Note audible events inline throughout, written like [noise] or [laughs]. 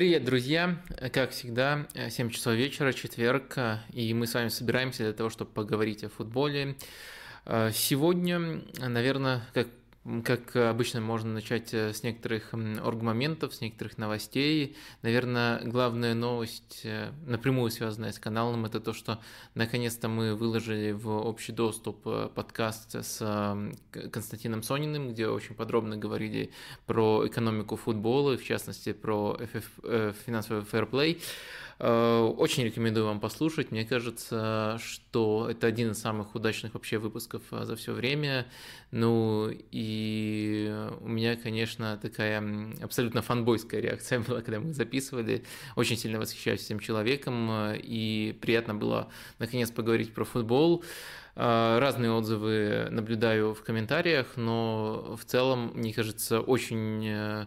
Привет, друзья! Как всегда, 7 часов вечера, четверг, и мы с вами собираемся для того, чтобы поговорить о футболе. Сегодня, наверное, как как обычно, можно начать э, с некоторых оргмоментов, с некоторых новостей. Наверное, главная новость, э, напрямую связанная с каналом, это то, что наконец-то мы выложили в общий доступ э, подкаст с Константином Сониным, где очень подробно говорили про экономику футбола, в частности, про финансовый фэрплей. Очень рекомендую вам послушать. Мне кажется, что это один из самых удачных вообще выпусков за все время. Ну и у меня, конечно, такая абсолютно фанбойская реакция [laughs] была, когда мы записывали. Очень сильно восхищаюсь этим человеком, и приятно было наконец поговорить про футбол. Разные отзывы наблюдаю в комментариях, но в целом, мне кажется, очень э, Э,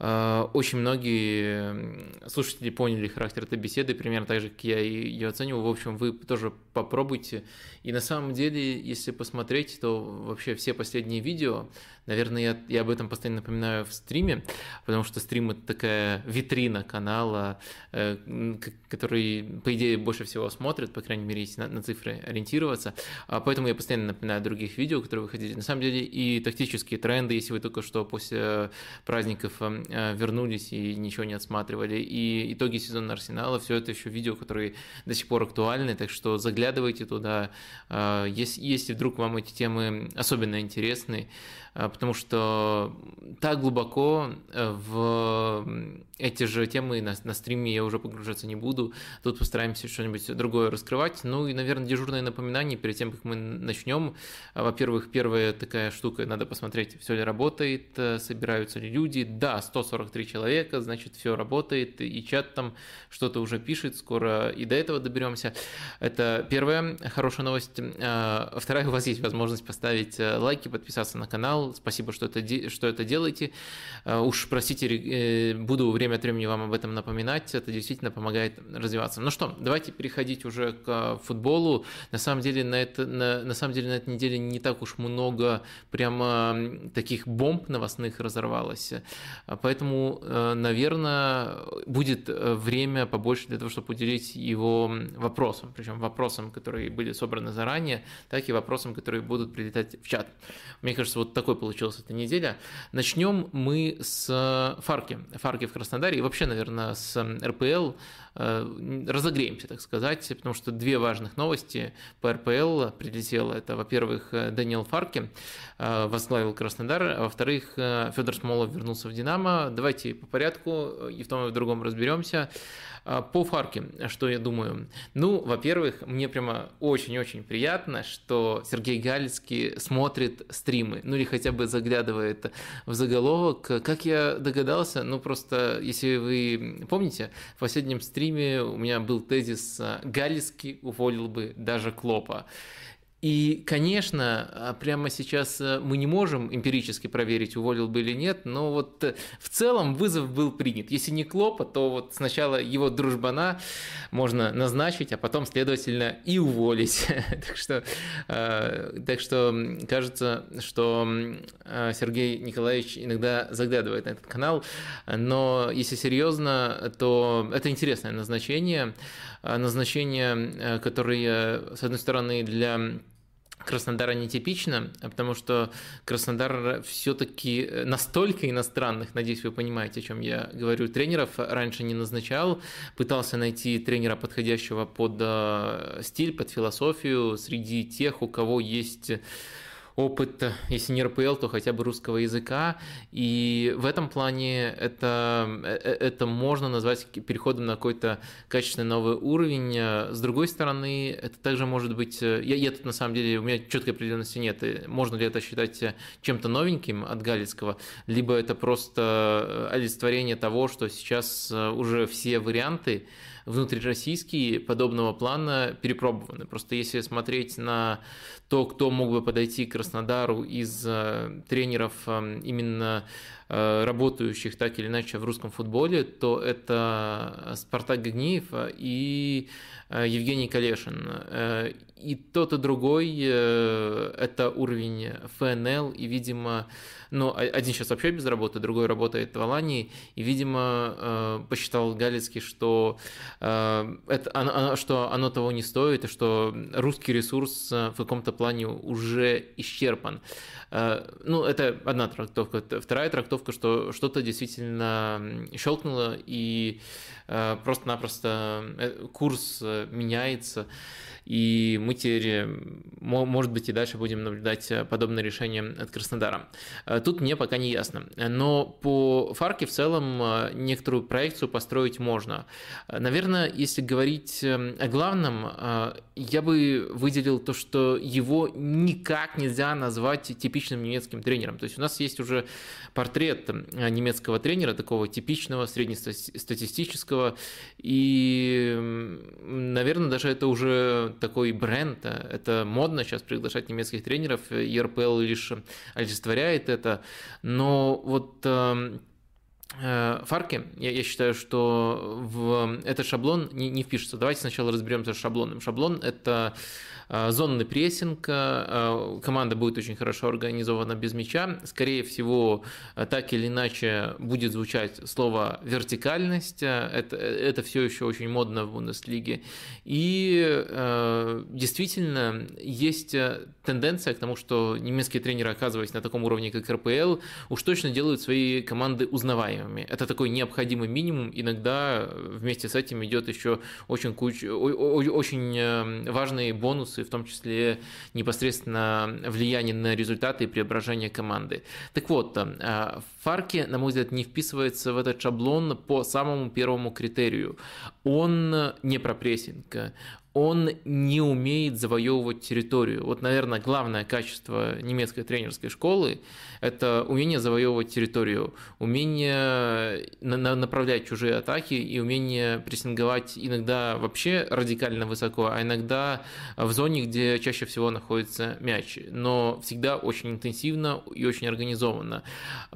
очень многие слушатели поняли характер этой беседы, примерно так же, как я ее оцениваю. В общем, вы тоже попробуйте. И на самом деле, если посмотреть, то вообще все последние видео, наверное, я, я об этом постоянно напоминаю в стриме, потому что стрим – это такая витрина канала, э, который, по идее, больше всего смотрит, по крайней мере, если на, на цифры ориентироваться. А поэтому я постоянно напоминаю о других видео, которые выходили. На самом деле и тактические тренды, если вы только что после праздников эм, Э, вернулись и ничего не отсматривали. И итоги сезона Арсенала, все это еще видео, которые до сих пор актуальны, так что заглядывайте туда, э, если, если вдруг вам эти темы особенно интересны, потому что так глубоко в эти же темы на, на стриме я уже погружаться не буду, тут постараемся что-нибудь другое раскрывать. Ну и, наверное, дежурное напоминание перед тем, как мы начнем. Во-первых, первая такая штука, надо посмотреть, все ли работает, собираются ли люди. Да, 100 143 человека, значит, все работает, и чат там что-то уже пишет, скоро и до этого доберемся. Это первая хорошая новость. А, вторая, у вас есть возможность поставить э, лайки, подписаться на канал. Спасибо, что это, что это делаете. А, уж простите, э, буду время от времени вам об этом напоминать. Это действительно помогает развиваться. Ну что, давайте переходить уже к футболу. На самом деле на, это, на, на самом деле на этой неделе не так уж много прямо таких бомб новостных разорвалось. Поэтому Поэтому, э, наверное, будет э, время побольше для того, чтобы уделить его вопросам, причем вопросам, которые были собраны заранее, так и вопросам, которые будут прилетать в чат. Мне кажется, вот такой получилась эта неделя. Начнем мы с Фарки. Фарки в Краснодаре и вообще, наверное, с РПЛ. Э, разогреемся, так сказать, потому что две важных новости по РПЛ прилетело. Это, во-первых, Даниэл Фарки э, возглавил Краснодар, а во-вторых, э, Федор Смолов вернулся в «Динамо». Давайте по порядку и в том и в другом разберемся. По Фарке, что я думаю? Ну, во-первых, мне прямо очень-очень приятно, что Сергей Галицкий смотрит стримы, ну или хотя бы заглядывает в заголовок. Как я догадался, ну просто, если вы помните, в последнем стриме у меня был тезис «Галицкий уволил бы даже Клопа». И, конечно, а, прямо сейчас э, мы не можем эмпирически проверить, уволил бы или нет, но вот э, в целом вызов был принят. Если не Клопа, то вот сначала его дружбана можно назначить, а потом, следовательно, и уволить. [laughs] так, что, э, так что кажется, что Сергей Николаевич иногда заглядывает на этот канал, но если серьезно, то это интересное назначение, назначение, которое, с одной стороны, для Краснодара нетипично, потому что Краснодар все-таки настолько иностранных, надеюсь, вы понимаете, о чем я говорю, тренеров раньше не назначал, пытался найти тренера, подходящего под э, стиль, под философию среди тех, у кого есть опыт, если не РПЛ, то хотя бы русского языка. И в этом плане это, э, это можно назвать переходом на какой-то качественный новый уровень. С другой стороны, это также может быть... Э, я, я тут на самом деле, у меня четкой определенности нет. Можно ли это считать чем-то новеньким от Галицкого, либо это просто олицетворение того, что сейчас уже все варианты внутрироссийские подобного плана перепробованы. Просто если смотреть на то, кто мог бы подойти к Краснодару из э, тренеров э, именно работающих так или иначе в русском футболе, то это Спартак Гагниев и Евгений Калешин. И тот, и другой – это уровень ФНЛ, и, видимо, ну, один сейчас вообще без работы, другой работает в Алании, и, видимо, посчитал Галицкий, что, это, оно, что оно того не стоит, и что русский ресурс в каком-то плане уже исчерпан. Э, ну, это одна трактовка. Вторая трактовка, что что-то действительно щелкнуло, и э, просто-напросто э, курс меняется и мы теперь, может быть, и дальше будем наблюдать э, подобное решение от Краснодара. Э, тут мне пока не ясно. Но по Фарке в целом э, некоторую проекцию построить можно. Наверное, если говорить о главном, я бы выделил то, что его никак нельзя назвать типичным немецким тренером. То есть у нас есть уже портрет немецкого тренера, такого типичного, среднестатистического, и, наверное, даже это уже такой бренд, это модно сейчас приглашать немецких тренеров, и РПЛ лишь олицетворяет это, но вот эм, э, Фарки, я, я считаю, что в этот шаблон не, не впишется. Давайте сначала разберемся с шаблоном. Шаблон – это зонный прессинг, а, команда будет очень хорошо организована без мяча. Скорее всего, так или иначе будет звучать слово вертикальность. Это, это все еще очень модно в Бундеслиге. И действительно есть тенденция к тому, что немецкие тренеры, оказываясь на таком уровне, как РПЛ, уж точно делают свои команды узнаваемыми. Это такой необходимый минимум. Иногда вместе с этим идет еще очень, куч... очень важные бонусы и в том числе непосредственно влияние на результаты и преображение команды. Так вот, э, Фарки, на мой взгляд, не вписывается в этот шаблон по самому первому критерию. Он не про прессинг, он не умеет завоевывать территорию. Вот, наверное, главное качество немецкой тренерской школы – это умение завоевывать территорию, умение направлять чужие атаки и умение прессинговать иногда вообще радикально высоко, а иногда в зоне, где чаще всего находится мяч, но всегда очень интенсивно и очень организованно.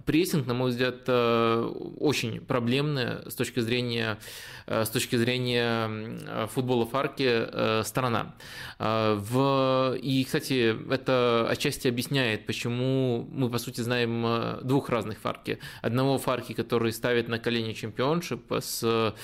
Прессинг, на мой взгляд, э, очень проблемный с точки зрения, э, с точки зрения футбола Фарки Э, сторона. Э, в... И, кстати, это отчасти объясняет, почему мы, по сути, знаем э, двух разных фарки. Одного фарки, который ставит на колени Championship с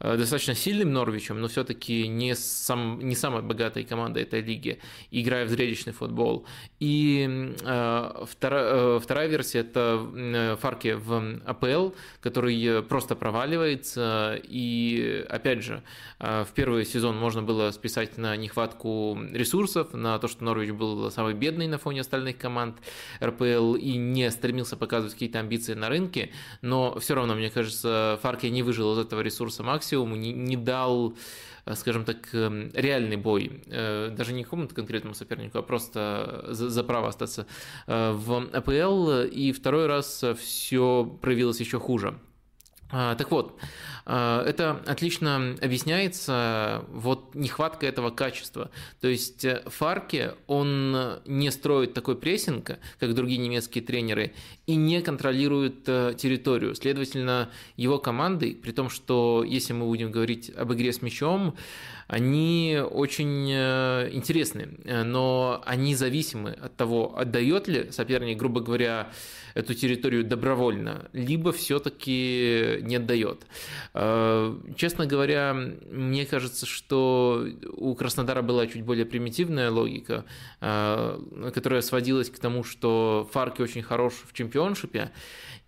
достаточно сильным Норвичем, но все-таки не, сам, не самой богатой командой этой лиги, играя в зрелищный футбол. И вторая, вторая версия – это фарки в АПЛ, который просто проваливается. И, опять же, в первый сезон можно было списать на нехватку ресурсов, на то, что Норвич был самый бедный на фоне остальных команд РПЛ и не стремился показывать какие-то амбиции на рынке, но все равно, мне кажется, Фарке не выжил из этого ресурса максимум, не, не дал скажем так, эм, реальный бой, э, даже не какому-то конкретному сопернику, а просто за, за право остаться э, в АПЛ, и второй раз все проявилось еще хуже. А, так вот, а, это отлично объясняется вот нехватка этого качества. То есть э, Фарке, он не строит такой прессинг, как другие немецкие тренеры, и не контролирует э, территорию. Следовательно, его команды, при том, что если мы будем говорить об игре с мячом, они очень э, интересны, но они зависимы от того, отдает ли соперник, грубо говоря, эту территорию добровольно, либо все-таки не отдает. Э, честно говоря, мне кажется, что у Краснодара была чуть более примитивная логика, э, которая сводилась к тому, что Фарки очень хорош в чемпионшипе,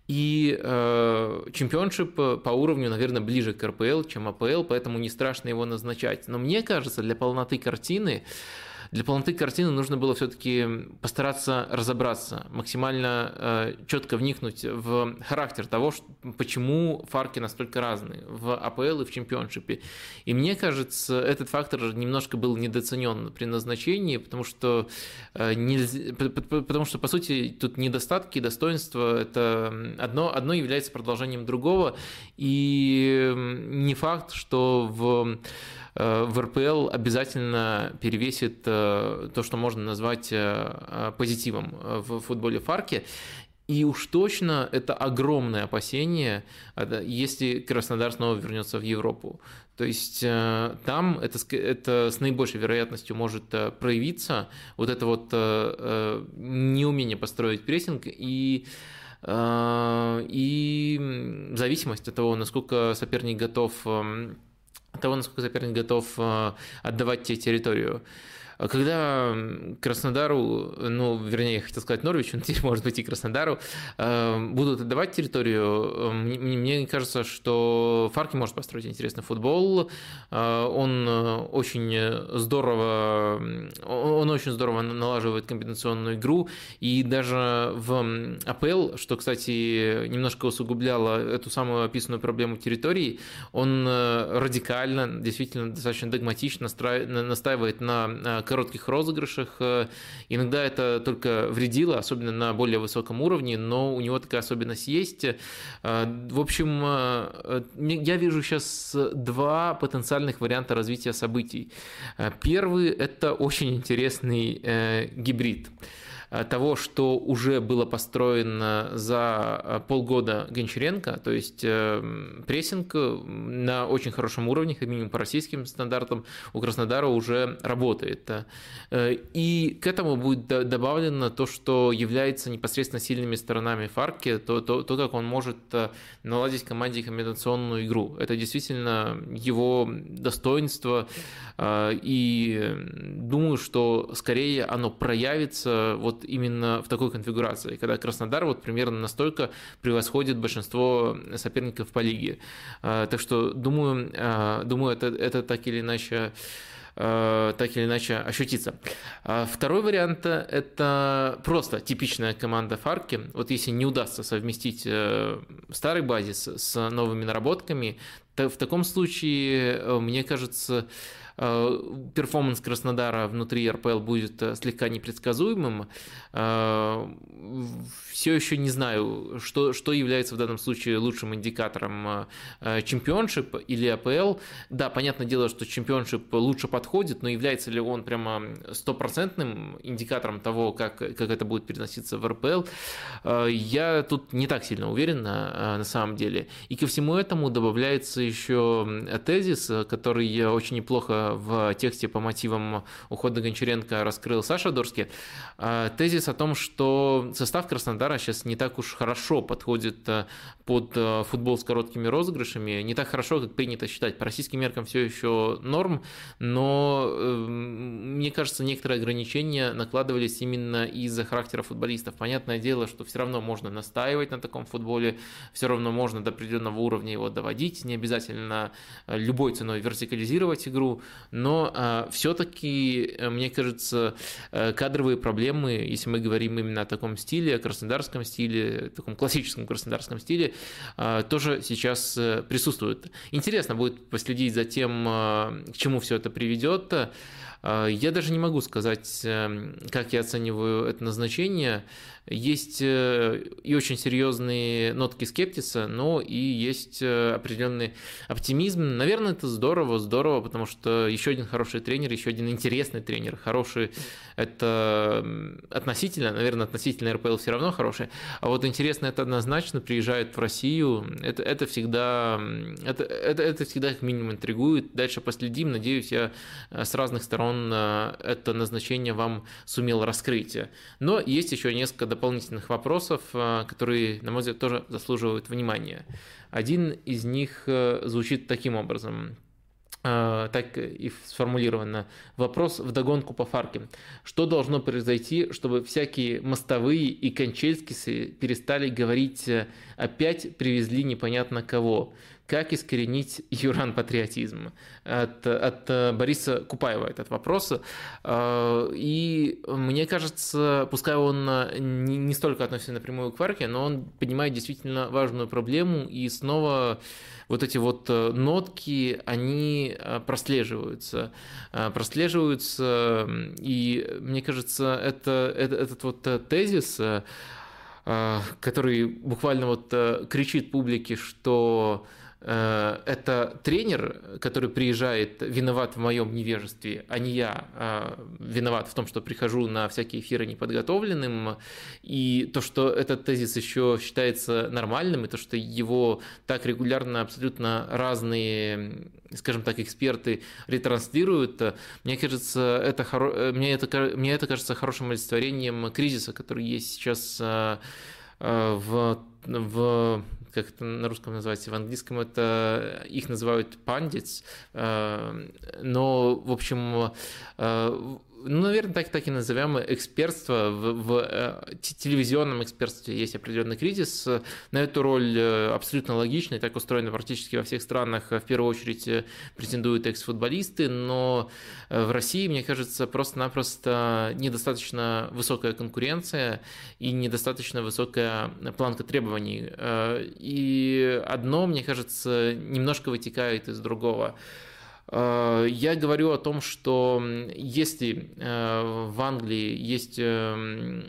и э, чемпионшип по уровню, наверное, ближе к РПЛ, чем АПЛ, поэтому не страшно его назначать. Но мне кажется, для полноты картины Для полноты картины нужно было все-таки постараться разобраться, максимально э, четко вникнуть в характер того, почему фарки настолько разные в АПЛ и в чемпионшипе. И мне кажется, этот фактор немножко был недооценен при назначении, потому что, э, нельзя, потому что по сути, тут недостатки, достоинства, это одно, одно является продолжением другого, и не факт, что в Э, в РПЛ обязательно перевесит то, что можно назвать э, позитивом в футболе Фарки. И уж точно это огромное опасение, если Краснодар снова вернется в Европу. То есть там это, это с наибольшей вероятностью может проявиться, вот это вот неумение построить прессинг и и зависимость от того, насколько соперник готов эм, того, насколько соперник готов э, отдавать тебе территорию. А когда Краснодару, ну, вернее, я хотел сказать Норвичу, но теперь, может быть, и Краснодару, э, будут отдавать территорию, э, мне кажется, что Фарки может построить интересный футбол. Э, он очень здорово, он очень здорово налаживает комбинационную игру, и даже в АПЛ, что, кстати, немножко усугубляло эту самую описанную проблему территории, он радикально, действительно достаточно догматично настраивает на коротких розыгрышах. Э, иногда это только вредило, особенно на более высоком уровне, но у него такая особенность есть. Э, в общем, э, я вижу сейчас два потенциальных варианта развития событий. Первый – это очень интересный гибрид. Э, того, что уже было построено за э, полгода Гончаренко, то есть э, прессинг на очень хорошем уровне, как минимум по российским стандартам, у Краснодара уже работает. И к этому будет добавлено то, что является непосредственно сильными сторонами Фарки, то, то, то как он может наладить команде комбинационную игру. Это действительно его достоинство, и думаю, что скорее оно проявится вот именно в такой конфигурации, когда Краснодар вот примерно настолько превосходит большинство соперников по лиге. А, так что думаю, а, думаю это, это так или иначе а, так или иначе ощутиться. Второй вариант – это просто типичная команда Фарки. Вот если не удастся совместить э, старый базис с новыми наработками, то в таком случае, э, мне кажется, перформанс Краснодара внутри РПЛ будет э, слегка непредсказуемым. Э, Все еще не знаю, что, что является в данном случае лучшим индикатором чемпионшип или АПЛ. Да, понятное дело, что чемпионшип лучше подходит, но является ли он прямо стопроцентным индикатором того, как, как это будет переноситься в РПЛ, я тут не так сильно уверен на, на самом деле. И ко всему этому добавляется еще тезис, который очень неплохо в тексте по мотивам ухода Гончаренко раскрыл Саша Дорский, а, тезис о том, что состав Краснодара сейчас не так уж хорошо подходит э, под э, футбол с короткими розыгрышами, не так хорошо, как принято считать. По российским меркам все еще норм, но эм, мне кажется, некоторые ограничения накладывались именно из-за характера футболистов. Понятное дело, что все равно можно настаивать на таком футболе, все равно можно до определенного уровня его доводить, не обязательно э, любой ценой вертикализировать игру, но а, все-таки, э, мне кажется, э, кадровые проблемы, если мы говорим именно о таком стиле, о краснодарском стиле, таком классическом краснодарском стиле, а, тоже сейчас э, присутствуют. Интересно будет последить за тем, к чему все это приведет. Я даже не могу сказать, как я оцениваю это назначение. Есть э, и очень серьезные нотки скептиса, но и есть э, определенный оптимизм. Наверное, это здорово, здорово, потому что еще один хороший тренер, еще один интересный тренер, хороший это относительно, наверное, относительно РПЛ все равно хороший, а вот интересно это однозначно приезжает в Россию, это, это всегда, это, это, это всегда как минимум интригует. Дальше последим, надеюсь, я э, с разных сторон это назначение вам сумел раскрыть. Но есть еще несколько дополнительных вопросов, э, которые, на мой взгляд, тоже заслуживают внимания. Один из них э, звучит таким образом э, так и сформулировано. Вопрос в догонку по фарке. Что должно произойти, чтобы всякие мостовые и кончельскисы перестали говорить «опять привезли непонятно кого»? Как искоренить юран-патриотизм? От, от Бориса Купаева этот вопрос. И мне кажется, пускай он не, не столько относится напрямую к Варке, но он поднимает действительно важную проблему и снова вот эти вот э, нотки, они э, прослеживаются. Э, прослеживаются, и мне кажется, это, это, этот вот тезис, который буквально вот кричит публике, что Э, это тренер, который приезжает, виноват в моем невежестве, а не я а виноват в том, что прихожу на всякие эфиры неподготовленным. И то, что этот тезис еще считается нормальным, и то, что его так регулярно абсолютно разные, скажем так, эксперты ретранслируют, мне кажется, это, хоро... мне это, мне это кажется хорошим олицетворением кризиса, который есть сейчас э, э, в, в как это на русском называется, в английском это их называют пандитс, э, но, в общем, э, ну, наверное, так, так и назовем экспертство. В, в э, телевизионном экспертстве есть определенный кризис. На эту роль э, абсолютно логично, и так устроено практически во всех странах. В первую очередь э, претендуют экс-футболисты, но в России, мне кажется, просто-напросто недостаточно высокая конкуренция и недостаточно высокая планка требований. И одно, мне кажется, немножко вытекает из другого. Э, я говорю о том, что если э, в Англии есть э,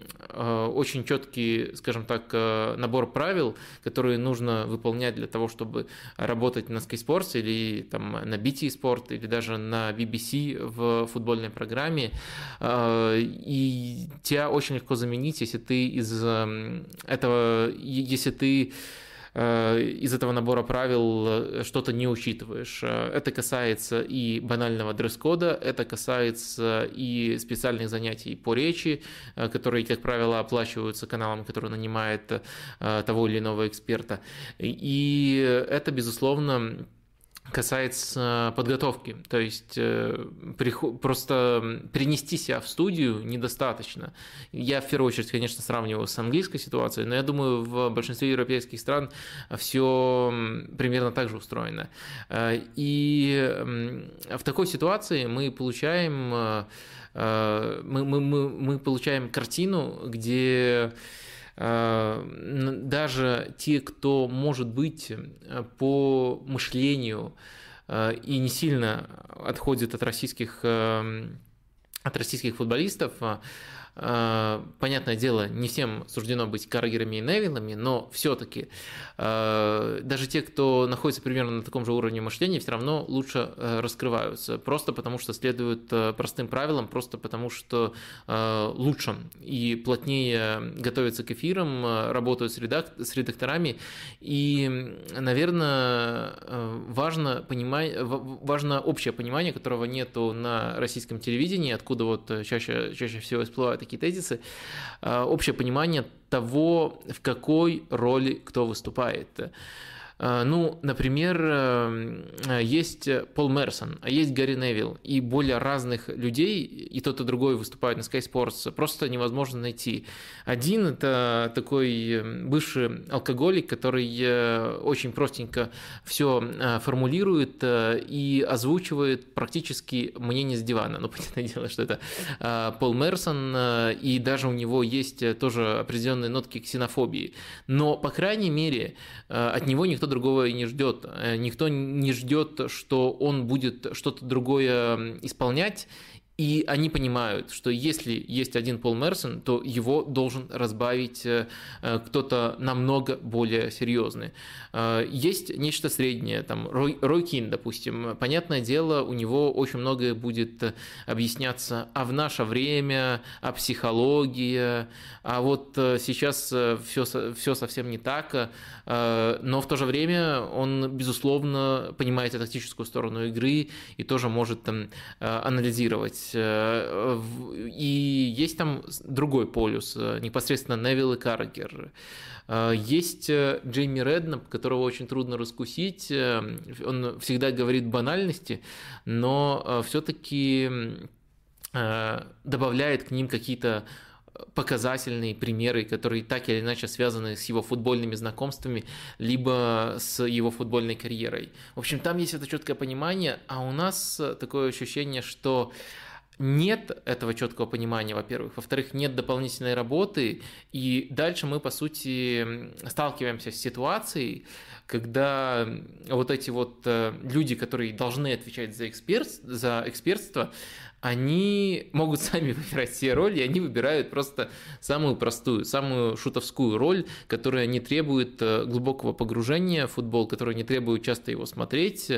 очень четкий, скажем так, набор правил, которые нужно выполнять для того, чтобы работать на Sky Sports или там, на BT Sport или даже на BBC в футбольной программе, и тебя очень легко заменить, если ты из этого, если ты из этого набора правил э, что-то не учитываешь. Э, это касается и банального дресс-кода, это касается и специальных занятий по речи, которые, как правило, оплачиваются каналом, который нанимает того или иного эксперта. И это, безусловно, касается подготовки. То есть э, просто перенести себя в студию недостаточно. Я в первую очередь, конечно, сравниваю с английской ситуацией, но я думаю, в большинстве европейских стран все примерно так же устроено. Э, и в такой ситуации мы получаем, э, мы, мы, мы, мы получаем картину, где даже те, кто может быть э, по мышлению э, и не сильно отходит от российских, от российских футболистов, понятное дело, не всем суждено быть Каргерами и Невилами, но все-таки а, даже те, кто находится примерно на таком же уровне мышления, все равно лучше а, раскрываются. Просто потому, что следуют простым правилам, просто потому, что лучше и плотнее готовятся к эфирам, работают с редакторами. И, наверное, важно, понимать, важно общее понимание, которого нету на российском телевидении, откуда вот чаще, чаще всего всплывают такие тезисы, а, общее понимание того, в какой роли кто выступает. А, ну, например, э, есть Пол Мерсон, а есть Гарри Невилл, и более разных людей, и тот и другой выступают на Sky Sports, просто невозможно найти. Один – это такой э, бывший алкоголик, который э, очень простенько все формулирует и озвучивает практически мнение с дивана. Ну, [laughs] понятное дело, что это Пол Мерсон, и даже у него есть тоже определенные нотки ксенофобии. Но, по крайней мере, от него никто другого и не ждет. Э, никто не ждет, что он будет что-то другое исполнять, и они понимают, что если есть один Пол Мерсон, то его должен разбавить э, э, кто-то намного более серьезный. Э, есть нечто среднее, там Рой, Рой Кин, допустим. Понятное дело, у него очень многое будет объясняться а в наше время, о психологии, а вот сейчас все, все совсем не так, но в то же время он, безусловно, понимает тактическую сторону игры и тоже может там анализировать есть, э, и есть там другой полюс, э, непосредственно Невилл и Каргер. Э, есть Джейми Реднап, которого очень трудно раскусить. Он всегда говорит банальности, но все-таки добавляет к ним какие-то показательные примеры, которые так или иначе связаны с его футбольными знакомствами, либо с его футбольной карьерой. В общем, там есть это четкое понимание, а у нас такое ощущение, что нет этого четкого понимания, во-первых. Во-вторых, нет дополнительной работы. И дальше мы, по сути, сталкиваемся с ситуацией, когда вот эти вот э, люди, которые должны отвечать за, эксперт, за экспертство, они могут сами [laughs] выбирать все роли, и они выбирают просто самую простую, самую шутовскую роль, которая не требует э, глубокого погружения в футбол, которая не требует часто его смотреть,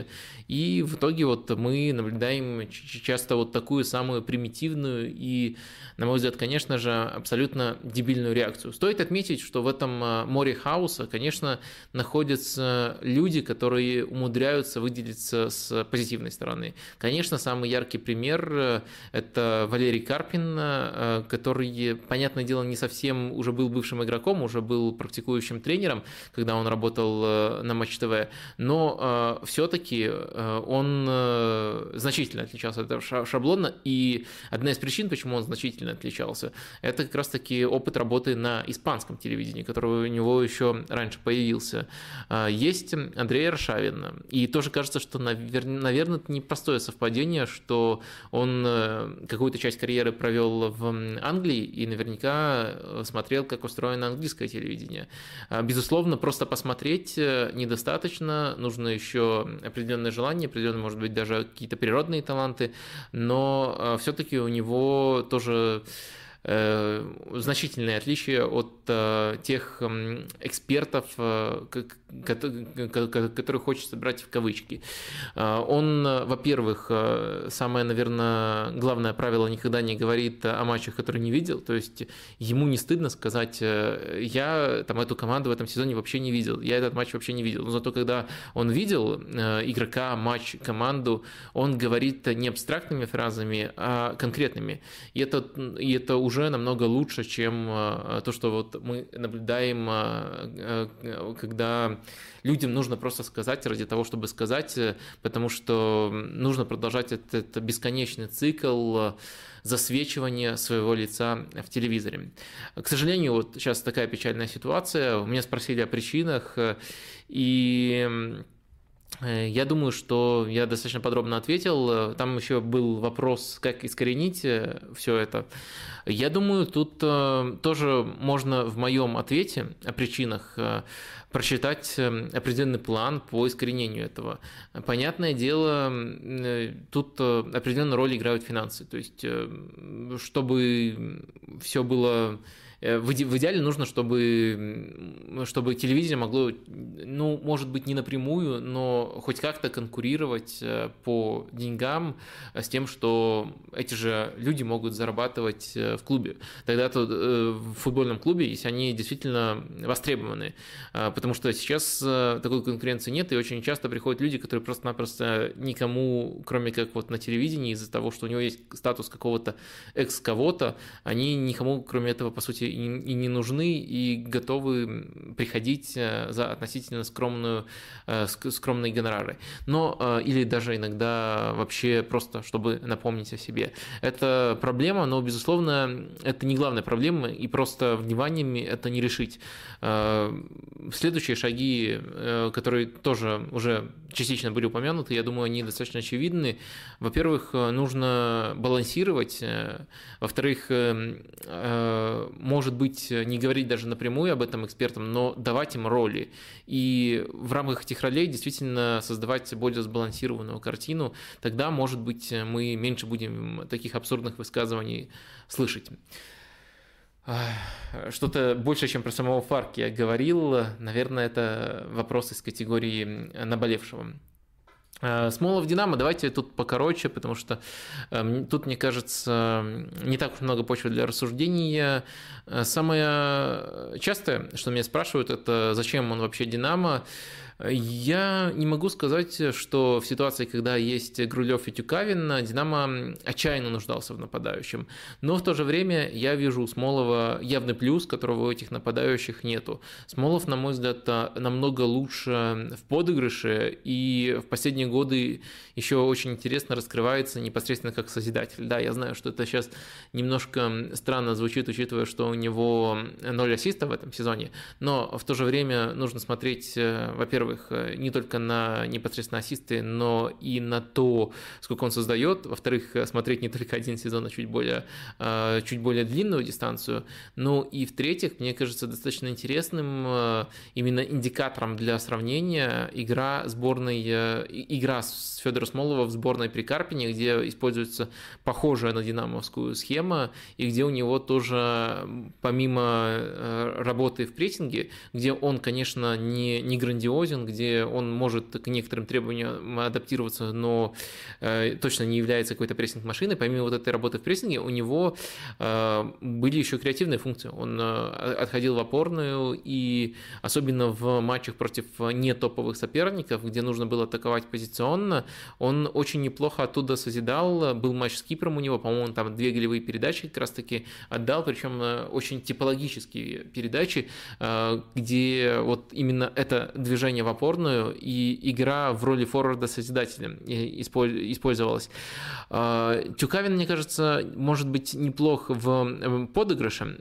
и в итоге вот мы наблюдаем часто вот такую самую примитивную и, на мой взгляд, конечно же, абсолютно дебильную реакцию. Стоит отметить, что в этом э, море хаоса, конечно, находятся люди, которые умудряются выделиться с позитивной стороны. Конечно, самый яркий пример э, это Валерий Карпин, э, который, понятное дело, не совсем уже был бывшим игроком, уже был практикующим тренером, когда он работал э, на Матч ТВ, но э, все-таки он значительно отличался от этого шаблона, и одна из причин, почему он значительно отличался, это как раз-таки опыт работы на испанском телевидении, который у него еще раньше появился. Есть Андрей Аршавин, и тоже кажется, что, наверное, это непростое совпадение, что он Э, какую-то часть карьеры провел в Англии и наверняка э, смотрел, как устроено английское телевидение. А, безусловно, просто посмотреть э, недостаточно, нужно еще определенное желание, определенные, может быть, даже какие-то природные таланты, но все-таки у него тоже значительные отличия от тех экспертов, который хочет собрать в кавычки. Он, во-первых, э, самое, наверное, главное правило никогда не говорит о матчах, которые не видел, то есть ему не стыдно сказать, э, я там эту команду в этом сезоне вообще не видел, я этот матч вообще не видел, но зато когда он видел э, игрока, матч, команду, он говорит не абстрактными фразами, а конкретными, и это, и это уже намного лучше, чем то, что вот мы наблюдаем, когда людям нужно просто сказать ради того, чтобы сказать, э, потому что нужно продолжать этот, бесконечный цикл э, засвечивания своего лица в телевизоре. К сожалению, вот сейчас такая печальная ситуация. У меня спросили о причинах, э, и я думаю, что я достаточно подробно ответил. Там еще был вопрос, как искоренить все это. Я думаю, тут тоже можно в моем ответе о причинах прочитать определенный план по искоренению этого. Понятное дело, э, тут э, определенную роль играют финансы. То есть, э, чтобы все было Э, в, идеале нужно, чтобы, чтобы телевидение могло, ну, может быть, не напрямую, но хоть как-то конкурировать э, по деньгам с тем, что эти же люди могут зарабатывать э, в клубе. Тогда-то в футбольном клубе, если они действительно востребованы. Потому что сейчас такой конкуренции нет, и очень часто приходят люди, которые просто-напросто никому, кроме как вот на телевидении, из-за того, что у него есть статус какого-то экс-кого-то, они никому, кроме этого, по сути, и, не нужны, и готовы приходить э, за относительно скромную, э, скромные гонорары. Но, э, или даже иногда вообще просто, чтобы напомнить о себе. Это проблема, но, безусловно, это не главная проблема, и просто вниманиями это не решить. Следующие шаги, которые тоже уже частично были упомянуты, я думаю, они достаточно очевидны. Во-первых, нужно балансировать, во-вторых, может быть, не говорить даже напрямую об этом экспертам, но давать им роли. И в рамках этих ролей действительно создавать более сбалансированную картину. Тогда, может быть, мы меньше будем таких абсурдных высказываний слышать. Что-то больше, чем про самого Фарки я говорил. Наверное, это вопрос из категории наболевшего. Э, Смолов Динамо, давайте тут покороче, потому что э, тут, мне кажется, не так уж много почвы для рассуждения. Э, самое частое, что меня спрашивают, это зачем он вообще Динамо. Я не могу сказать, что в ситуации, когда есть Грулев и Тюкавин, Динамо отчаянно нуждался в нападающем. Но в то же время я вижу у Смолова явный плюс, которого у этих нападающих нету. Смолов, на мой взгляд, намного лучше в подыгрыше, и в последние годы еще очень интересно раскрывается непосредственно как созидатель. Да, я знаю, что это сейчас немножко странно звучит, учитывая, что у него 0 ассистов в этом сезоне, но в то же время нужно смотреть, э, во-первых, э, не только на непосредственно ассисты, но и на то, сколько он создает, во-вторых, э, смотреть не только один сезон, а чуть более, чуть более длинную дистанцию, ну и в-третьих, мне кажется, достаточно интересным именно индикатором для сравнения игра сборной, игра с Федора Смолова в сборной при Карпине, где используется похожая на динамовскую схема, и где у него тоже, помимо работы в прессинге, где он, конечно, не, не грандиозен, где он может к некоторым требованиям адаптироваться, но э, точно не является какой-то прессинг-машиной. Помимо вот этой работы в прессинге, у него э, были еще креативные функции. Он э, отходил в опорную, и особенно в матчах против не топовых соперников, где нужно было атаковать позиционно, он очень неплохо оттуда созидал. Был матч с Кипром у него, по-моему, там две голевые передачи как раз-таки отдал, причем э, очень типологические передачи, э, где вот именно это движение в опорную и игра в роли форварда-созидателя использовалась. Э, Тюкавин, мне кажется, может быть неплох в подыгрыше,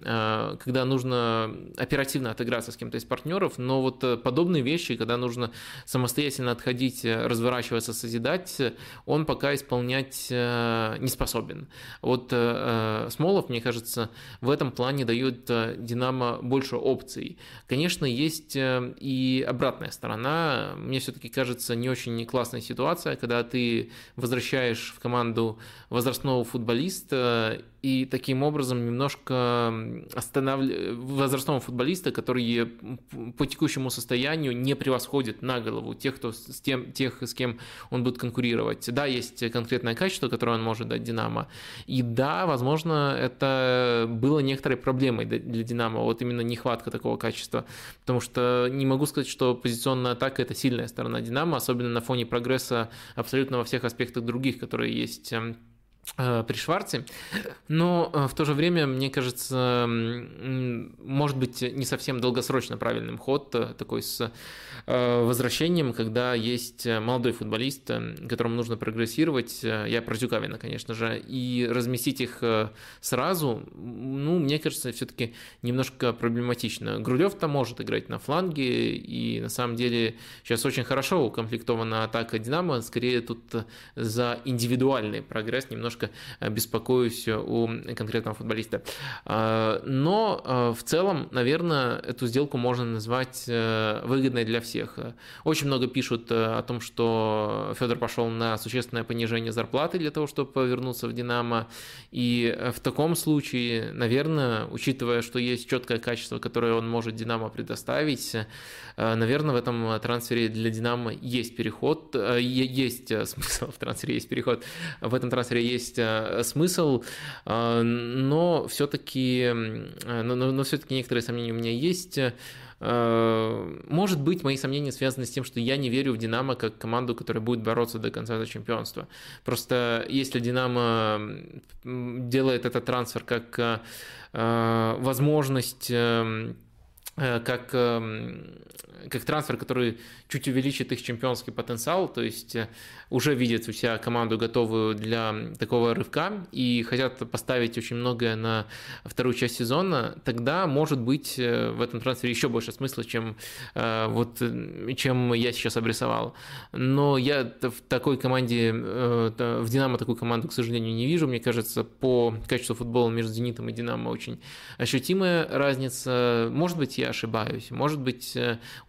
когда нужно оперативно отыграться с кем-то из партнеров, но вот подобные вещи, когда нужно самостоятельно отходить, разворачиваться, созидать, он пока исполнять не способен. Вот Смолов, мне кажется, в этом плане дает Динамо больше опций. Конечно, есть э, и обратная сторона. Мне все-таки кажется не очень классная ситуация, когда ты возвращаешь в команду возрастного футболиста и таким образом немножко останавливает возрастного футболиста, который по текущему состоянию не превосходит на голову тех, кто с тем, тех, с кем он будет конкурировать. Да, есть конкретное качество, которое он может дать Динамо, и да, возможно, это было некоторой проблемой для Динамо, вот именно нехватка такого качества, потому что не могу сказать, что позиционная атака – это сильная сторона Динамо, особенно на фоне прогресса абсолютно во всех аспектах других, которые есть эм, Э, при Шварце, но э, в то же время, мне кажется, может быть не совсем долгосрочно правильным ход э, такой с возвращением, когда есть молодой футболист, которому нужно прогрессировать, я про Зюкавина, конечно же, и разместить их сразу, ну, мне кажется, все-таки немножко проблематично. Грулев-то может играть на фланге, и на самом деле сейчас очень хорошо укомплектована атака Динамо, скорее тут за индивидуальный прогресс немножко немножко э, беспокоюсь у конкретного футболиста. А, но э, в целом, наверное, эту сделку можно назвать э, выгодной для всех. Очень много пишут о том, что Федор пошел на существенное понижение зарплаты для того, чтобы вернуться в «Динамо». И в таком случае, наверное, учитывая, что есть четкое качество, которое он может «Динамо» предоставить, наверное, в этом трансфере для «Динамо» есть переход, есть [laughs] смысл в трансфере, есть переход, в этом трансфере есть есть э, смысл, э, но все-таки, э, но, но, но все-таки некоторые сомнения у меня есть. Может быть, мои сомнения связаны с тем, что я не верю в Динамо как команду, которая будет бороться до конца за чемпионство. Просто если Динамо делает этот трансфер как возможность как, как трансфер, который чуть увеличит их чемпионский потенциал, то есть уже видят у себя команду готовую для такого рывка и хотят поставить очень многое на вторую часть сезона, тогда может быть э, в этом трансфере еще больше смысла, чем, э, вот, чем я сейчас обрисовал. Но я в такой команде, э, в Динамо такую команду, к сожалению, не вижу. Мне кажется, по качеству футбола между Зенитом и Динамо очень ощутимая разница. Может быть, я ошибаюсь. Может быть,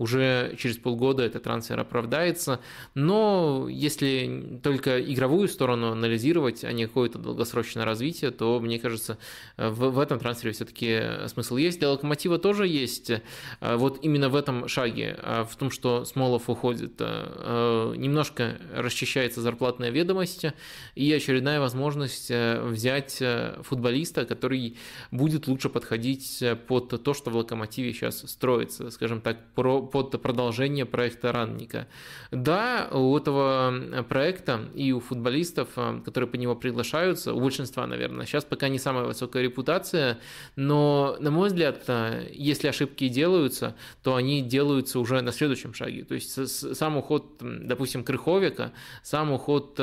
уже через полгода этот трансфер оправдается. Но если только игровую сторону анализировать, а не какое-то долгосрочное развитие, то, мне кажется, в, в этом трансфере все-таки смысл есть. Для Локомотива тоже есть. А вот именно в этом шаге, а в том, что Смолов уходит, немножко расчищается зарплатная ведомость и очередная возможность взять футболиста, который будет лучше подходить под то, что в Локомотиве сейчас строится, скажем так, про, под продолжение проекта Ранника. Да, у этого проекта и у футболистов, которые по него приглашаются, у большинства, наверное, сейчас пока не самая высокая репутация, но, на мой взгляд, если ошибки делаются, то они делаются уже на следующем шаге. То есть сам уход, допустим, Крыховика, сам уход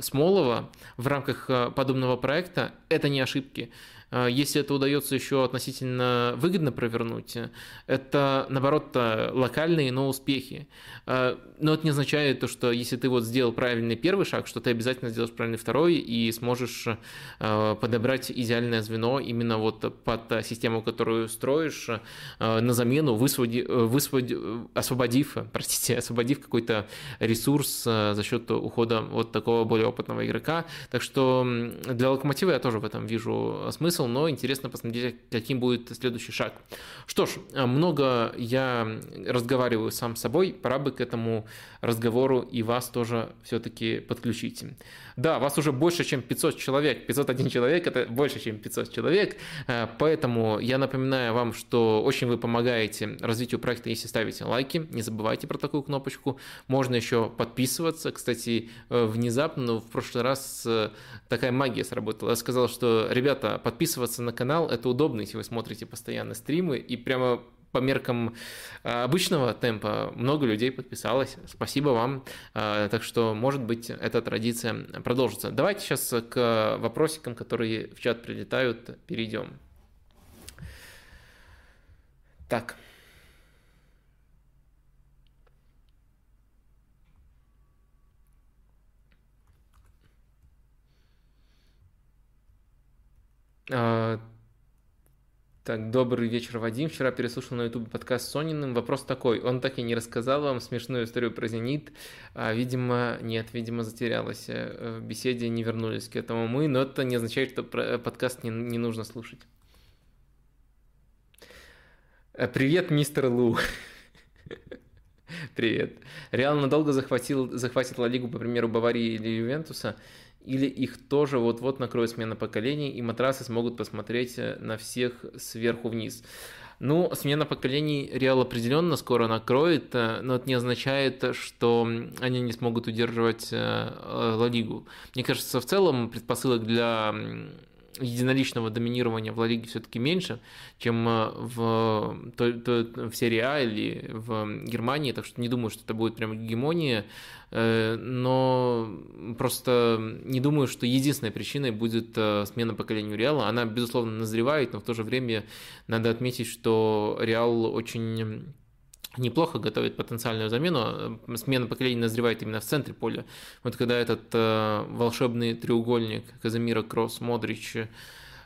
Смолова в рамках подобного проекта – это не ошибки. А, если это удается еще относительно выгодно провернуть, это, наоборот, локальные, но успехи. А, но это не означает то, что если ты вот сделал правильный первый шаг, что ты обязательно сделаешь правильный второй и сможешь а, подобрать идеальное звено именно вот под систему, которую строишь, на замену, высводи, высводи, освободив, простите, [laughs] освободив какой-то ресурс за счет ухода вот такого более опытного игрока. Так что для Локомотива я тоже в этом вижу смысл смысл, но интересно посмотреть, каким будет следующий шаг. Что ж, много я разговариваю сам с собой, пора бы к этому разговору и вас тоже все-таки подключить. Да, вас уже больше, чем 500 человек. 501 человек – это больше, чем 500 человек. Э, поэтому я напоминаю вам, что очень вы помогаете развитию проекта, если ставите лайки. Не забывайте про такую кнопочку. Можно еще подписываться. Кстати, э, внезапно, но в прошлый раз э, такая магия сработала. Я сказал, что, ребята, подписываться на канал – это удобно, если вы смотрите постоянно стримы. И прямо по меркам э, обычного темпа много людей подписалось. Спасибо вам. Э, так что, может быть, эта традиция продолжится. Давайте сейчас к вопросикам, которые в чат прилетают, перейдем. Так. Uh, так, добрый вечер, Вадим. Вчера переслушал на YouTube подкаст с Сониным. Вопрос такой. Он так и не рассказал вам смешную историю про «Зенит». А, видимо, нет, видимо, затерялась. Э, в беседе не вернулись к этому мы, но это не означает, что э, подкаст не, не нужно слушать. Э, привет, мистер Лу. [laughs] Привет. Реал надолго захватил, захватит Ла Лигу, по примеру, Баварии или Ювентуса – или их тоже вот-вот накроет смена поколений, и матрасы смогут посмотреть э, на всех сверху вниз. Ну, смена поколений Реал определенно скоро накроет, э, но это не означает, что они не смогут удерживать э, Ла Лигу. Мне кажется, в целом предпосылок для единоличного доминирования в Ла Лиге все-таки меньше, чем в, то, то, в серии А или в Германии, так что не думаю, что это будет прям гегемония. Э, но просто не думаю, что единственной причиной будет э, смена поколения Реала. Она, безусловно, назревает, но в то же время надо отметить, что Реал очень неплохо готовит потенциальную замену. Смена поколений назревает именно в центре поля. Вот когда этот э, волшебный треугольник Казамира, Кросс, Модрич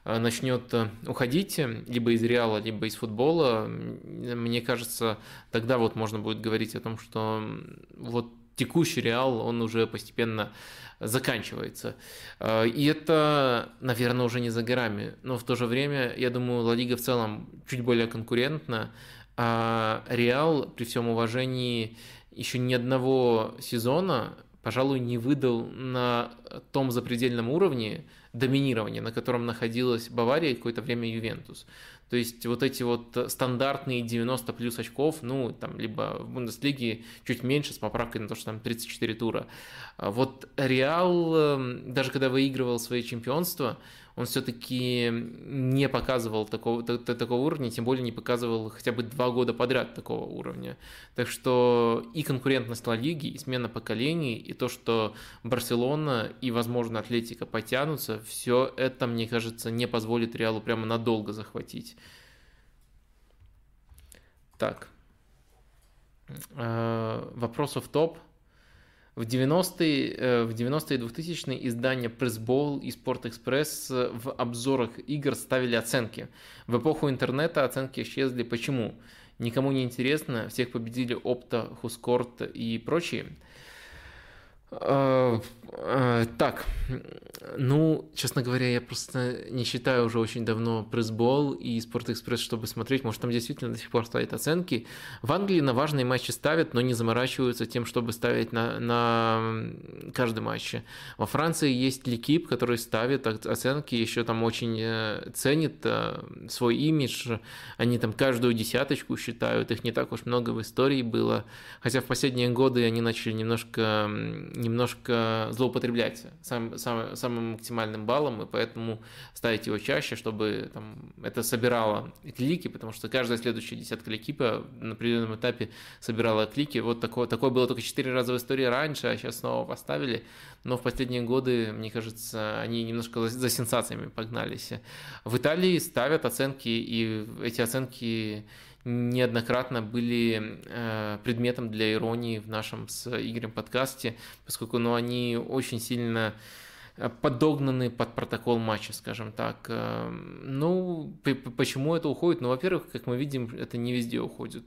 начнет уходить либо из Реала, либо из футбола, мне кажется, тогда вот можно будет говорить о том, что вот текущий Реал, он уже постепенно заканчивается. А, и это, наверное, уже не за горами. Но в то же время, я думаю, Ла Лига в целом чуть более конкурентна. А Реал, при всем уважении, еще ни одного сезона, пожалуй, не выдал на том запредельном уровне доминирования, на котором находилась Бавария и какое-то время Ювентус. То есть вот эти вот стандартные 90 плюс очков, ну, там, либо в Бундеслиге чуть меньше с поправкой на то, что там 34 тура. А вот Реал, эм, даже когда выигрывал свои чемпионства, он все-таки не показывал такого, такого уровня, тем более не показывал хотя бы два года подряд такого уровня. Так что и конкурентность Ла Лиги, и смена поколений, и то, что Барселона и, возможно, Атлетика потянутся, все это, мне кажется, не позволит Реалу прямо надолго захватить. Так. Э, вопросов топ. В 90-е, э, в 90-е 2000-е издания Pressball и Sport Express э, в обзорах игр ставили оценки. В эпоху интернета оценки исчезли. Почему? Никому не интересно, всех победили Опта, Хускорт и прочие. А, а, так, ну, честно говоря, я просто не считаю уже очень давно пресс-бол и Спортэкспресс, чтобы смотреть. Может, там действительно до сих пор ставят оценки. В Англии на важные матчи ставят, но не заморачиваются тем, чтобы ставить на, на каждый матч. Во Франции есть Ликип, который ставит оценки, еще там очень э, ценит э, свой имидж. Они там каждую десяточку считают, их не так уж много в истории было. Хотя в последние годы они начали немножко, немножко злоупотреблять сам, сам, самым максимальным баллом, и поэтому ставить его чаще, чтобы там, это собирало клики, потому что каждая следующая десятка ликипа на определенном этапе собирала клики. Вот такое, такое было только 4 раза в истории раньше, а сейчас снова поставили. Но в последние годы, мне кажется, они немножко за, за сенсациями погнались. В Италии ставят оценки, и эти оценки неоднократно были э, предметом для иронии в нашем с Игорем подкасте, поскольку ну, они очень сильно э, подогнаны под протокол матча, скажем так. Э, ну, почему это уходит? Ну, во-первых, как мы видим, это не везде уходит.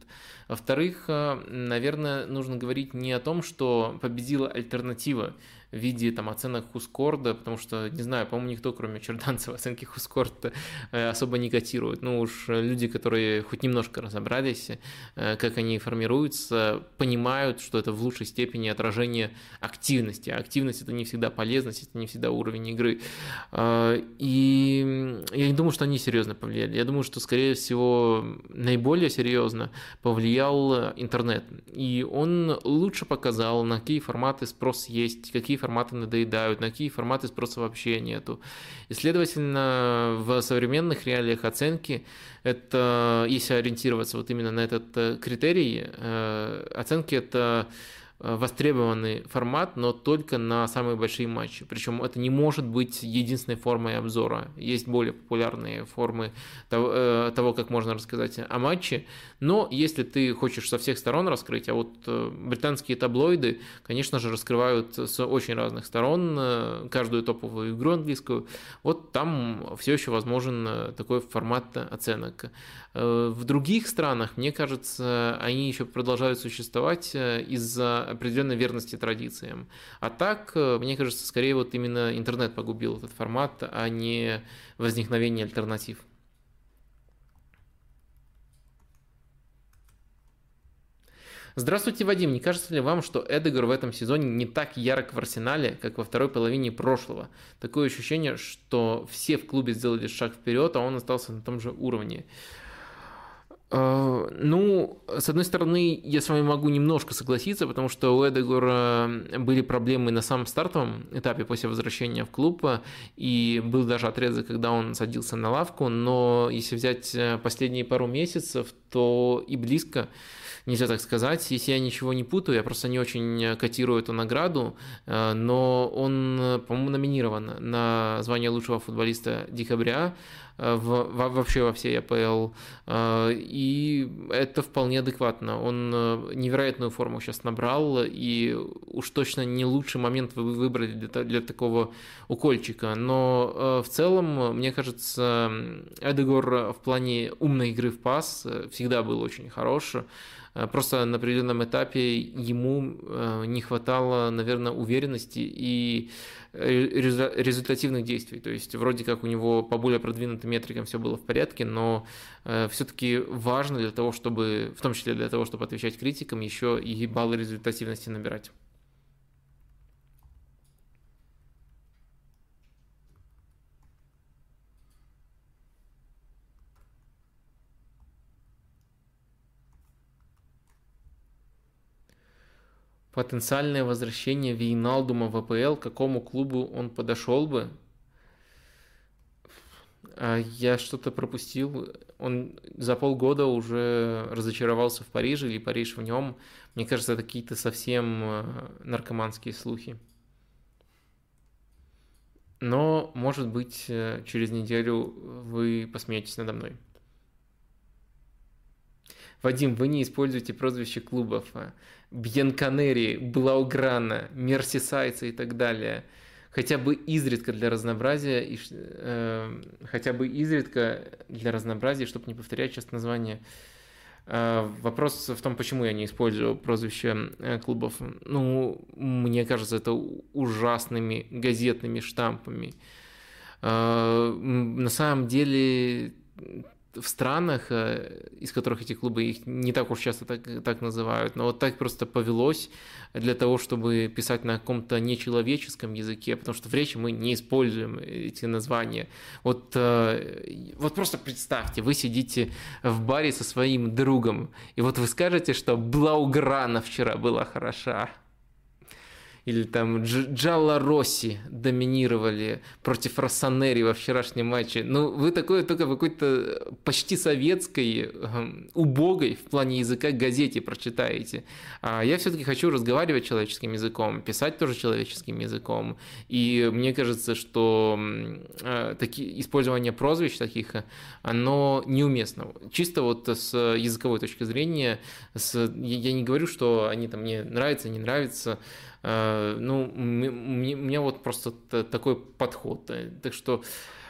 Во-вторых, наверное, нужно говорить не о том, что победила альтернатива в виде там, оценок Хускорда, потому что, не знаю, по-моему, никто, кроме Черданцева, оценки Хускорда э, особо не котирует. Ну уж люди, которые хоть немножко разобрались, э, как они формируются, понимают, что это в лучшей степени отражение активности. А активность это не всегда полезность, это не всегда уровень игры. Э, и я не думаю, что они серьезно повлияли. Я думаю, что, скорее всего, наиболее серьезно повлиял интернет. И он лучше показал, на какие форматы спрос есть, какие форматы надоедают, на какие форматы спроса вообще нету. И, следовательно, в современных реалиях оценки, это, если ориентироваться вот именно на этот э, критерий, э, оценки это востребованный формат, но только на самые большие матчи. Причем это не может быть единственной формой обзора. Есть более популярные формы того, э, того как можно рассказать о матче. Но если ты хочешь со всех сторон раскрыть, а вот э, британские таблоиды, конечно же, раскрывают с очень разных сторон каждую топовую игру английскую, вот там все еще возможен такой формат оценок. В других странах, мне кажется, они еще продолжают существовать из-за определенной верности традициям. А так, э, мне кажется, скорее вот именно интернет погубил этот формат, а не возникновение альтернатив. Здравствуйте, Вадим. Не кажется ли вам, что Эдегор в этом сезоне не так ярок в арсенале, как во второй половине прошлого? Такое ощущение, что все в клубе сделали шаг вперед, а он остался на том же уровне. Э, ну, с одной стороны, я с вами могу немножко согласиться, потому что у Эдегора были проблемы на самом стартовом этапе после возвращения в клуб, и был даже отрезок, когда он садился на лавку, но если взять э, последние пару месяцев, то и близко нельзя так сказать. Если я ничего не путаю, я просто не очень котирую эту награду, э, но он, по-моему, номинирован на звание лучшего футболиста декабря э, в, вообще во всей АПЛ. Э, и это вполне адекватно. Он невероятную форму сейчас набрал, и уж точно не лучший момент вы выбрали для, для такого укольчика. Но в целом, мне кажется, Эдегор в плане умной игры в пас всегда был очень хорош. Э, просто на определенном этапе ему э, не хватало, наверное, уверенности и результативных действий. То есть вроде как у него по более продвинутым метрикам все было в порядке, но э, все-таки важно для того, чтобы, в том числе для того, чтобы отвечать критикам, еще и баллы результативности набирать. Потенциальное возвращение Вейналдума в АПЛ, к какому клубу он подошел бы? А я что-то пропустил. Он за полгода уже разочаровался в Париже или Париж в нем. Мне кажется, это какие-то совсем э, наркоманские слухи. Но, может быть, э, через неделю вы посмеетесь надо мной. Вадим, вы не используете прозвище клубов. Бьянканери, Блауграна, Мерсисайца и так далее. Хотя бы изредка для разнообразия, и, э, хотя бы изредка для разнообразия, чтобы не повторять сейчас название. Вопрос в том, почему я не использую прозвище клубов. Ну, мне кажется, это ужасными газетными штампами. На самом деле в странах, э, из которых эти клубы их не так уж часто так, так называют, но вот так просто повелось для того, чтобы писать на каком-то нечеловеческом языке, потому что в речи мы не используем эти названия. Вот, э, вот просто представьте, вы сидите в баре со своим другом, и вот вы скажете, что Блауграна вчера была хороша или там Джалла Росси доминировали против Россонери во вчерашнем матче. Ну, вы такое только в какой-то почти советской, эм, убогой в плане языка газете прочитаете. А я все-таки хочу разговаривать человеческим языком, писать тоже человеческим языком. И мне кажется, что э, таки, использование прозвищ таких, оно неуместно. Чисто вот с языковой точки зрения, с, я не говорю, что они там мне нравятся, не нравятся, Э, ну, мне, мне вот просто такой подход. Так что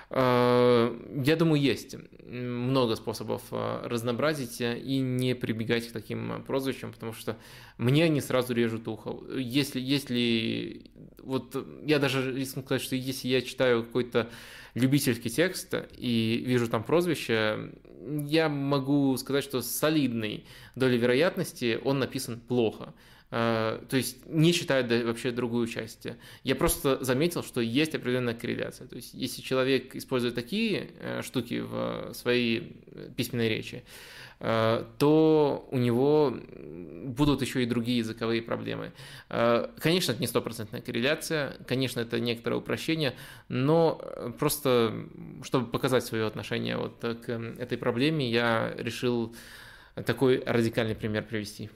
э, я думаю, есть много способов э, разнообразить и не прибегать к таким прозвищам, потому что мне они сразу режут ухо. Если, если вот я даже рискну сказать, что если я читаю какой-то любительский текст и вижу там прозвище, я могу сказать, что с солидной долей вероятности он написан плохо. Э, то есть не считают вообще другую часть. Я просто заметил, что есть определенная корреляция. То есть если человек использует такие э, штуки в своей письменной речи, э, то у него будут еще и другие языковые проблемы. Конечно, это не стопроцентная корреляция, конечно, это некоторое упрощение, но просто, чтобы показать свое отношение вот к этой проблеме, я решил такой радикальный пример привести.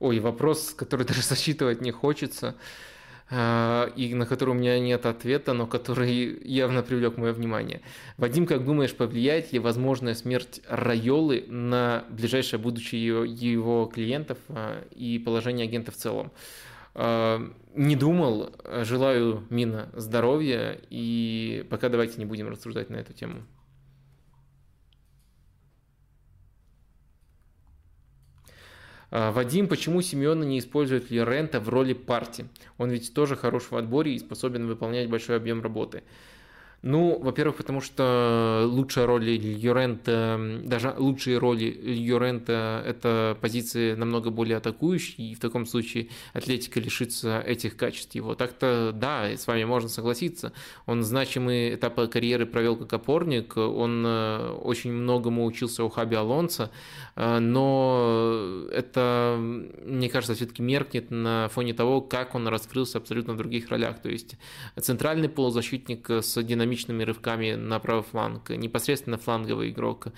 Ой, вопрос, который [laughs] даже засчитывать не хочется, а, и на который у меня нет ответа, но который явно привлек мое внимание. Вадим, как думаешь, повлияет ли возможная смерть Райолы на ближайшее будущее его клиентов а, и положение агента в целом? А, не думал, желаю Мина здоровья, и пока давайте не будем рассуждать на эту тему. Вадим, почему Симеона не использует Лерента в роли партии? Он ведь тоже хорош в отборе и способен выполнять большой объем работы. Ну, во-первых, потому что лучшая роль Юрента, даже лучшие роли Юрента – это позиции намного более атакующие, и в таком случае Атлетика лишится этих качеств его. Так-то, да, с вами можно согласиться. Он значимый этап карьеры провел как опорник, он э, очень многому учился у Хаби Алонса, э, но это, мне кажется, все-таки меркнет на фоне того, как он раскрылся абсолютно в других ролях. То есть центральный полузащитник с динамикой динамичными рывками на правый фланг, непосредственно фланговый игрок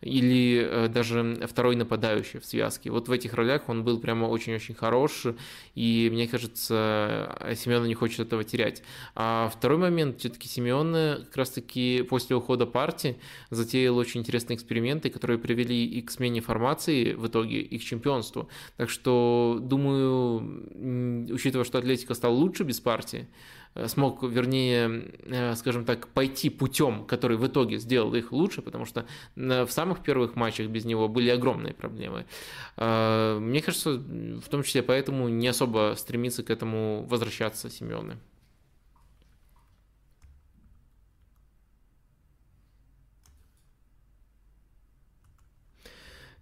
или э, даже второй нападающий в связке. Вот в этих ролях он был прямо очень-очень хорош, и мне кажется, Семен не хочет этого терять. А второй момент, все-таки Семен как раз-таки после ухода партии затеял очень интересные эксперименты, которые привели и к смене формации в итоге, и к чемпионству. Так что, думаю, учитывая, что Атлетика стал лучше без партии, смог, вернее, э, скажем так, пойти путем, который в итоге сделал их лучше, потому что в самых первых матчах без него были огромные проблемы. Э, мне кажется, в том числе поэтому не особо стремится к этому возвращаться Симеоне.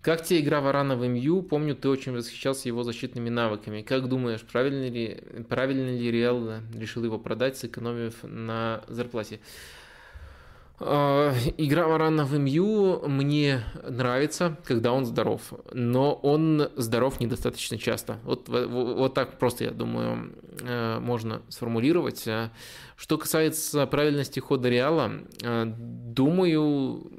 Как тебе игра Варана в МЮ? Помню, ты очень восхищался его защитными навыками. Как думаешь, правильно ли, правильно ли Реал решил его продать, сэкономив на зарплате? А, игра Варана в МЮ мне нравится, когда он здоров, но он здоров недостаточно часто. Вот, вот, так просто, я думаю, э, можно сформулировать. Что касается правильности хода Реала, э, думаю,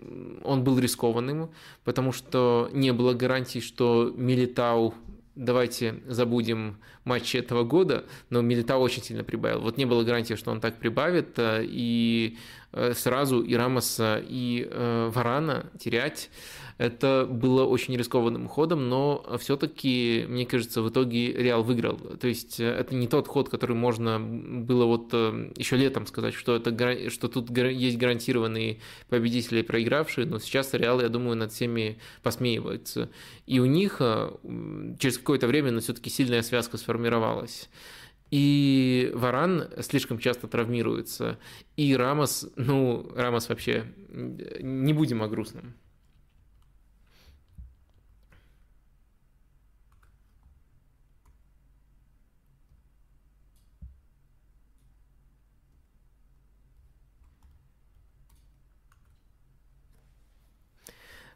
он был рискованным, потому что не было гарантий, что Милитау давайте забудем матчи этого года, но Милитау очень сильно прибавил. Вот не было гарантии, что он так прибавит, э, и э, сразу и Рамоса, и Варана терять Это было очень рискованным ходом, но все-таки, мне кажется, в итоге Реал выиграл. То есть это не тот ход, который можно было вот еще летом сказать, что, это, что тут есть гарантированные победители и проигравшие, но сейчас Реал, я думаю, над всеми посмеивается. И у них через какое-то время, но все-таки сильная связка сформировалась. И Варан слишком часто травмируется. И Рамос, ну, Рамос вообще, не будем о грустном.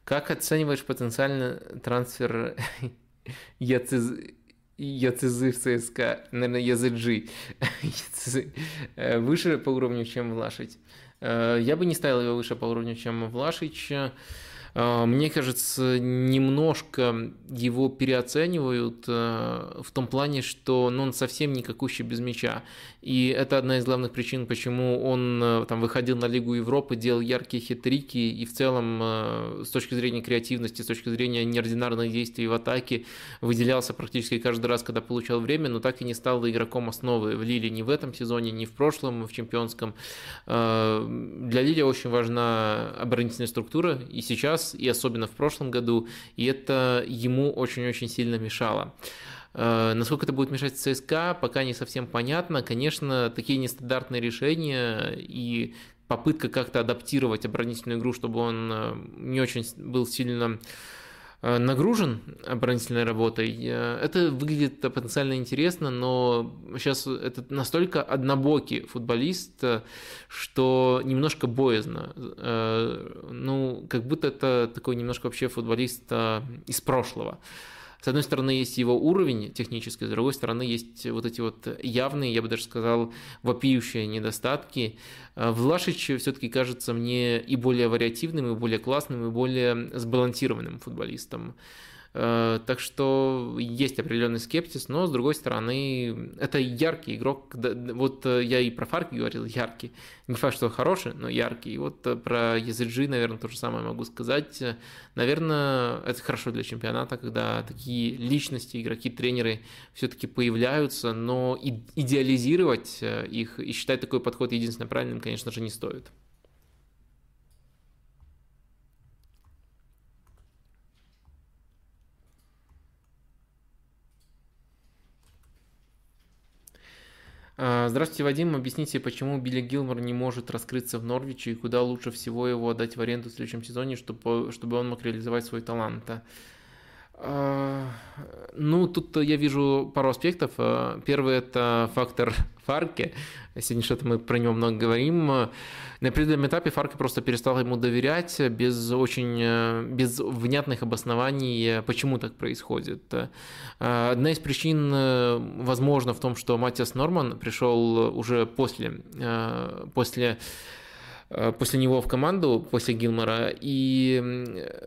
Как оцениваешь потенциальный трансфер [laughs] Яциз... Яцизы в ЦСКА? Наверное, Языджи. [laughs] Выше по уровню, чем Влашить. Э, я бы не ставил его выше по уровню, чем Влашич. А, мне кажется, немножко его переоценивают э, в том плане, что ну, он совсем никакущий без мяча. И это одна из главных причин, почему он э, там выходил на Лигу Европы, делал яркие хитрики и в целом с точки зрения креативности, с точки зрения неординарных действий в атаке выделялся практически каждый раз, когда получал время, но так и не стал игроком основы в Лиле ни в этом сезоне, ни в прошлом, в чемпионском. Для Лили очень важна оборонительная структура, и сейчас раз, и особенно в прошлом году, и это ему очень-очень сильно мешало. Э, насколько это будет мешать ЦСКА, пока не совсем понятно. Конечно, такие нестандартные решения и попытка как-то адаптировать оборонительную игру, чтобы он э, не очень был сильно нагружен оборонительной работой. Э, это выглядит потенциально интересно, но сейчас это настолько однобокий футболист, э, что немножко боязно. Ну, как будто это такой немножко вообще футболист из прошлого. С одной стороны, есть его уровень технический, с другой стороны, есть вот эти вот явные, я бы даже сказал, вопиющие недостатки. Э, Влашич все-таки кажется мне и более вариативным, и более классным, и более сбалансированным футболистом. Э, так что есть определенный скепсис, но с другой стороны, это яркий игрок. Вот э, я и про Фарки говорил, яркий. Не факт, что хороший, но яркий. И вот э, про EZG, наверное, то же самое могу сказать. Наверное, это хорошо для чемпионата, когда такие личности, игроки, тренеры все-таки появляются, но идеализировать их и считать такой подход единственно правильным, конечно же, не стоит. Здравствуйте, Вадим. Объясните, почему Билли Гилмор не может раскрыться в Норвиче и куда лучше всего его отдать в аренду в следующем сезоне, чтобы, чтобы он мог реализовать свой талант? А, ну, тут я вижу пару аспектов. А, первый – это фактор Фарки. Сегодня что-то мы про него много говорим. На определенном этапе Фарки просто перестал ему доверять без очень без внятных обоснований, почему так происходит. Одна из причин, возможно, в том, что Матиас Норман пришел уже после, после Э, после него в команду, после Гилмора, и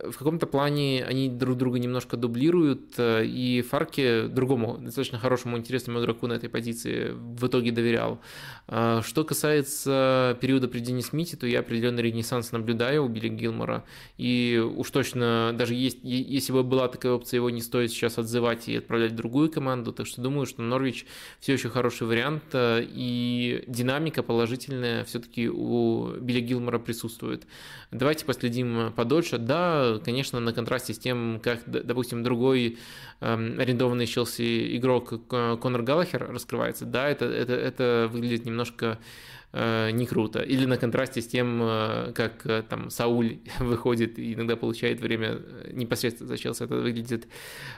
в каком-то плане они друг друга немножко дублируют, э, и Фарке, другому, достаточно хорошему, интересному игроку на этой позиции, в итоге доверял. Э, что касается периода при Денис Смите, то я определенный ренессанс наблюдаю у Билли Гилмора, и уж точно, даже есть, если бы была такая опция, его не стоит сейчас отзывать и отправлять в другую команду, так что думаю, что Норвич все еще хороший вариант, и динамика положительная все-таки у Билли Билли Гилмора присутствует. Давайте последим подольше. Да, конечно, на контрасте с тем, как, допустим, другой э, арендованный Челси игрок Конор Галлахер раскрывается, да, это, это, это выглядит немножко Э, не круто. Или на контрасте с тем, э, как э, там Сауль [laughs] выходит и иногда получает время непосредственно за Челси, это выглядит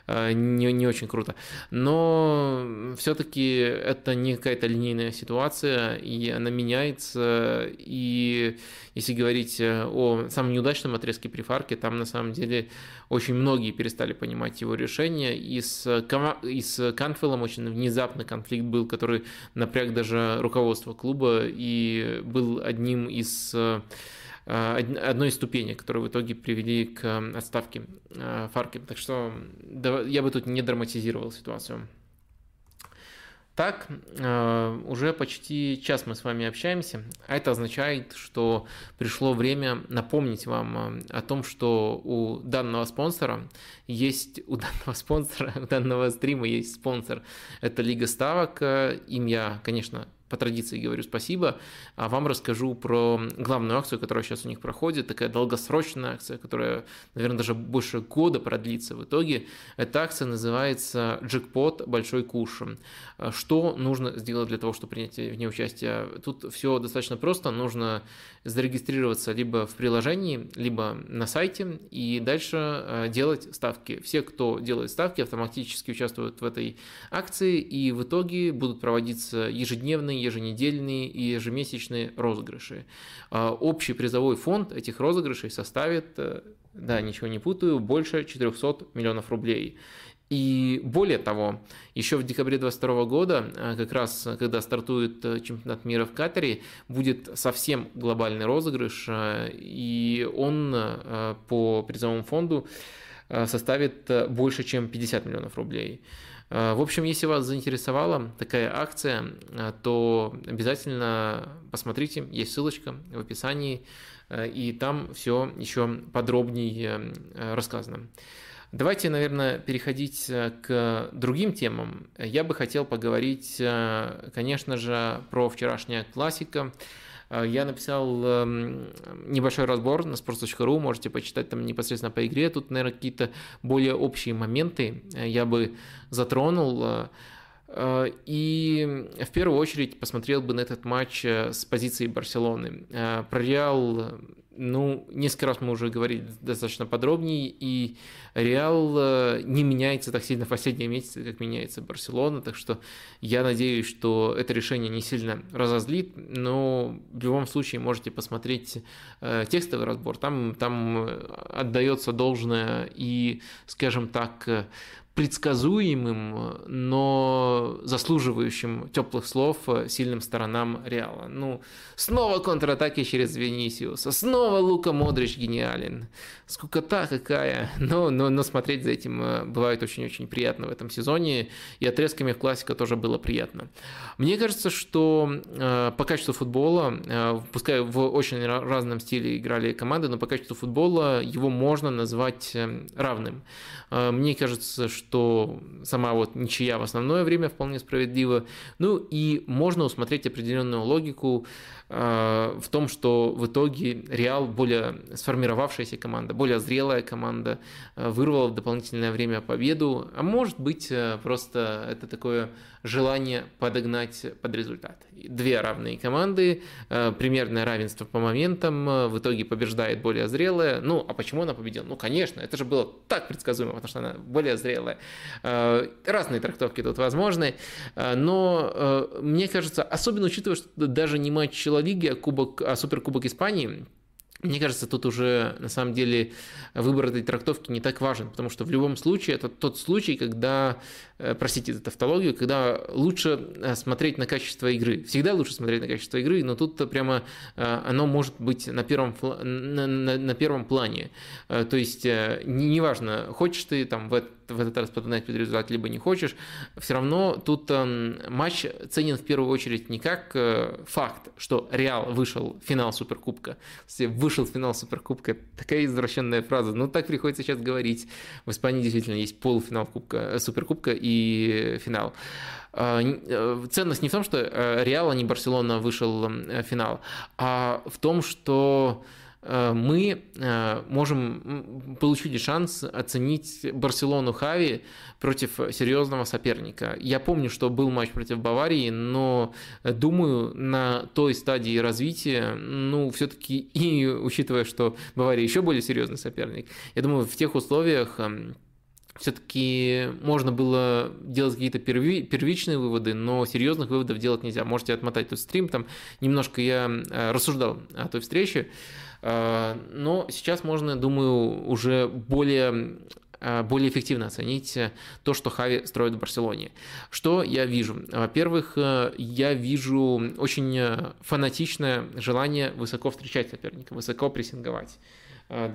не, не очень круто. Но все-таки это не какая-то линейная ситуация, и она меняется, и если говорить о самом неудачном отрезке при Фарке, там на самом деле очень многие перестали понимать его решение, и с, и с Канфелом очень внезапный конфликт был, который напряг даже руководство клуба, и был одним из э, одной из ступеней, которые в итоге привели к отставке э, Фарки. Так что я бы тут не драматизировал ситуацию. Так, э, уже почти час мы с вами общаемся, а это означает, что пришло время напомнить вам о том, что у данного спонсора есть, у данного спонсора, [laughs] у данного стрима есть спонсор. Это Лига Ставок, им я, конечно, по традиции говорю спасибо, а вам расскажу про главную акцию, которая сейчас у них проходит, такая долгосрочная акция, которая, наверное, даже больше года продлится в итоге. Эта акция называется «Джекпот. Большой куш». Что нужно сделать для того, чтобы принять в ней участие? Тут все достаточно просто. Нужно зарегистрироваться либо в приложении, либо на сайте и дальше э, делать ставки. Все, кто делает ставки, автоматически участвуют в этой акции и в итоге будут проводиться ежедневные, еженедельные и ежемесячные розыгрыши. Э, общий призовой фонд этих розыгрышей составит, э, да, ничего не путаю, больше 400 миллионов рублей. И более того, еще в декабре 2022 года, э, как раз когда стартует э, чемпионат мира в Катаре, будет совсем глобальный розыгрыш, э, и он по призовому фонду составит больше, чем 50 миллионов рублей. В общем, если вас заинтересовала такая акция, то обязательно посмотрите, есть ссылочка в описании, и там все еще подробнее рассказано. Давайте, наверное, переходить э, к другим темам. Я бы хотел поговорить, э, конечно же, про вчерашняя классика. Э, я написал эм, небольшой разбор на sports.ru, можете почитать там непосредственно по игре. Тут, наверное, какие-то более общие моменты я бы затронул. И в первую очередь посмотрел бы на этот матч с позиции Барселоны. Про Реал ну, несколько раз мы уже говорили достаточно подробнее, и Реал э, не меняется так сильно в последние месяцы, как меняется Барселона, так что я надеюсь, что это решение не сильно разозлит, но в любом случае можете посмотреть э, текстовый разбор, там, там отдается должное и, скажем так, предсказуемым, но заслуживающим теплых слов сильным сторонам Реала. Ну, снова контратаки через Венисиуса, снова Лука Модрич гениален. Скукота какая. Но, но, но смотреть за этим э, бывает очень-очень приятно в этом сезоне, и отрезками классика тоже было приятно. Мне кажется, что э, по качеству футбола, э, пускай в очень разном стиле играли команды, но по качеству футбола его можно назвать э, равным. Э, мне кажется, что что сама вот ничья в основное время вполне справедлива. Ну и можно усмотреть определенную логику в том, что в итоге Реал более сформировавшаяся команда, более зрелая команда, э, вырвала в дополнительное время победу, а может быть э, просто это такое желание подогнать под результат. Две равные команды, примерное равенство по моментам, в итоге побеждает более зрелая. Ну, а почему она победила? Ну, конечно, это же было так предсказуемо, потому что она более зрелая. Разные трактовки тут возможны, но мне кажется, особенно учитывая, что даже не матч человека, Лиги, кубок, а Суперкубок Испании, мне кажется, тут уже на самом деле выбор этой трактовки не так важен, потому что в любом случае это тот случай, когда, э, простите за тавтологию, когда лучше э, смотреть на качество игры. Всегда лучше смотреть на качество игры, но тут прямо э, оно может быть на первом, на, на, на первом плане. То есть неважно, хочешь ты там в в этот раз подогнать под результат, либо не хочешь, все равно тут э, матч ценен в первую очередь не как э, факт, что Реал вышел в финал Суперкубка. Вышел в финал Суперкубка, такая извращенная фраза, ну так приходится сейчас говорить. В Испании действительно есть полуфинал Кубка, э, Суперкубка и финал. А, э, ценность не в том, что э, Реал, а не Барселона вышел в финал, а в том, что мы э, можем получить шанс оценить Барселону Хави против серьезного соперника. Я помню, что был матч против Баварии, но думаю, на той стадии развития, ну, все-таки [laughs] и учитывая, что Бавария еще более серьезный соперник, я думаю, в тех условиях эм, все-таки можно было делать какие-то перви, первичные выводы, но серьезных выводов делать нельзя. Можете отмотать тут стрим, там немножко я э, рассуждал о той встрече. Э, но сейчас можно, думаю, уже более э, более эффективно оценить то, что Хави строит в Барселоне. Что я вижу? Во-первых, э, я вижу очень фанатичное желание высоко встречать соперника, высоко прессинговать.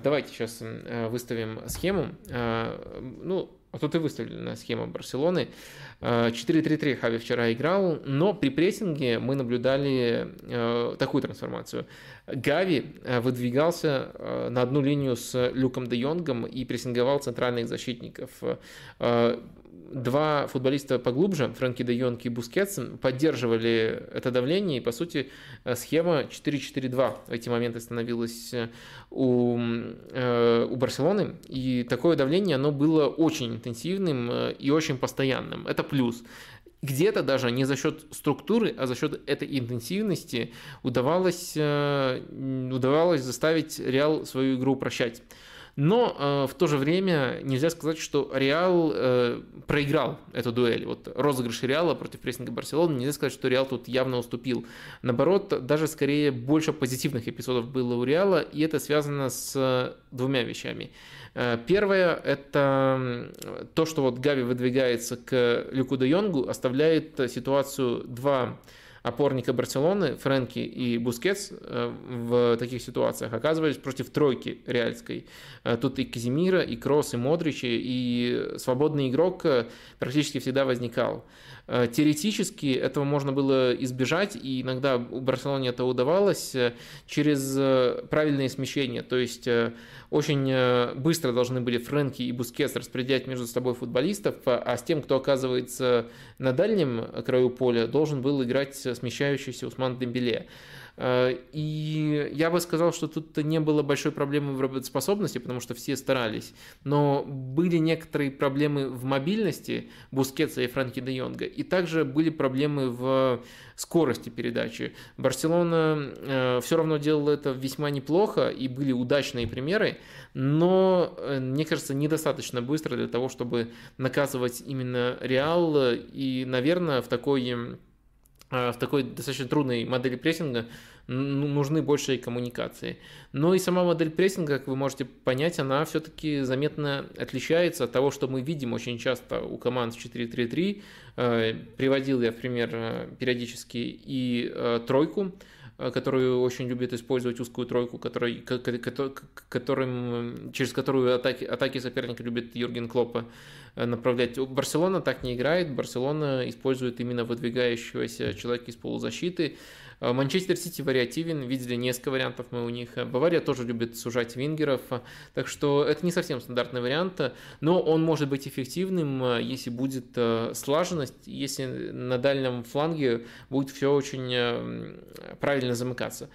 Давайте сейчас выставим схему. Ну, а тут и выставлена схема Барселоны. 4-3-3 Хави вчера играл, но при прессинге мы наблюдали такую трансформацию. Гави выдвигался на одну линию с Люком де Йонгом и прессинговал центральных защитников два футболиста поглубже, Фрэнки де Йонг и Бускетс, поддерживали это давление, и, по сути, схема 4-4-2 в эти моменты становилась э, у, э, у Барселоны, и такое давление, оно было очень интенсивным э, и очень постоянным. Это плюс где-то даже не за счет структуры, а за счет этой интенсивности удавалось, удавалось заставить Реал свою игру прощать. Но э, в то же время нельзя сказать, что Реал э, проиграл эту дуэль. Вот розыгрыш Реала против прессинга Барселоны, нельзя сказать, что Реал тут явно уступил. Наоборот, даже скорее больше позитивных эпизодов было у Реала, и это связано с двумя вещами. Э, первое – это то, что вот Гави выдвигается к Люку де Йонгу, оставляет ситуацию 2 опорника Барселоны, Фрэнки и Бускетс э, в таких ситуациях оказывались против тройки реальской. Э, тут и Каземиро, и Кросс, и Модрич, и свободный игрок э, практически всегда возникал. Теоретически этого можно было избежать, и иногда у Барселоны это удавалось через правильные смещения. То есть очень быстро должны были Фрэнки и Бускетс распределять между собой футболистов, а с тем, кто оказывается на дальнем краю поля, должен был играть смещающийся Усман Дембеле. Э, и я бы сказал, что тут не было большой проблемы в работоспособности, потому что все старались. Но были некоторые проблемы в мобильности Бускетса и Франки де Йонга. И также были проблемы в скорости передачи. Барселона э, все равно делала это весьма неплохо, и были удачные примеры, но, э, мне кажется, недостаточно быстро для того, чтобы наказывать именно Реал. И, наверное, в такой в такой достаточно трудной модели прессинга ну, нужны большие коммуникации. Но и сама модель прессинга, как вы можете понять, она все-таки заметно отличается от того, что мы видим очень часто у команд в 4-3-3. Э, приводил я в пример э, периодически и э, тройку, которую очень любит использовать узкую тройку, который, которым, через которую атаки, атаки соперника любит Юрген Клоппа. Э, направлять. Барселона так не играет, Барселона использует именно выдвигающегося человека из полузащиты. Э, Манчестер Сити вариативен, видели несколько вариантов мы у них. Бавария тоже любит сужать вингеров, так что это не совсем стандартный вариант, но он может быть эффективным, э, если будет слаженность, если на дальнем фланге будет все очень правильно замыкаться.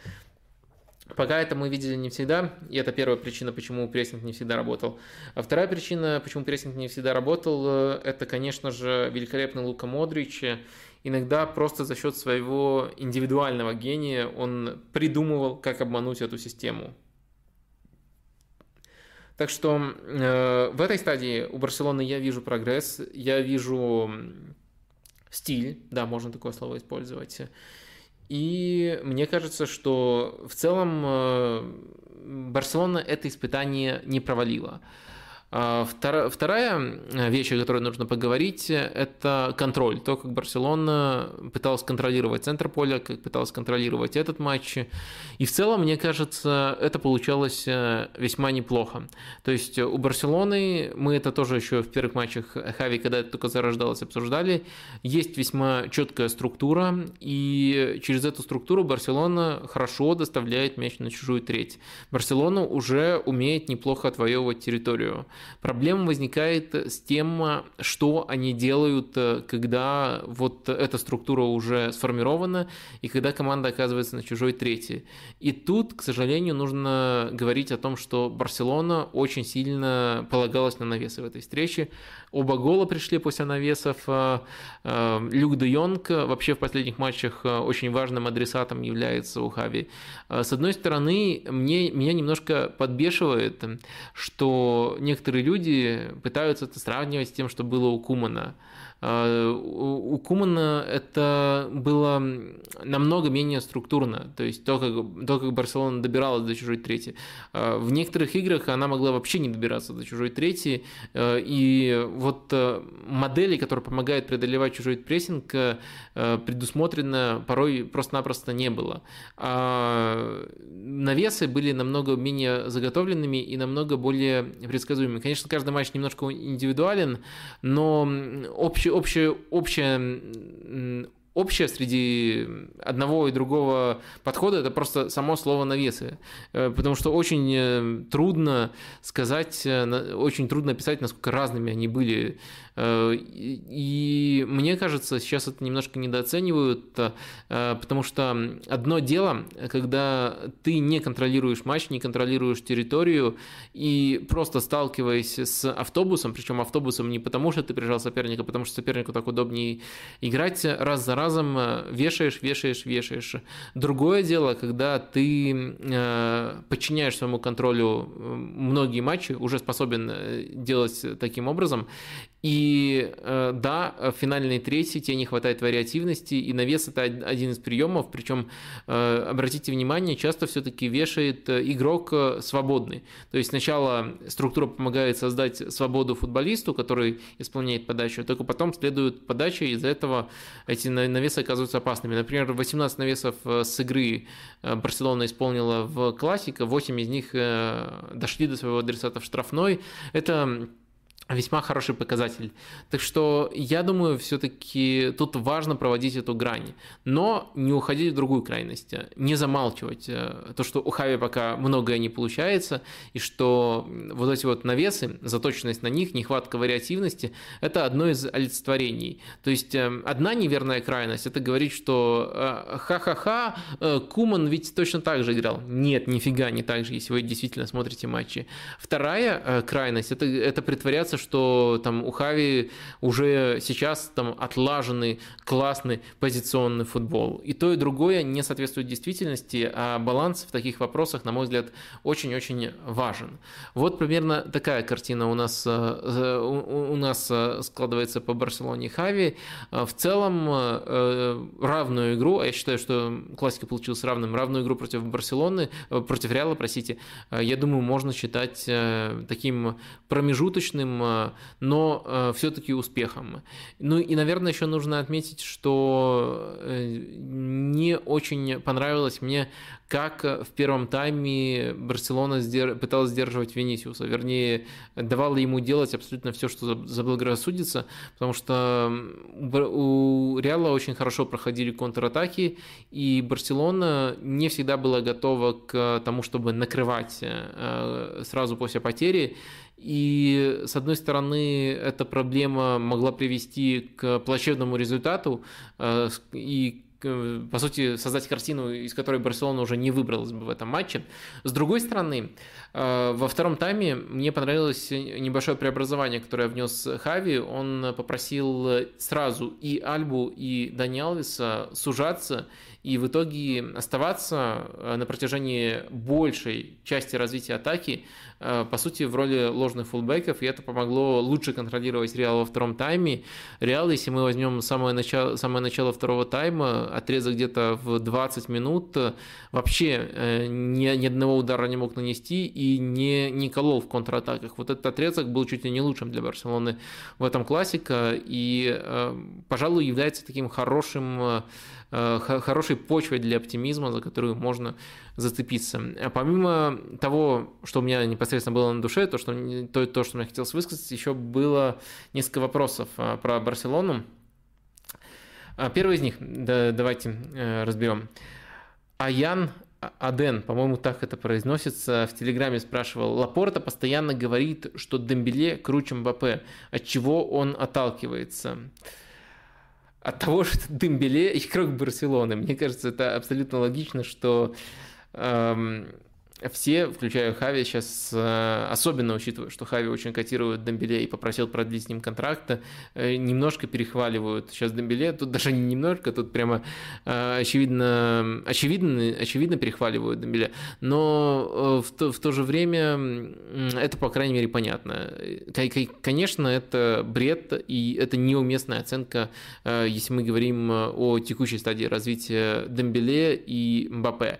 Пока это мы видели не всегда, и это первая причина, почему прессинг не всегда работал. А вторая причина, почему прессинг не всегда работал, э, это, конечно же, великолепный Лука Модрич. Иногда просто за счет своего индивидуального гения он придумывал, как обмануть эту систему. Так что э, в этой стадии у Барселоны я вижу прогресс, я вижу стиль, да, можно такое слово использовать. И мне кажется, что в целом э, Барселона это испытание не провалила. А, вторая э, вещь, о которой нужно поговорить, это контроль. То, как Барселона пыталась контролировать центр поля, как пыталась контролировать этот матч. И в целом, мне кажется, это получалось э, весьма неплохо. То есть у Барселоны, мы это тоже еще в первых матчах Хави, когда это только зарождалось, обсуждали, есть весьма четкая структура, и через эту структуру Барселона хорошо доставляет мяч на чужую треть. Барселона уже умеет неплохо отвоевывать территорию. Проблема возникает с тем, что они делают, э, когда вот эта структура уже сформирована и когда команда оказывается на чужой трети. И тут, к сожалению, нужно говорить о том, что Барселона очень сильно полагалась на навесы в этой встрече. Оба гола пришли после навесов. Э, э, Люк де Йонг вообще в последних матчах очень важным адресатом является у Хави. С одной стороны, мне, меня немножко подбешивает, что некоторые некоторые люди пытаются это сравнивать с тем, что было у Кумана. А, у Кумана это было намного менее структурно, то есть то, как, то, как Барселона добиралась до чужой трети. А, в некоторых играх она могла вообще не добираться до чужой трети, и вот модели, которые помогают преодолевать чужой прессинг, предусмотрено порой просто-напросто не было. А навесы были намного менее заготовленными и намного более предсказуемыми. Конечно, каждый матч немножко индивидуален, но общее, общее, общее общее среди одного и другого подхода это просто само слово навесы. Э, потому что очень э, трудно сказать, э, очень трудно описать, насколько разными они были и мне кажется, сейчас это немножко недооценивают, э, потому что одно дело, когда ты не контролируешь матч, не контролируешь территорию, и просто сталкиваясь с автобусом, причем автобусом не потому, что ты прижал соперника, а потому что сопернику так удобнее играть, раз за разом э, вешаешь, вешаешь, вешаешь. Другое дело, когда ты подчиняешь своему контролю многие матчи, уже способен делать таким образом, и э, да, в финальной трети тебе не хватает вариативности, и навес это один из приемов, причем э, обратите внимание, часто все-таки вешает э, игрок свободный. То есть сначала структура помогает создать свободу футболисту, который исполняет подачу, только потом следует подача, и из-за этого эти навесы оказываются опасными. Например, 18 навесов с игры Барселона исполнила в классика, 8 из них дошли до своего адресата в штрафной. Это весьма хороший показатель. Так что я думаю, все-таки тут важно проводить эту грань, но не уходить в другую крайность, не замалчивать э, то, что у Хави пока многое не получается, и что вот эти вот навесы, заточенность на них, нехватка вариативности – это одно из олицетворений. То есть э, одна неверная крайность – это говорить, что э, ха-ха-ха, Куман ведь точно так же играл. Нет, нифига не так же, если вы действительно смотрите матчи. Вторая крайность – это, это притворяться, что там у Хави уже сейчас там отлаженный классный позиционный футбол. И то, и другое не соответствует действительности, а баланс в таких вопросах, на мой взгляд, очень-очень важен. Вот примерно такая картина у нас, э, у нас э, складывается по Барселоне и Хави. Э, в целом равную игру, а я считаю, что классика получилась равным, равную игру против Барселоны, против Реала, простите, я думаю, можно считать таким промежуточным но э, все-таки успехом. Ну и, наверное, еще нужно отметить, что э, не очень понравилось мне, как в первом тайме Барселона пыталась сдерживать Венисиуса, вернее, давала ему делать абсолютно все, что заблагорассудится, потому что у Реала очень хорошо проходили контратаки, и Барселона не всегда была готова к тому, чтобы накрывать э, сразу после потери, и, с одной стороны, эта проблема могла привести к плачевному результату э, и по сути, создать картину, из которой Барселона уже не выбралась бы в этом матче. С другой стороны, э, во втором тайме мне понравилось небольшое преобразование, которое внес Хави. Он попросил сразу и Альбу, и Дани Алвиса сужаться и в итоге оставаться э, на протяжении большей части развития атаки, э, по сути, в роли ложных фулбеков, и это помогло лучше контролировать Реал во втором тайме. Реал, если мы возьмем самое начало, самое начало второго тайма, отрезок где-то в 20 минут, вообще э, ни, ни одного удара не мог нанести и не, не колол в контратаках. Вот этот отрезок был чуть ли не лучшим для Барселоны в этом классика, и, пожалуй, является таким хорошим Э, хорошей почвой для оптимизма, за которую можно зацепиться. А помимо того, что у меня непосредственно было на душе, то, что, то, то, что мне хотелось высказать, еще было несколько вопросов э, про Барселону. А первый из них, да, давайте э, разберем. Аян Аден, по-моему, так это произносится, в Телеграме спрашивал, Лапорта постоянно говорит, что Дембеле круче Мбаппе, от чего он отталкивается от того, что Дембеле игрок Барселоны. Мне кажется, это абсолютно логично, что эм, все, включая Хави, сейчас, э, особенно учитывая, что Хави очень котирует Дембеле и попросил продлить с ним контракта, э, немножко перехваливают сейчас Дембеле. Тут даже не немножко, тут прямо э, очевидно, очевидно, очевидно перехваливают Дембеле. Но в то, в то же время это, по крайней мере, понятно. Конечно, это бред, и это неуместная оценка, если мы говорим о текущей стадии развития Дембеле и Мбаппе.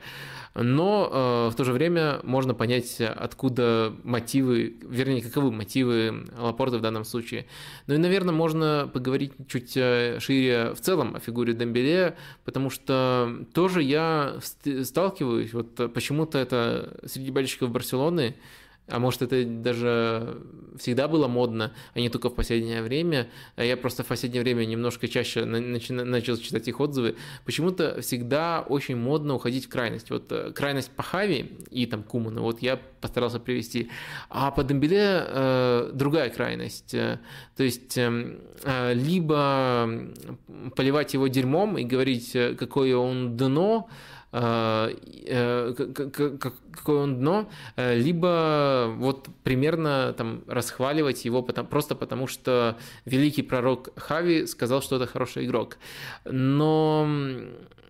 Но э, в то же время можно понять, откуда мотивы, вернее, каковы мотивы Лапорта в данном случае. Ну и, наверное, можно поговорить чуть э, шире в целом о фигуре Дембеле, потому что тоже я сталкиваюсь, вот почему-то это среди болельщиков Барселоны а может это даже всегда было модно, а не только в последнее время. А я просто в последнее время немножко чаще начал читать их отзывы. Почему-то всегда очень модно уходить в крайность. Вот э, крайность по Хави и там Куману, вот я постарался привести. А по Дембеле э, другая крайность. Э, то есть э, э, либо поливать его дерьмом и говорить, какое он дно, Э, э, какое он дно, э, либо вот примерно там расхваливать его потому, просто потому, что великий пророк Хави сказал, что это хороший игрок. Но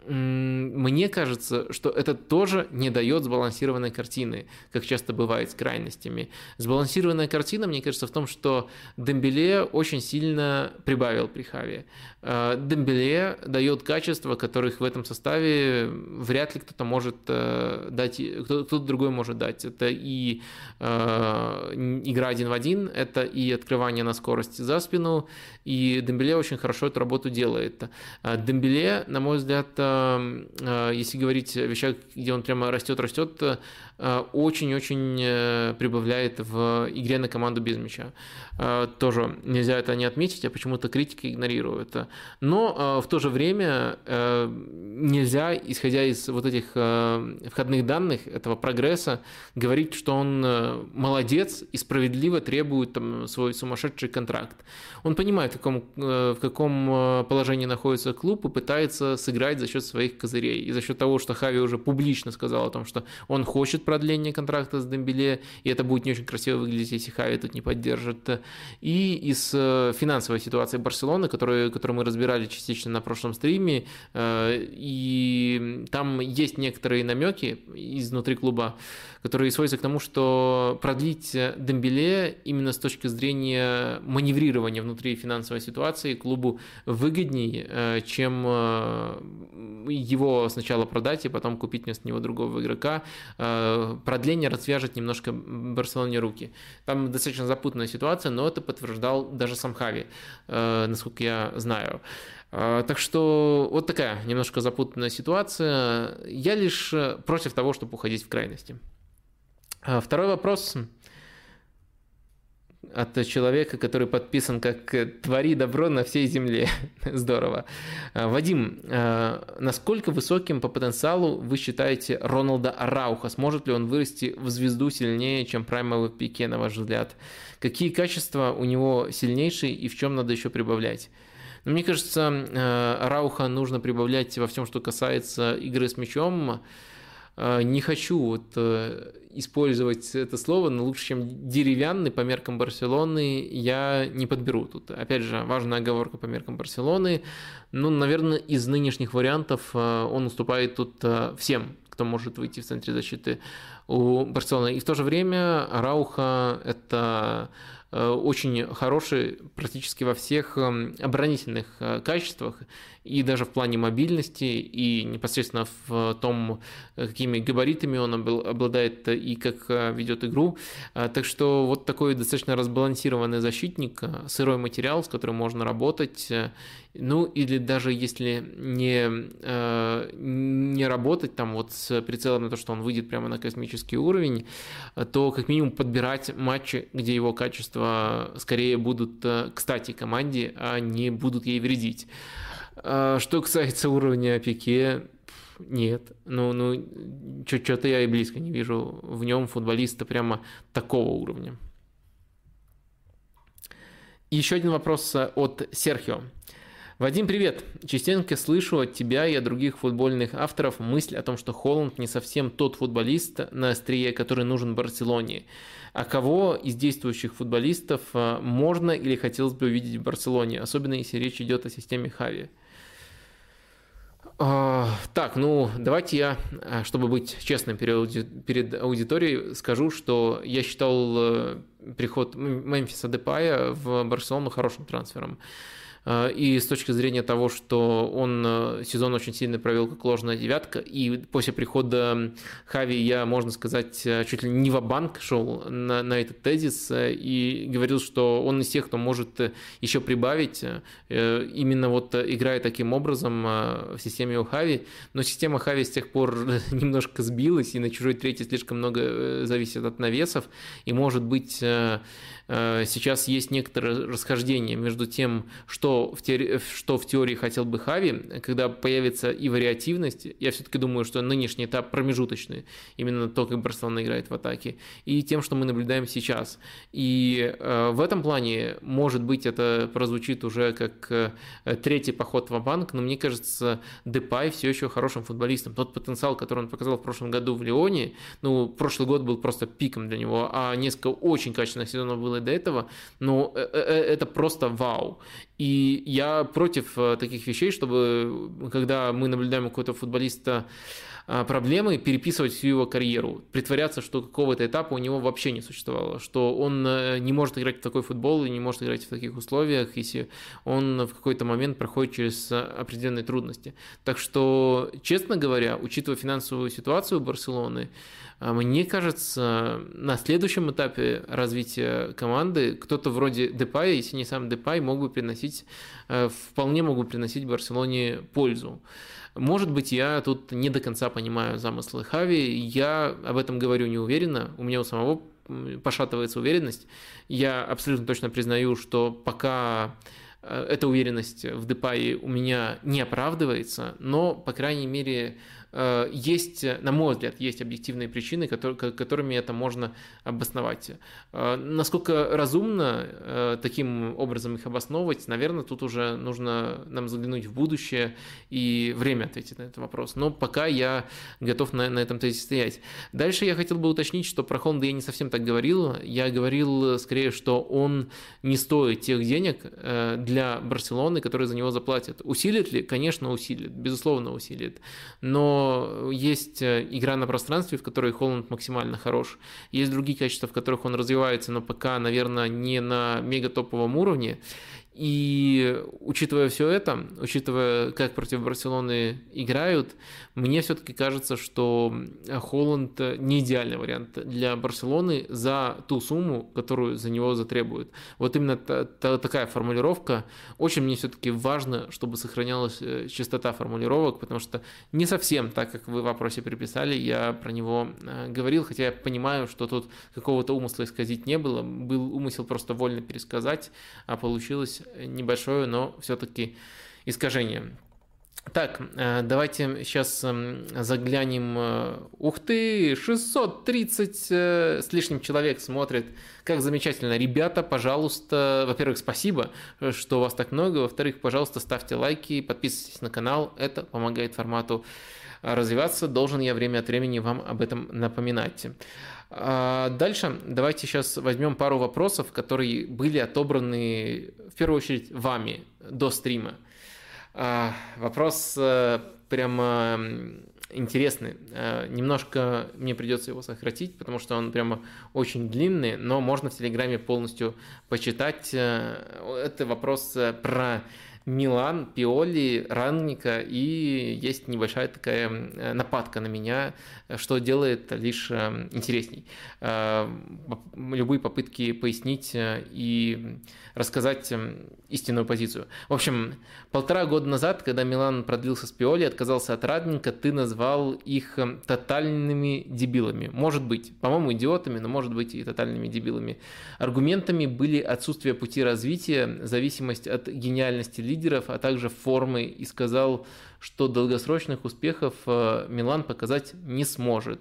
мне кажется, что это тоже не дает сбалансированной картины, как часто бывает с крайностями. Сбалансированная картина, мне кажется, в том, что Дембеле очень сильно прибавил при Хаве. Э, Дембеле дает качества, которых в этом составе вряд ли кто-то может э, дать, кто-то другой может дать. Это и э, игра один в один, это и открывание на скорости за спину, и Дембеле очень хорошо эту работу делает. Дембеле, на мой взгляд, если говорить о вещах, где он прямо растет, растет, Э, очень-очень э, прибавляет в игре на команду без мяча. Э, тоже нельзя это не отметить, а почему-то критика игнорирует. Но в то же время нельзя, исходя из вот этих входных данных, этого прогресса, говорить, что он молодец и справедливо требует там, свой сумасшедший контракт. Он понимает, в каком, в каком положении находится клуб и пытается сыграть за счет своих козырей. И за счет того, что Хави уже публично сказал о том, что он хочет продление контракта с Дембеле, и это будет не очень красиво выглядеть, если Хави тут не поддержит. И из э, финансовой ситуации Барселоны, которую, которую мы разбирали частично на прошлом стриме, э, и там есть некоторые намеки изнутри клуба, которые сводятся к тому, что продлить Дембеле именно с точки зрения маневрирования внутри финансовой ситуации клубу выгоднее, э, чем э, его сначала продать и потом купить вместо него другого игрока. Э, продление развяжет немножко Барселоне руки. Там достаточно запутанная ситуация, но это подтверждал даже сам Хави, насколько я знаю. Так что вот такая немножко запутанная ситуация. Я лишь против того, чтобы уходить в крайности. А второй вопрос от человека, который подписан как «Твори добро на всей земле». [laughs] Здорово. А, Вадим, а, насколько высоким по потенциалу вы считаете Роналда Арауха? Сможет ли он вырасти в звезду сильнее, чем праймовый пике, на ваш взгляд? Какие качества у него сильнейшие и в чем надо еще прибавлять? Ну, мне кажется, Рауха нужно прибавлять во всем, что касается игры с мячом, не хочу вот э, использовать это слово, но лучше, чем деревянный по меркам Барселоны, я не подберу тут. Опять же, важная оговорка по меркам Барселоны. Ну, наверное, из нынешних вариантов э, он уступает тут э, всем, кто может выйти в центре защиты у Барселоны. И в то же время Рауха – это очень хороший практически во всех оборонительных качествах и даже в плане мобильности, и непосредственно в том, какими габаритами он обладает и как э, ведет игру. А, так что вот такой достаточно разбалансированный защитник, э, сырой материал, с которым можно работать. Э, ну, или даже если не, не работать там вот с прицелом на то, что он выйдет прямо на космический уровень, то как минимум подбирать матчи, где его качества скорее будут кстати команде, а не будут ей вредить. А, что касается уровня Пике, нет. Ну, ну что-то я и близко не вижу в нем футболиста прямо такого уровня. Еще один вопрос от Серхио. Вадим, привет! Частенько слышу от тебя и от других футбольных авторов мысль о том, что Холланд не совсем тот футболист на острие, который нужен Барселоне. А кого из действующих футболистов э, можно или хотелось бы увидеть в Барселоне, особенно если речь идет о системе Хави? А, так, ну давайте я, э, чтобы быть честным перед аудиторией, скажу, что я считал э, приход Мемфиса Депая в Барселону хорошим трансфером. Э, и с точки зрения того, что он э, сезон очень сильно провел как ложная девятка, и после прихода Хави я, можно сказать, э, чуть ли не в банк шел на, на этот тезис и говорил, что он из тех, кто может еще прибавить, именно вот играя таким образом в системе у Хави. Но система Хави с тех пор [laughs] немножко сбилась, и на чужой третий слишком много зависит от навесов, и может быть сейчас есть некоторое расхождение между тем, что в, теории, что в теории хотел бы Хави, когда появится и вариативность, я все-таки думаю, что нынешний этап промежуточный, именно то, как Барселона играет в атаке, и тем, что мы наблюдаем сейчас. И э, в этом плане, может быть, это прозвучит уже как э, третий поход в банк но мне кажется, Депай все еще хорошим футболистом. Тот потенциал, который он показал в прошлом году в Лионе, ну, прошлый год был просто пиком для него, а несколько очень качественных сезонов было до этого, но э, э, э, это просто вау. И я против таких вещей, чтобы когда мы наблюдаем у какого-то футболиста а, проблемы переписывать всю его карьеру, притворяться, что какого-то этапа у него вообще не существовало, что он не может играть в такой футбол и не может играть в таких условиях, если он в какой-то момент проходит через определенные трудности. Так что, честно говоря, учитывая финансовую ситуацию Барселоны, мне кажется, на следующем этапе развития команды кто-то вроде Депая, если не сам Депай, мог бы приносить, э, вполне мог бы приносить Барселоне пользу. Может быть, я тут не до конца понимаю замыслы Хави, я об этом говорю неуверенно, у меня у самого пошатывается уверенность. Я абсолютно точно признаю, что пока э, эта уверенность в Депае у меня не оправдывается, но, по крайней мере, есть, на мой взгляд, есть объективные причины, которыми это можно обосновать. Э, насколько разумно э, таким образом их обосновывать, наверное, тут уже нужно нам заглянуть в будущее и время ответить на этот вопрос. Но пока я готов на, на этом тезисе стоять. Дальше я хотел бы уточнить, что про Honda я не совсем так говорил. Я говорил скорее, что он не стоит тех денег для Барселоны, которые за него заплатят. Усилит ли? Конечно, усилит. Безусловно, усилит. Но есть э, игра на пространстве, в которой Холланд максимально хорош. Есть другие качества, в которых он развивается, но пока, наверное, не на мега топовом уровне. И учитывая все это, учитывая, как против Барселоны играют, мне все-таки кажется, что Холланд не идеальный вариант для Барселоны за ту сумму, которую за него затребуют. Вот именно та, та, такая формулировка. Очень мне все-таки важно, чтобы сохранялась э, чистота формулировок, потому что не совсем так, как вы в вопросе приписали, я про него э, говорил, хотя я понимаю, что тут какого-то умысла исказить не было. Был умысел просто вольно пересказать, а получилось небольшое, но все-таки искажение. Так, э, давайте сейчас эм, заглянем. Э, ух ты, 630 э, с лишним человек смотрит. Как замечательно. Ребята, пожалуйста, во-первых, спасибо, что вас так много. Во-вторых, пожалуйста, ставьте лайки, подписывайтесь на канал. Это помогает формату развиваться. Должен я время от времени вам об этом напоминать. А дальше давайте сейчас возьмем пару вопросов, которые были отобраны в первую очередь вами до стрима. А, вопрос э, прямо интересный. Э, немножко мне придется его сократить, потому что он прямо очень длинный, но можно в Телеграме полностью почитать. Э, это вопрос про Милан, Пиоли, Ранника, и есть небольшая такая нападка на меня, что делает лишь интересней. Любые попытки пояснить и рассказать истинную позицию. В общем, полтора года назад, когда Милан продлился с Пиоли, отказался от Радника, ты назвал их эм, тотальными дебилами. Может быть, по-моему, идиотами, но может быть и тотальными дебилами. Аргументами были отсутствие пути развития, зависимость от гениальности лидеров, а также формы, и сказал, что долгосрочных успехов э, Милан показать не сможет.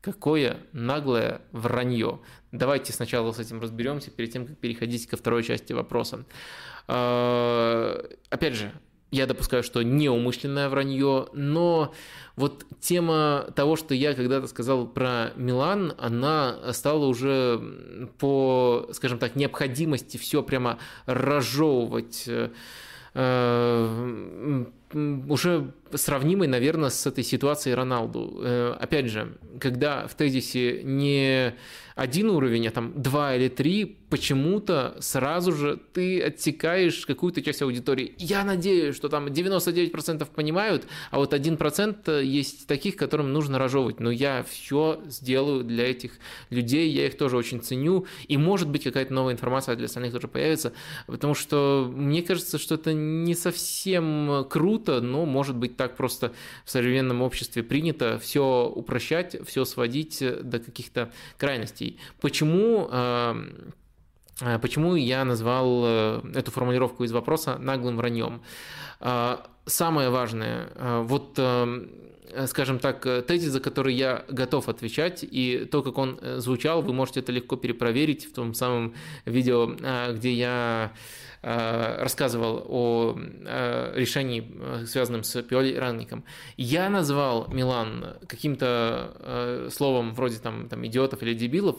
Какое наглое вранье. Давайте сначала с этим разберемся, перед тем, как переходить ко второй части вопроса. А, опять же, я допускаю, что неумышленное вранье, но вот тема того, что я когда-то сказал про Милан, она стала уже по, скажем так, необходимости все прямо разжевывать э, уже сравнимый, наверное, с этой ситуацией Роналду. Э, опять же, когда в тезисе не один уровень, а там два или три, почему-то сразу же ты отсекаешь какую-то часть аудитории. Я надеюсь, что там 99% понимают, а вот 1% есть таких, которым нужно разжевывать. Но я все сделаю для этих людей, я их тоже очень ценю, и может быть какая-то новая информация для остальных тоже появится, потому что мне кажется, что это не совсем круто, но может быть так просто в современном обществе принято все упрощать, все сводить до каких-то крайностей. Почему э, э, Почему я назвал э, эту формулировку из вопроса наглым враньем? Самое важное, вот скажем так, тезис, за который я готов отвечать, и то, как он звучал, вы можете это легко перепроверить в том самом видео, где я Э, рассказывал о э, решении, э, связанном с Пиоли Ранником. Я назвал Милан каким-то словом вроде там, там идиотов или дебилов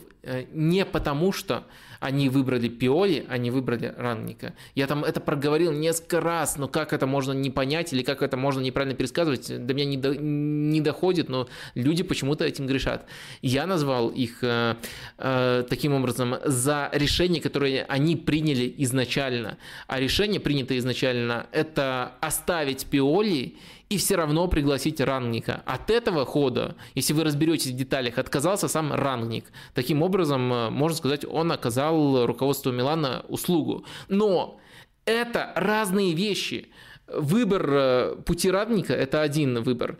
не потому, что они выбрали Пиоли, они выбрали Ранника. Я там это проговорил несколько раз, но как это можно не понять или как это можно неправильно пересказывать, до меня не, до, не доходит, но люди почему-то этим грешат. Я назвал их э, э, таким образом за решение, которое они приняли изначально. А решение, принятое изначально, это оставить Пиоли и все равно пригласить рангника. От этого хода, если вы разберетесь в деталях, отказался сам рангник. Таким образом, э, можно сказать, он оказал руководству Милана услугу. Но это разные вещи. Выбор э, пути равника – это один выбор.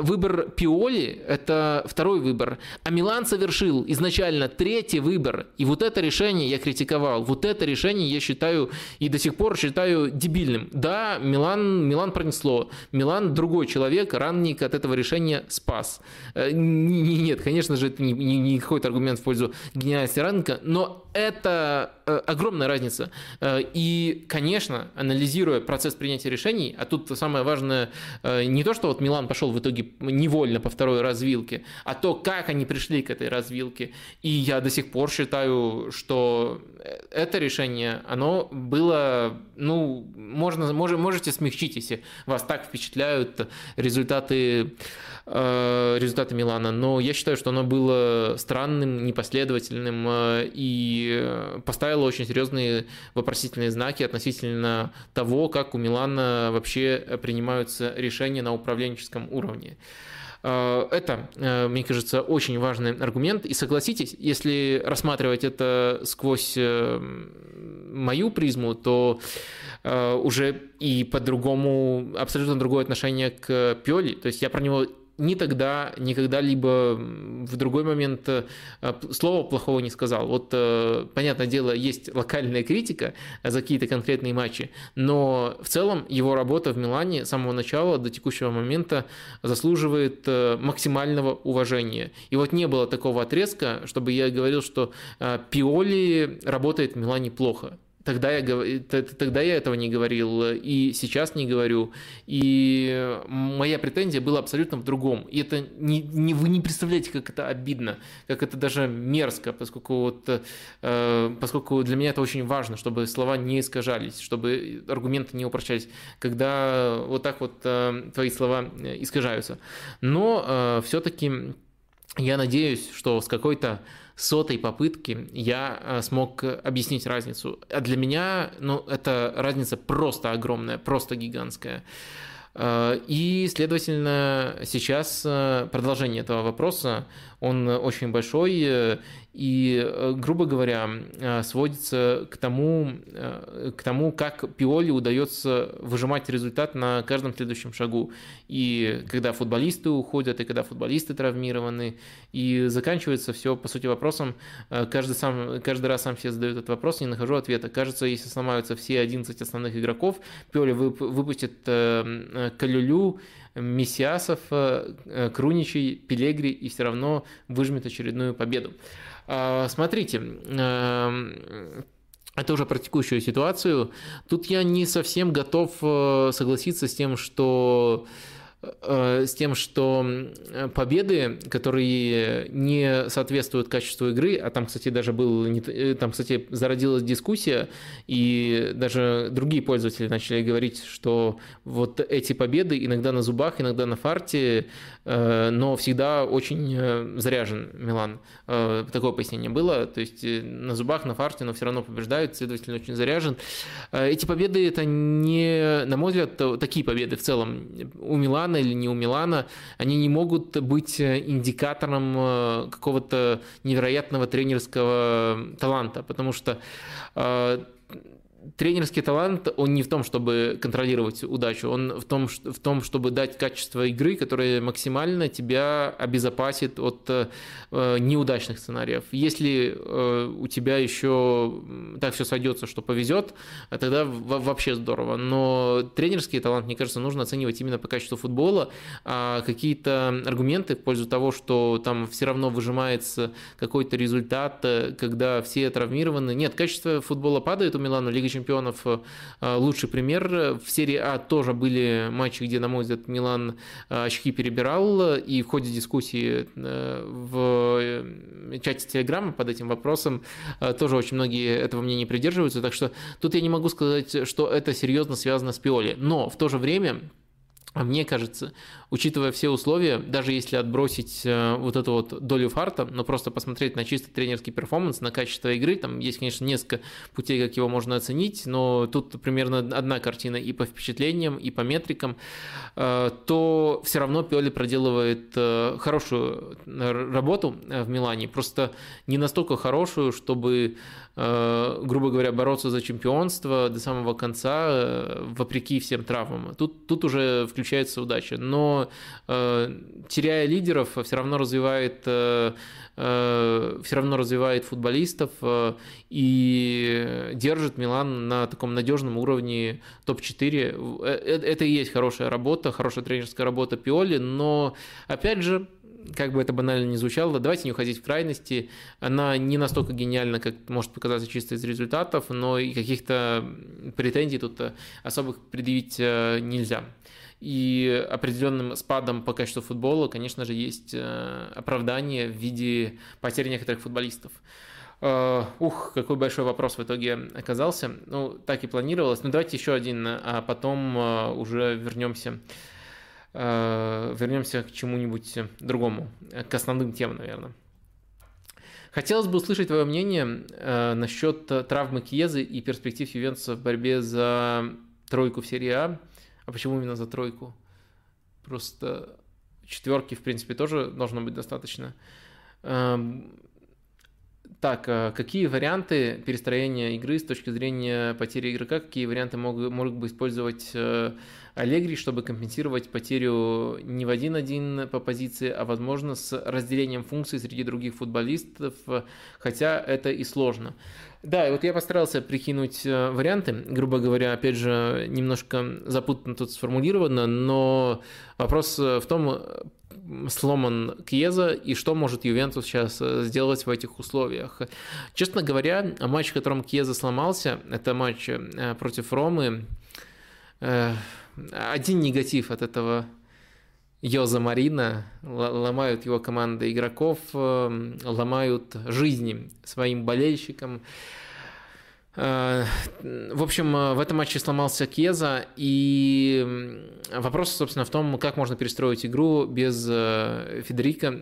Выбор Пиоли – это второй выбор. А Милан совершил изначально третий выбор. И вот это решение я критиковал. Вот это решение я считаю и до сих пор считаю дебильным. Да, Милан, Милан пронесло. Милан другой человек, ранник от этого решения спас. Э, нет, конечно же, это не, не, не какой-то аргумент в пользу гениальности ранника, но это э, огромная разница. И, конечно, анализируя процесс принятия решений, а тут самое важное э, не то, что вот Милан пошел в итоге невольно по второй развилке, а то, как они пришли к этой развилке. И я до сих пор считаю, что это решение, оно было, ну, можно, можете смягчить, если вас так впечатляют результаты Э, результаты Милана, но я считаю, что оно было странным, непоследовательным э, и поставило очень серьезные вопросительные знаки относительно того, как у Милана вообще принимаются решения на управленческом уровне. Э, это, мне кажется, очень важный аргумент. И согласитесь, если рассматривать это сквозь мою призму, то уже и по-другому, абсолютно другое отношение к Пиоли. То есть я про него ни тогда, ни когда-либо в другой момент э, слова плохого не сказал. Вот, э, понятное дело, есть локальная критика за какие-то конкретные матчи, но в целом его работа в Милане с самого начала до текущего момента заслуживает э, максимального уважения. И вот не было такого отрезка, чтобы я говорил, что Пиоли работает в Милане плохо. Тогда я, тогда я этого не говорил, и сейчас не говорю. И моя претензия была абсолютно в другом. И это не, не, вы не представляете, как это обидно, как это даже мерзко, поскольку, вот, э, поскольку для меня это очень важно, чтобы слова не искажались, чтобы аргументы не упрощались, когда вот так вот э, твои слова искажаются. Но э, все-таки я надеюсь, что с какой-то сотой попытки я э, смог объяснить разницу. А для меня, ну, эта разница просто огромная, просто гигантская. Э, и, следовательно, сейчас э, продолжение этого вопроса, он очень большой, и, э, грубо говоря, э, сводится к тому, э, к тому, как Пиоли удается выжимать результат на каждом следующем шагу. И когда футболисты уходят, и когда футболисты травмированы, и заканчивается все, по сути, вопросом, каждый, сам, каждый раз сам себе задает этот вопрос, не нахожу ответа. Кажется, если сломаются все 11 основных игроков, Пиоли выпустит Калюлю, Мессиасов, Круничей, Пелегри и все равно выжмет очередную победу. А, смотрите, эм, это уже про текущую ситуацию. Тут я не совсем готов э, согласиться с тем, что Э, с тем, что победы, которые не соответствуют качеству игры, а там, кстати, даже был, э, там, кстати, зародилась дискуссия, и даже другие пользователи начали говорить, что вот эти победы иногда на зубах, иногда на фарте, э, но всегда очень заряжен Милан. Такое пояснение было, то есть на зубах, на фарте, но все равно побеждают, следовательно, очень заряжен. Эти победы, это не, на мой взгляд, такие победы в целом у Милана Милана или не у Милана, они не могут быть э, индикатором э, какого-то невероятного тренерского таланта, потому что э, тренерский талант, он не в том, чтобы контролировать удачу, он в том, в том, чтобы дать качество игры, которое максимально тебя обезопасит от э, неудачных сценариев. Если э, у тебя еще так все сойдется, что повезет, тогда вообще здорово. Но тренерский талант, мне кажется, нужно оценивать именно по качеству футбола, а какие-то аргументы в пользу того, что там все равно выжимается какой-то результат, э, когда все травмированы. Нет, качество футбола падает у Милана, Лига чемпионов э, лучший пример. В серии А тоже были матчи, где, на мой взгляд, Милан э, очки перебирал, и в ходе дискуссии э, в чате Телеграма под этим вопросом тоже очень многие этого мнения придерживаются, так что тут я не могу сказать, что это серьезно связано с Пиоли. Но в то же время а мне кажется, учитывая все условия, даже если отбросить э, вот эту вот долю фарта, но просто посмотреть на чисто тренерский перформанс, на качество игры, там есть, конечно, несколько путей, как его можно оценить, но тут примерно одна картина и по впечатлениям, и по метрикам, э, то все равно Пиоли проделывает э, хорошую работу в Милане, просто не настолько хорошую, чтобы грубо говоря, бороться за чемпионство до самого конца, э, вопреки всем травмам. Тут, тут уже включается удача. Но э, теряя лидеров, все равно развивает все равно развивает футболистов и держит Милан на таком надежном уровне топ-4. Это и есть хорошая работа, хорошая тренерская работа Пиоли, но опять же как бы это банально не звучало, давайте не уходить в крайности. Она не настолько гениальна, как может показаться чисто из результатов, но и каких-то претензий тут особых предъявить э, нельзя. И определенным спадом по качеству футбола, конечно же, есть э, оправдание в виде потери некоторых футболистов. Э, ух, какой большой вопрос в итоге оказался. Ну, так и планировалось. Ну, давайте еще один, а потом уже вернемся Э, вернемся к чему-нибудь другому, к основным темам, наверное. Хотелось бы услышать твое мнение э, насчет травмы Кьезы и перспектив Ювентуса в борьбе за тройку в серии А. А почему именно за тройку? Просто четверки, в принципе, тоже должно быть достаточно. Эм, так, э, какие варианты перестроения игры с точки зрения потери игрока, какие варианты могут, могут бы использовать Аллегри, чтобы компенсировать потерю не в один-один по позиции, а возможно с разделением функций среди других футболистов, хотя это и сложно. Да, и вот я постарался прикинуть э, варианты, грубо говоря, опять же, немножко запутанно тут сформулировано, но вопрос в том, сломан Кьеза и что может Ювентус сейчас э, сделать в этих условиях. Честно говоря, матч, в котором Кьеза сломался, это матч э, против Ромы, один негатив от этого Йоза Марина, ломают его команды игроков, э, ломают жизни своим болельщикам. Э, в общем, э, в этом матче сломался Кеза, и вопрос, собственно, в том, как можно перестроить игру без э, Федерика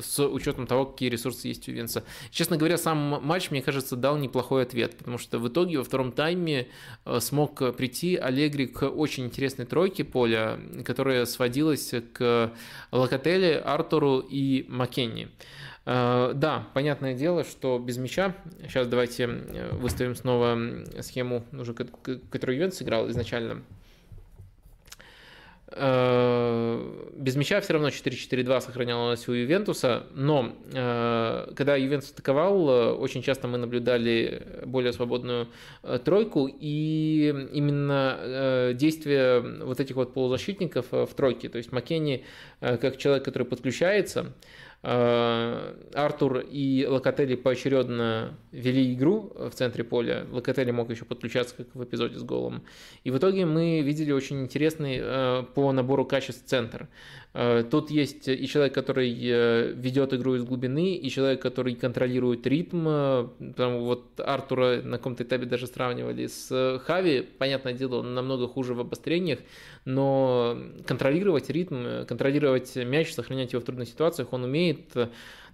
с учетом того, какие ресурсы есть у Венца. Честно говоря, сам матч, мне кажется, дал неплохой ответ, потому что в итоге во втором тайме смог прийти Аллегри к очень интересной тройке поля, которая сводилась к Локотеле, Артуру и Маккенни. Э, да, понятное дело, что без мяча, сейчас давайте э, выставим снова схему, уже, которую Ювентус играл изначально, Э, без мяча все равно 4-4-2 сохранялось у Ювентуса, но когда Ювентус атаковал, очень часто мы наблюдали более свободную тройку, и именно действие вот этих вот полузащитников в тройке, то есть Маккенни как человек, который подключается, Артур и Локотели поочередно вели игру в центре поля. Локотели мог еще подключаться, как в эпизоде с голом. И в итоге мы видели очень интересный э, по набору качеств центр. Э, тут есть и человек, который ведет игру из глубины, и человек, который контролирует ритм. Там вот Артура на каком-то этапе даже сравнивали с Хави. Понятное дело, он намного хуже в обострениях, но контролировать ритм, контролировать мяч, сохранять его в трудных ситуациях он умеет.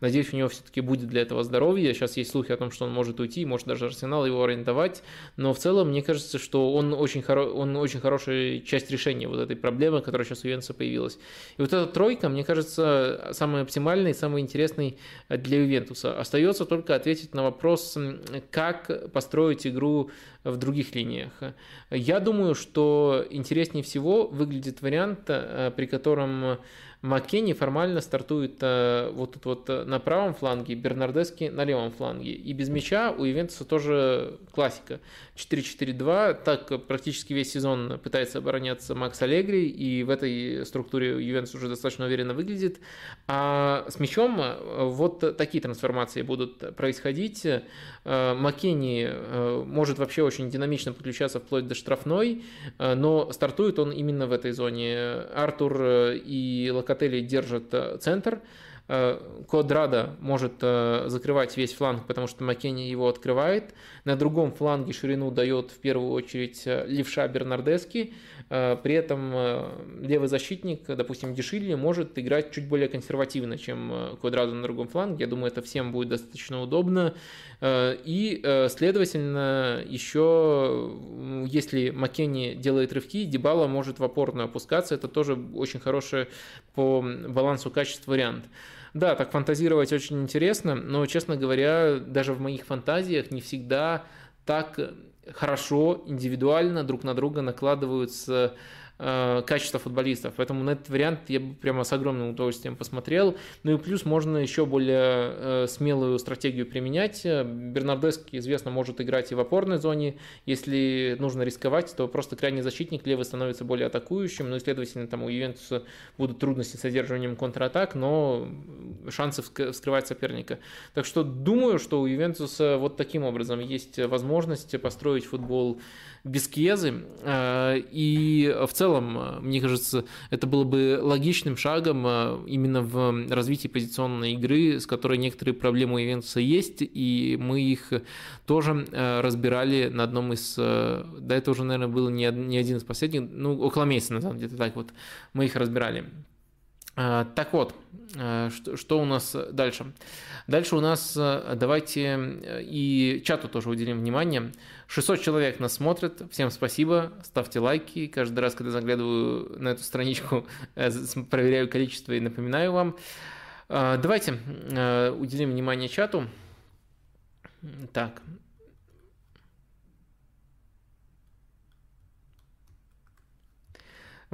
Надеюсь, у него все-таки будет для этого здоровье. Сейчас есть слухи о том, что он может уйти, может даже Арсенал его арендовать. Но в целом, мне кажется, что он очень, хоро... он очень хорошая часть решения вот этой проблемы, которая сейчас у Ювентуса появилась. И вот эта тройка, мне кажется, самый оптимальный, самый интересный для Ювентуса. Остается только ответить на вопрос, как построить игру в других линиях. Я думаю, что интереснее всего выглядит вариант, э, при котором Маккенни формально стартует э, вот тут вот на правом фланге, Бернардески на левом фланге. И без мяча у Ивентуса тоже классика. 4-4-2, так практически весь сезон пытается обороняться Макс Аллегри, и в этой структуре Ювентус уже достаточно уверенно выглядит. А с мячом э, вот такие трансформации будут происходить. Маккенни может вообще очень динамично подключаться вплоть до штрафной, э, но стартует он именно в этой зоне. Артур и Локотели держат центр, Квадрада может закрывать весь фланг, потому что Маккенни его открывает. На другом фланге ширину дает в первую очередь левша Бернардески. При этом левый защитник, допустим, Дешилли, может играть чуть более консервативно, чем Квадрада на другом фланге. Я думаю, это всем будет достаточно удобно. Э, и, э, следовательно, еще если Маккенни делает рывки, Дебала может в опорную опускаться. Это тоже очень хороший по балансу качества вариант. Да, так фантазировать очень интересно, но, честно говоря, даже в моих фантазиях не всегда так хорошо, индивидуально друг на друга накладываются Э, качество футболистов. Поэтому на этот вариант я бы прямо с огромным удовольствием посмотрел. Ну и плюс можно еще более э, смелую стратегию применять. Бернардески, известно, может играть и в опорной зоне. Если нужно рисковать, то просто крайний защитник левый становится более атакующим. Ну и, следовательно, там у Ювентуса будут трудности с одерживанием контратак, но шансы вскрывать соперника. Так что думаю, что у Ювентуса вот таким образом есть возможность построить футбол без Кьезы. Э, и в целом, э, мне кажется, это было бы логичным шагом э, именно в развитии позиционной игры, с которой некоторые проблемы у Ивентуса есть, и мы их тоже разбирали на одном из... Да, это уже, наверное, было не один из последних, ну, около месяца назад, где-то так вот, мы их разбирали. Так вот, что у нас дальше? Дальше у нас, давайте и чату тоже уделим внимание. 600 человек нас смотрят, всем спасибо, ставьте лайки. Каждый раз, когда заглядываю на эту страничку, [laughs] э, проверяю количество и напоминаю вам. Давайте уделим внимание чату. Так,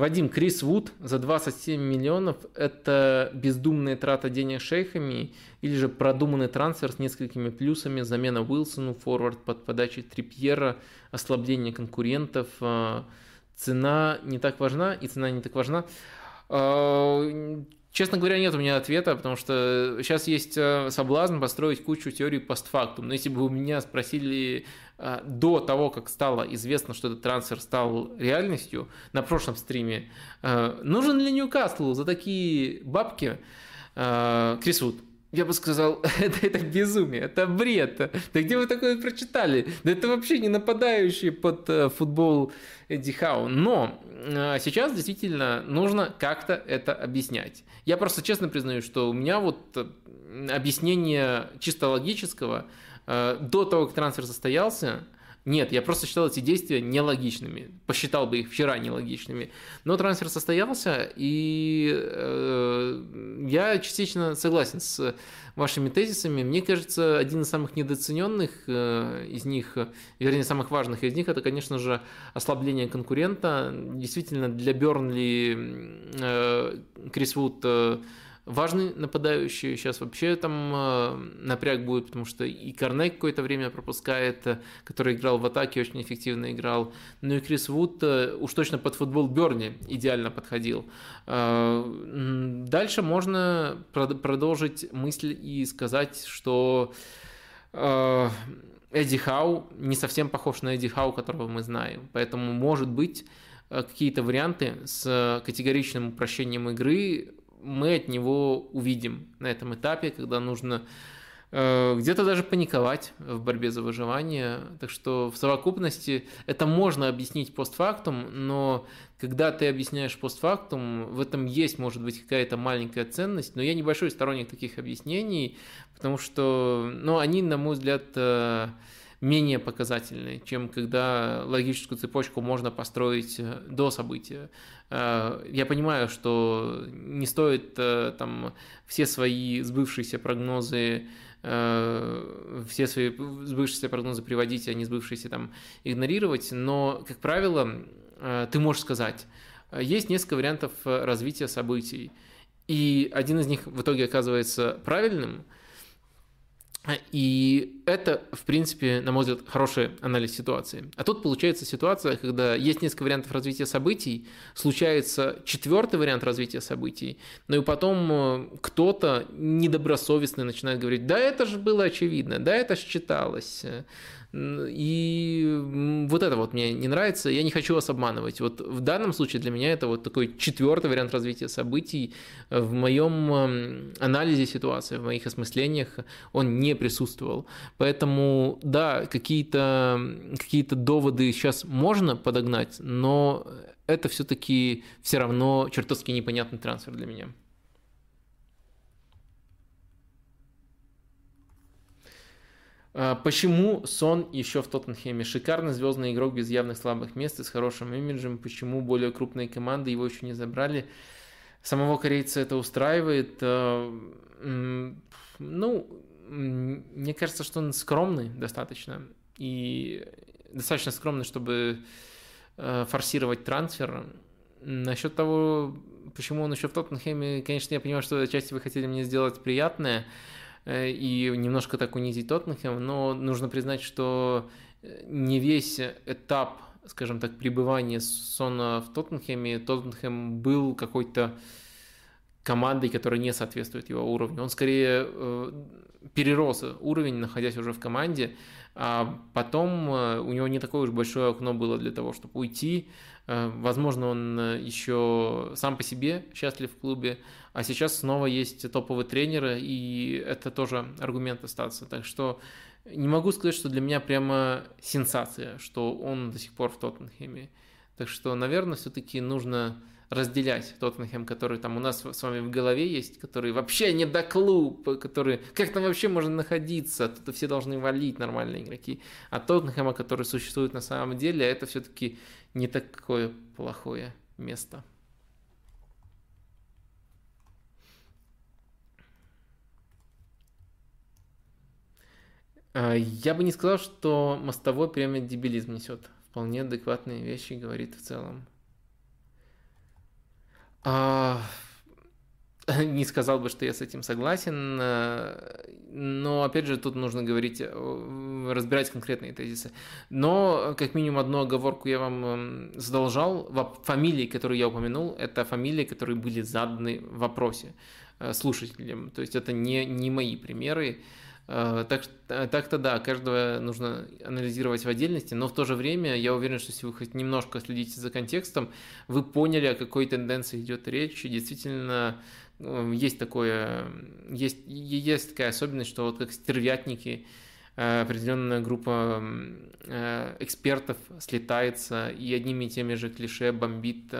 Вадим, Крис Вуд за 27 миллионов – это бездумная трата денег шейхами или же продуманный трансфер с несколькими плюсами, замена Уилсону, форвард под подачей Трипьера, ослабление конкурентов. А, цена не так важна, и цена не так важна. А, Честно говоря, нет у меня ответа, потому что сейчас есть э, соблазн построить кучу теорий постфактум. Но если бы у меня спросили до того, как стало известно, что этот трансфер стал реальностью, на прошлом стриме, э, нужен ли Ньюкаслу за такие бабки Крис Вуд? Я бы сказал, [laughs] это, это безумие, это бред. Да где вы такое прочитали? Да это вообще не нападающий под футбол Эдди Хау. Но сейчас действительно нужно как-то это объяснять. Я просто честно признаю, что у меня вот э, объяснение чисто логического э, до того, как трансфер состоялся, нет, я просто считал эти действия нелогичными. Посчитал бы их вчера нелогичными. Но трансфер состоялся, и э, я частично согласен с вашими тезисами. Мне кажется, один из самых недооцененных э, из них, вернее, самых важных из них, это, конечно же, ослабление конкурента. Действительно, для Бернли э, Крис Вуд э, важный нападающий. Сейчас вообще там э, напряг будет, потому что и Корней какое-то время пропускает, э, который играл в атаке, очень эффективно играл. Ну и Крис Вуд э, уж точно под футбол Берни идеально подходил. Дальше можно продолжить мысль и сказать, что Эдди Хау не совсем похож на Эдди Хау, которого мы знаем. Поэтому, может быть, какие-то варианты с категоричным упрощением игры мы от него увидим на этом этапе, когда нужно э, где-то даже паниковать в борьбе за выживание. Так что в совокупности это можно объяснить постфактум, но когда ты объясняешь постфактум, в этом есть, может быть, какая-то маленькая ценность, но я небольшой сторонник таких объяснений, потому что, ну, они, на мой взгляд, э, менее показательны, чем когда логическую цепочку можно построить э, до события. Э, я понимаю, что не стоит э, там все свои сбывшиеся прогнозы все свои сбывшиеся прогнозы приводить, а не сбывшиеся там игнорировать, но, как правило, ты можешь сказать, есть несколько вариантов развития событий, и один из них в итоге оказывается правильным – и это, в принципе, на мой взгляд, хороший анализ ситуации. А тут получается ситуация, когда есть несколько вариантов развития событий, случается четвертый вариант развития событий, но и потом э, кто-то недобросовестный начинает говорить, да это же было очевидно, да это же читалось, и вот это вот мне не нравится, я не хочу вас обманывать. Вот в данном случае для меня это вот такой четвертый вариант развития событий. В моем анализе ситуации, в моих осмыслениях он не присутствовал. Поэтому, да, какие-то какие доводы сейчас можно подогнать, но это все-таки все равно чертовски непонятный трансфер для меня. Почему Сон еще в Тоттенхеме? Шикарный звездный игрок без явных слабых мест и с хорошим имиджем. Почему более крупные команды его еще не забрали? Самого корейца это устраивает. А, ну, мне кажется, что он скромный достаточно. И достаточно скромный, чтобы а, форсировать трансфер. Насчет того, почему он еще в Тоттенхеме, конечно, я понимаю, что отчасти вы хотели мне сделать приятное. Э, и немножко так унизить Тоттенхэм, но нужно признать, что э, не весь этап, скажем так, пребывания Сона в Тоттенхэме, Тоттенхэм был какой-то командой, которая не соответствует его уровню. Он скорее э, перерос уровень, находясь уже в команде, а потом у него не такое уж большое окно было для того, чтобы уйти. Возможно, он еще сам по себе счастлив в клубе, а сейчас снова есть топовые тренеры, и это тоже аргумент остаться. Так что не могу сказать, что для меня прямо сенсация, что он до сих пор в Тоттенхеме. Так что, наверное, все-таки нужно разделять Тоттенхэм, который там у нас с вами в голове есть, который вообще не до клуб, который как там вообще можно находиться, тут все должны валить нормальные игроки. А Тоттенхэма, который существует на самом деле, это все-таки не такое плохое место. А, я бы не сказал, что мостовой прямо дебилизм несет. Вполне адекватные вещи говорит в целом. А... [laughs] Не сказал бы, что я с этим согласен, э, но опять же тут нужно говорить, разбирать конкретные тезисы. Но как минимум одну оговорку я вам эм, задолжал. Фамилии, которые я упомянул, это фамилии, которые были заданы в вопросе э, слушателям. То есть это не, не мои примеры. Э, так, э, так-то да, каждого нужно анализировать в отдельности, но в то же время я уверен, что если вы хоть немножко следите за контекстом, вы поняли, о какой тенденции идет речь, и действительно э, есть такое, есть, есть такая особенность, что вот как стервятники, определенная группа экспертов слетается и одними и теми же клише бомбит,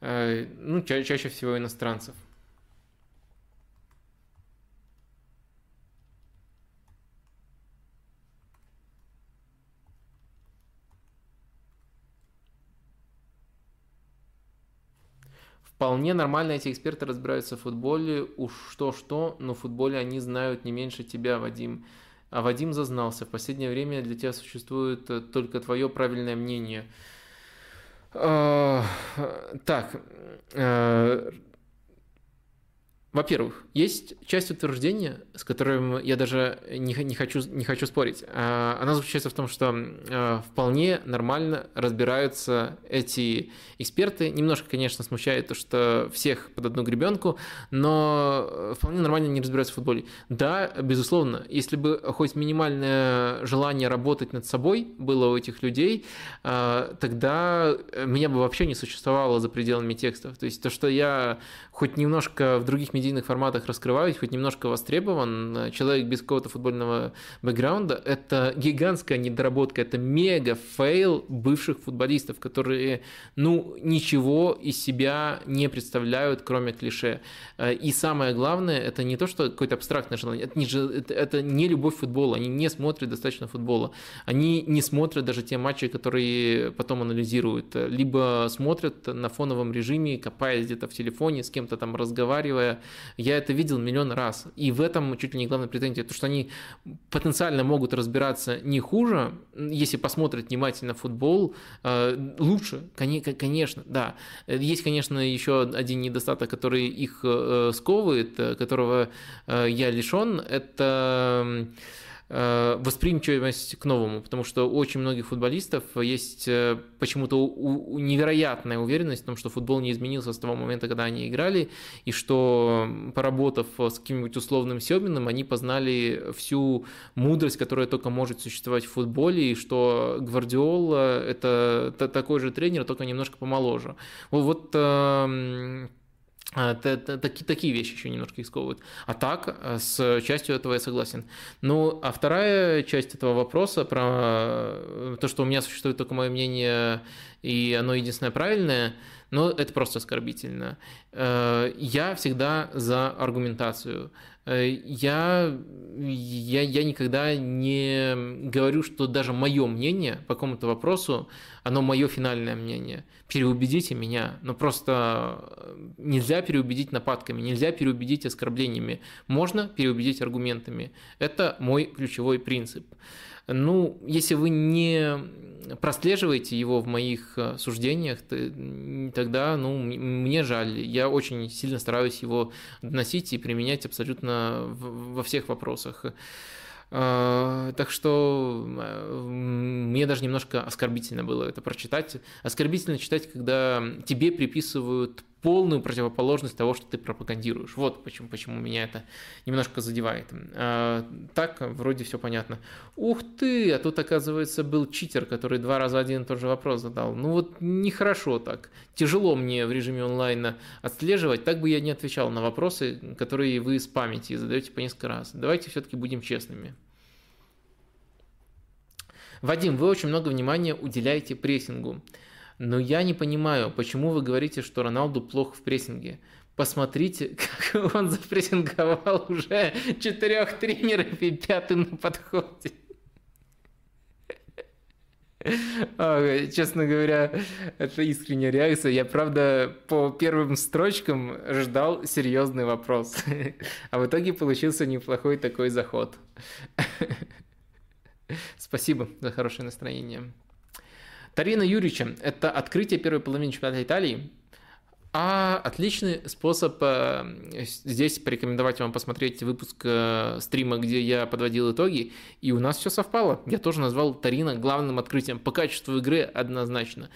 ну, ча- чаще всего иностранцев. Вполне нормально эти эксперты разбираются в футболе, уж что-что, но в футболе они знают не меньше тебя, Вадим. А Вадим зазнался. В последнее время для тебя существует э, только твое правильное мнение. А, так, э, во-первых, есть часть утверждения, с которым я даже не, не, хочу, не хочу спорить. А, она заключается в том, что а, вполне нормально разбираются эти эксперты. Немножко, конечно, смущает то, что всех под одну гребенку, но вполне нормально не разбираются в футболе. Да, безусловно, если бы хоть минимальное желание работать над собой было у этих людей, а, тогда меня бы вообще не существовало за пределами текстов. То есть то, что я хоть немножко в других медийных форматах раскрываюсь, хоть немножко востребован, человек без какого-то футбольного бэкграунда, это гигантская недоработка, это мега фейл бывших футболистов, которые, ну, ничего из себя не представляют, кроме клише. И самое главное, это не то, что какое-то абстрактное желание, это не, это, это не любовь футбола, они не смотрят достаточно футбола, они не смотрят даже те матчи, которые потом анализируют, либо смотрят на фоновом режиме, копаясь где-то в телефоне, с кем кем-то там разговаривая. Я это видел миллион раз. И в этом чуть ли не главная претензия, то, что они потенциально могут разбираться не хуже, если посмотрят внимательно футбол, э, лучше, конечно, да. Есть, конечно, еще один недостаток, который их э, сковывает, э, которого я лишен, это восприимчивость к новому, потому что у очень многих футболистов есть э, почему-то невероятная уверенность в том, что футбол не изменился с того момента, когда они играли, и что, поработав с каким-нибудь условным Семиным, они познали всю мудрость, которая только может существовать в футболе, и что Гвардиол – это такой же тренер, только немножко помоложе. Вот эм, такие, такие вещи еще немножко исковывают. А так, э, с частью этого я согласен. Ну, а вторая часть этого вопроса про э, то, что у меня существует только мое мнение, и оно единственное правильное, но это просто оскорбительно. Э, я всегда за аргументацию. Я, я, я никогда не говорю, что даже мое мнение по какому-то вопросу, оно мое финальное мнение. Переубедите меня, но просто нельзя переубедить нападками, нельзя переубедить оскорблениями. Можно переубедить аргументами. Это мой ключевой принцип. Ну, если вы не прослеживаете его в моих э, суждениях, тогда, ну, мне жаль. Я очень сильно стараюсь его доносить и применять абсолютно во всех вопросах. Э, так что э, мне даже немножко оскорбительно было это прочитать. Оскорбительно читать, когда тебе приписывают полную противоположность того, что ты пропагандируешь. Вот почему, почему меня это немножко задевает. А, так, вроде все понятно. Ух ты, а тут, оказывается, был читер, который два раза один и тот же вопрос задал. Ну вот нехорошо так. Тяжело мне в режиме онлайна отслеживать. Так бы я не отвечал на вопросы, которые вы спамите и задаете по несколько раз. Давайте все-таки будем честными. Вадим, вы очень много внимания уделяете прессингу. Но я не понимаю, почему вы говорите, что Роналду плох в прессинге. Посмотрите, [laughs] как он запрессинговал уже четырех тренеров и пятый на подходе. [laughs] Честно говоря, это искренняя реакция. Я, правда, по первым строчкам ждал серьезный вопрос. [laughs] А в итоге получился неплохой такой заход. Спасибо за хорошее настроение. Тарина Юрича – это открытие первой половины чемпионата Италии. А отличный способ э, здесь порекомендовать вам посмотреть выпуск э, стрима, где я подводил итоги, и у нас все совпало. Я тоже назвал Тарина главным открытием по качеству игры однозначно.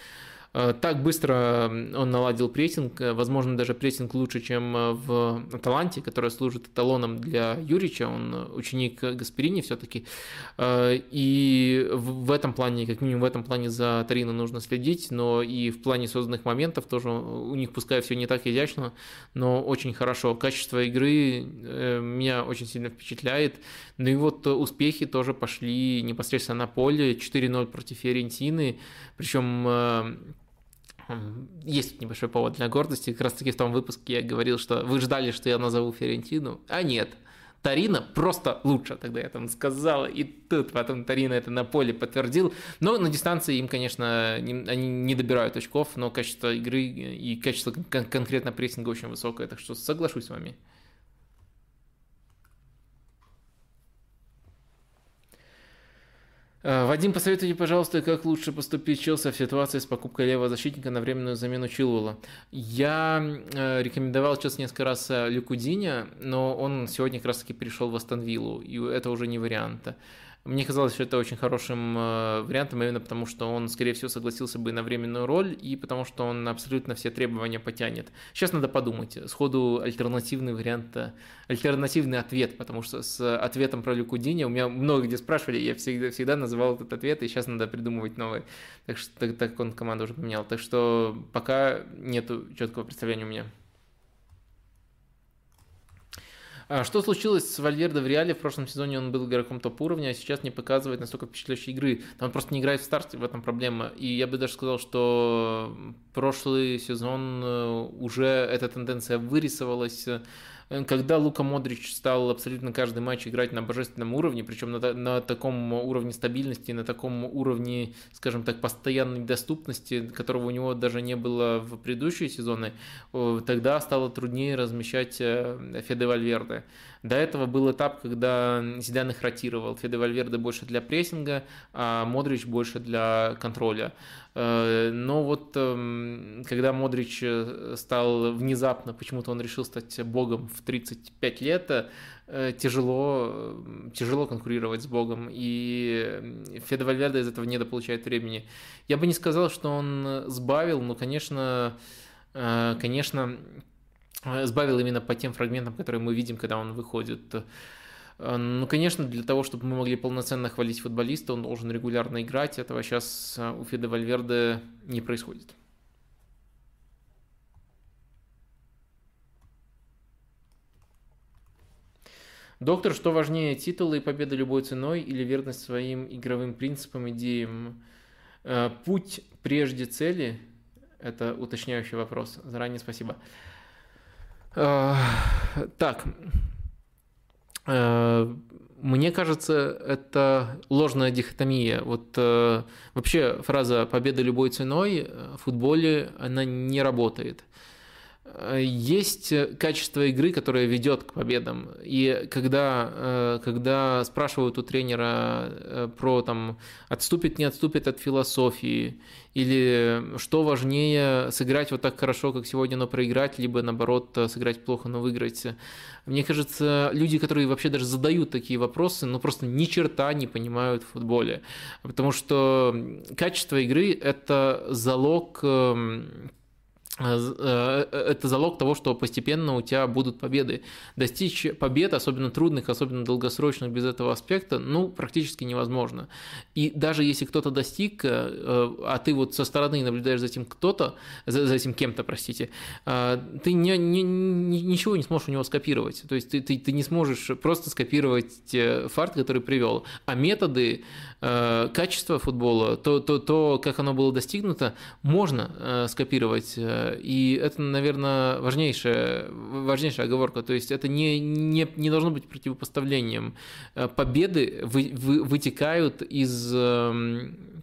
Э, так быстро он наладил прессинг, э, возможно, даже прессинг лучше, чем э, в Аталанте, которая служит эталоном для Юрича, он ученик Гасперини все-таки. И в этом плане, как минимум в этом плане за Тарино нужно следить, но и в плане созданных моментов тоже у них пускай все не так изящно, но очень хорошо. Качество игры меня очень сильно впечатляет. Ну и вот успехи тоже пошли непосредственно на поле. 4-0 против Фиорентины, причем есть небольшой повод для гордости. Как раз таки в том выпуске я говорил, что вы ждали, что я назову Ферентину, а нет. Тарина просто лучше, тогда я там сказал, и тут потом Тарина это на поле подтвердил. Но на дистанции им, конечно, они не добирают очков, но качество игры и качество конкретно прессинга очень высокое, так что соглашусь с вами. Вадим, посоветуйте, пожалуйста, как лучше поступить Челси в ситуации с покупкой левого защитника на временную замену Чилуэлла. Я э, рекомендовал сейчас несколько раз э, Люку Диня, но он сегодня как раз-таки перешел в Астон Виллу, и это уже не вариант. Мне казалось, что это очень хорошим э, вариантом, именно потому что он, скорее всего, согласился бы на временную роль, и потому что он абсолютно все требования потянет. Сейчас надо подумать. Сходу альтернативный вариант, э, альтернативный ответ, потому что с ответом про Люкудиня у меня много где спрашивали, я всегда, всегда называл этот ответ, и сейчас надо придумывать новый. Так что так, так он команду уже поменял. Так что пока нету четкого представления у меня. А что случилось с Вальвердо в Реале? В прошлом сезоне он был игроком топ-уровня, а сейчас не показывает настолько впечатляющей игры. Там просто не играет в старте, в этом проблема. И я бы даже сказал, что прошлый сезон э, уже эта тенденция вырисовалась когда Лука Модрич стал абсолютно каждый матч играть на божественном уровне, причем на, на таком уровне стабильности, на таком уровне, скажем так, постоянной доступности, которого у него даже не было в предыдущие сезоны, тогда стало труднее размещать э, Феде Вальверде. До этого был этап, когда Зидан их ротировал. Феде Вальверде больше для прессинга, а Модрич больше для контроля. Э, но вот эм, когда Модрич э, стал внезапно, почему-то он решил стать богом в 35 лет, э, тяжело, тяжело конкурировать с богом, и Феде Вальверде из этого недополучает времени. Я бы не сказал, что он сбавил, но, конечно, конечно, сбавил именно по тем фрагментам, которые мы видим, когда он выходит. Э, ну, конечно, для того, чтобы мы могли полноценно хвалить футболиста, он должен регулярно играть. Этого сейчас э, у Феда Вальверде не происходит. Доктор, что важнее, титулы и победа любой ценой или верность своим игровым принципам, идеям? Э, путь прежде цели – это уточняющий вопрос. Заранее спасибо. Так, Э, мне кажется, это ложная дихотомия. Вот э, вообще фраза «победа любой ценой» в футболе, она не работает. Э, есть качество игры, которое ведет к победам. И когда, э, когда спрашивают у тренера э, про там, отступит, не отступит от философии, или что важнее, сыграть вот так хорошо, как сегодня, но проиграть, либо наоборот, сыграть плохо, но выиграть. Мне кажется, люди, которые вообще даже задают такие вопросы, ну просто ни черта не понимают в футболе. Потому что качество игры – это залог эм, Э, э, это залог того, что постепенно у тебя будут победы. Достичь побед, особенно трудных, особенно долгосрочных, без этого аспекта, ну, практически невозможно. И даже если кто-то достиг, э, а ты вот со стороны наблюдаешь за этим кто-то, за, за этим кем-то, простите, ты не, не, ничего не сможешь у него скопировать. То есть ты, ты, ты не сможешь просто скопировать фарт, который привел. А методы, качество футбола, то, то, то как оно было достигнуто, можно скопировать и это, наверное, важнейшая, важнейшая оговорка. То есть это не, не, не должно быть противопоставлением. Э, победы вы, вы, вытекают из эм,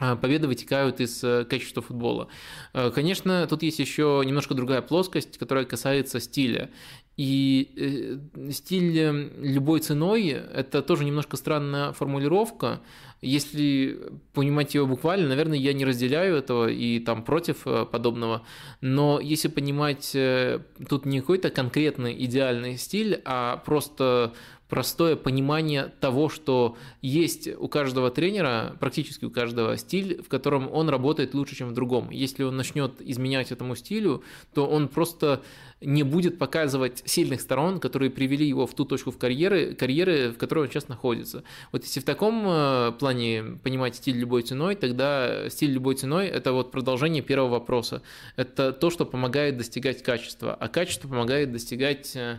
э, победы вытекают из э, качества футбола. Конечно, тут есть еще немножко другая плоскость, которая касается стиля. И стиль любой ценой – это тоже немножко странная формулировка, если понимать его буквально, наверное, я не разделяю этого и там против э, подобного, но если понимать э, тут не какой-то конкретный идеальный стиль, а просто простое понимание того, что есть у каждого тренера, практически у каждого стиль, в котором он работает лучше, чем в другом. Если он начнет изменять этому стилю, то он просто не будет показывать сильных сторон, которые привели его в ту точку в карьеры, карьеры, в которой он сейчас находится. Вот если в таком э, плане понимать стиль любой ценой, тогда стиль любой ценой – это вот продолжение первого вопроса. Это то, что помогает достигать качества, а качество помогает достигать э,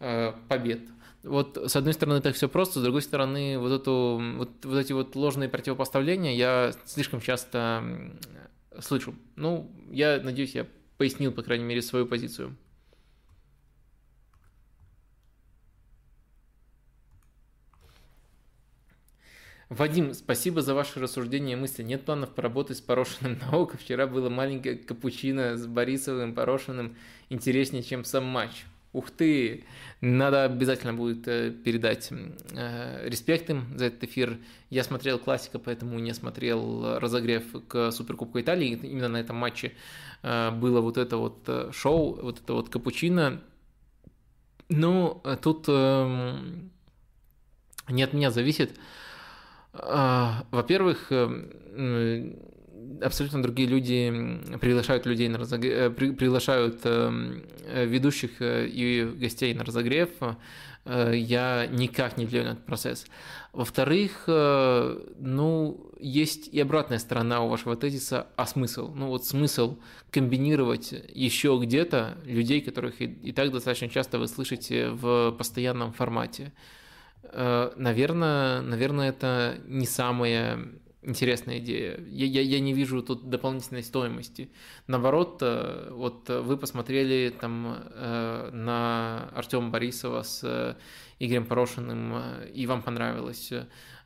э, побед вот с одной стороны так все просто, с другой стороны вот, эту, вот, вот эти вот ложные противопоставления я слишком часто слышу. Ну, я надеюсь, я пояснил, по крайней мере, свою позицию. Вадим, спасибо за ваши рассуждения и мысли. Нет планов поработать с Порошиным [laughs] на око. Вчера было маленькое капучино с Борисовым Порошиным интереснее, чем сам матч. Ух ты! Надо обязательно будет э, передать э, респект им за этот эфир. Я смотрел классика, поэтому не смотрел разогрев к Суперкубку Италии. Именно на этом матче э, было вот это вот шоу, вот это вот капучино. Ну, тут эм, не от меня зависит. Во-первых, абсолютно другие люди приглашают людей на разогрев, э, приглашают эм, э, ведущих э, и гостей на разогрев. Я никак не влияю на этот процесс. Во-вторых, ну, есть и обратная сторона у вашего тезиса, а смысл? Ну, вот смысл комбинировать еще где-то людей, которых и, и так достаточно часто вы слышите в постоянном формате. Наверное, наверное, это не самое интересная идея. Я, я, я не вижу тут дополнительной стоимости. Наоборот, э, вот вы посмотрели там э, на Артема Борисова с Игорем Порошиным, и вам понравилось.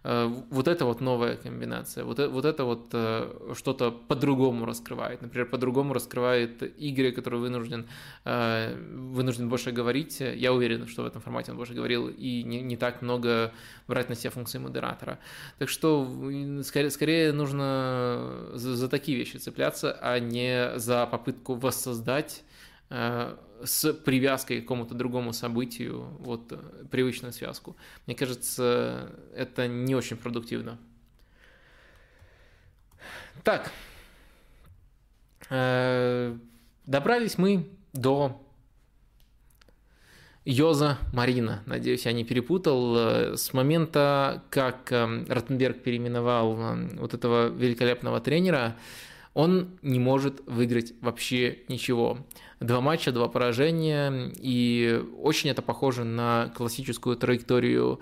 Э, вот это вот новая комбинация, вот, вот это вот э, что-то по-другому раскрывает. Например, по-другому раскрывает Игорь, который вынужден, э, вынужден больше говорить. Я уверен, что в этом формате он больше говорил и не, не так много брать на себя функции модератора. Так что скорее, скорее нужно за, за такие вещи цепляться, а не за попытку воссоздать с привязкой к какому-то другому событию, вот э, привычную связку. Мне кажется, это не очень продуктивно. Так, э, добрались мы до Йоза Марина. Надеюсь, я не перепутал. Э, с момента, как Ротенберг переименовал вот этого великолепного тренера, он не может выиграть вообще ничего. Два матча, два поражения, и очень это похоже на классическую траекторию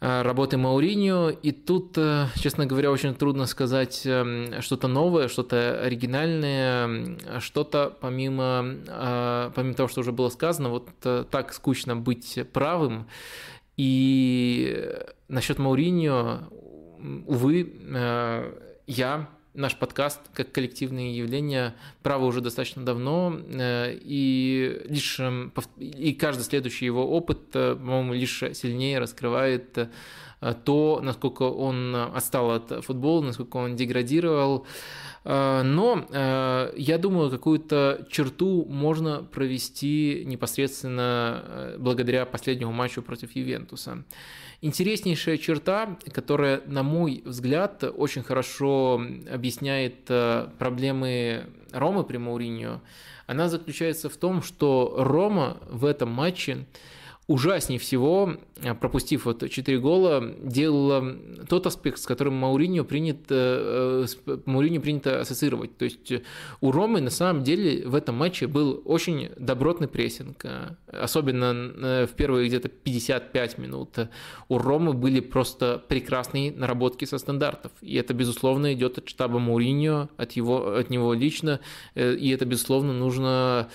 э, работы Мауриньо, и тут, э, честно говоря, очень трудно сказать эм, что-то новое, что-то оригинальное, что-то помимо, э, помимо того, что уже было сказано, вот так скучно быть правым, и насчет Мауриньо, увы, я наш подкаст как коллективное явление право уже достаточно давно, э, и лишь эм, и каждый следующий его опыт, э, по-моему, лишь сильнее раскрывает э, то, насколько он отстал от футбола, насколько он деградировал. Но я думаю, какую-то черту можно провести непосредственно благодаря последнему матчу против Ювентуса. Интереснейшая черта, которая, на мой взгляд, очень хорошо объясняет э, проблемы Ромы при Мауриньо, она заключается в том, что Рома в этом матче ужаснее всего, э, пропустив вот 4 гола, делала тот аспект, с которым Мауриньо принято, э, Мауриньо принято ассоциировать. То есть у Ромы на самом деле в этом матче был очень добротный прессинг, э, особенно в первые где-то 55 минут. У Ромы были просто прекрасные наработки со стандартов. И это, безусловно, идет от штаба Мауриньо, от, его, от него лично, и это, безусловно, нужно Э,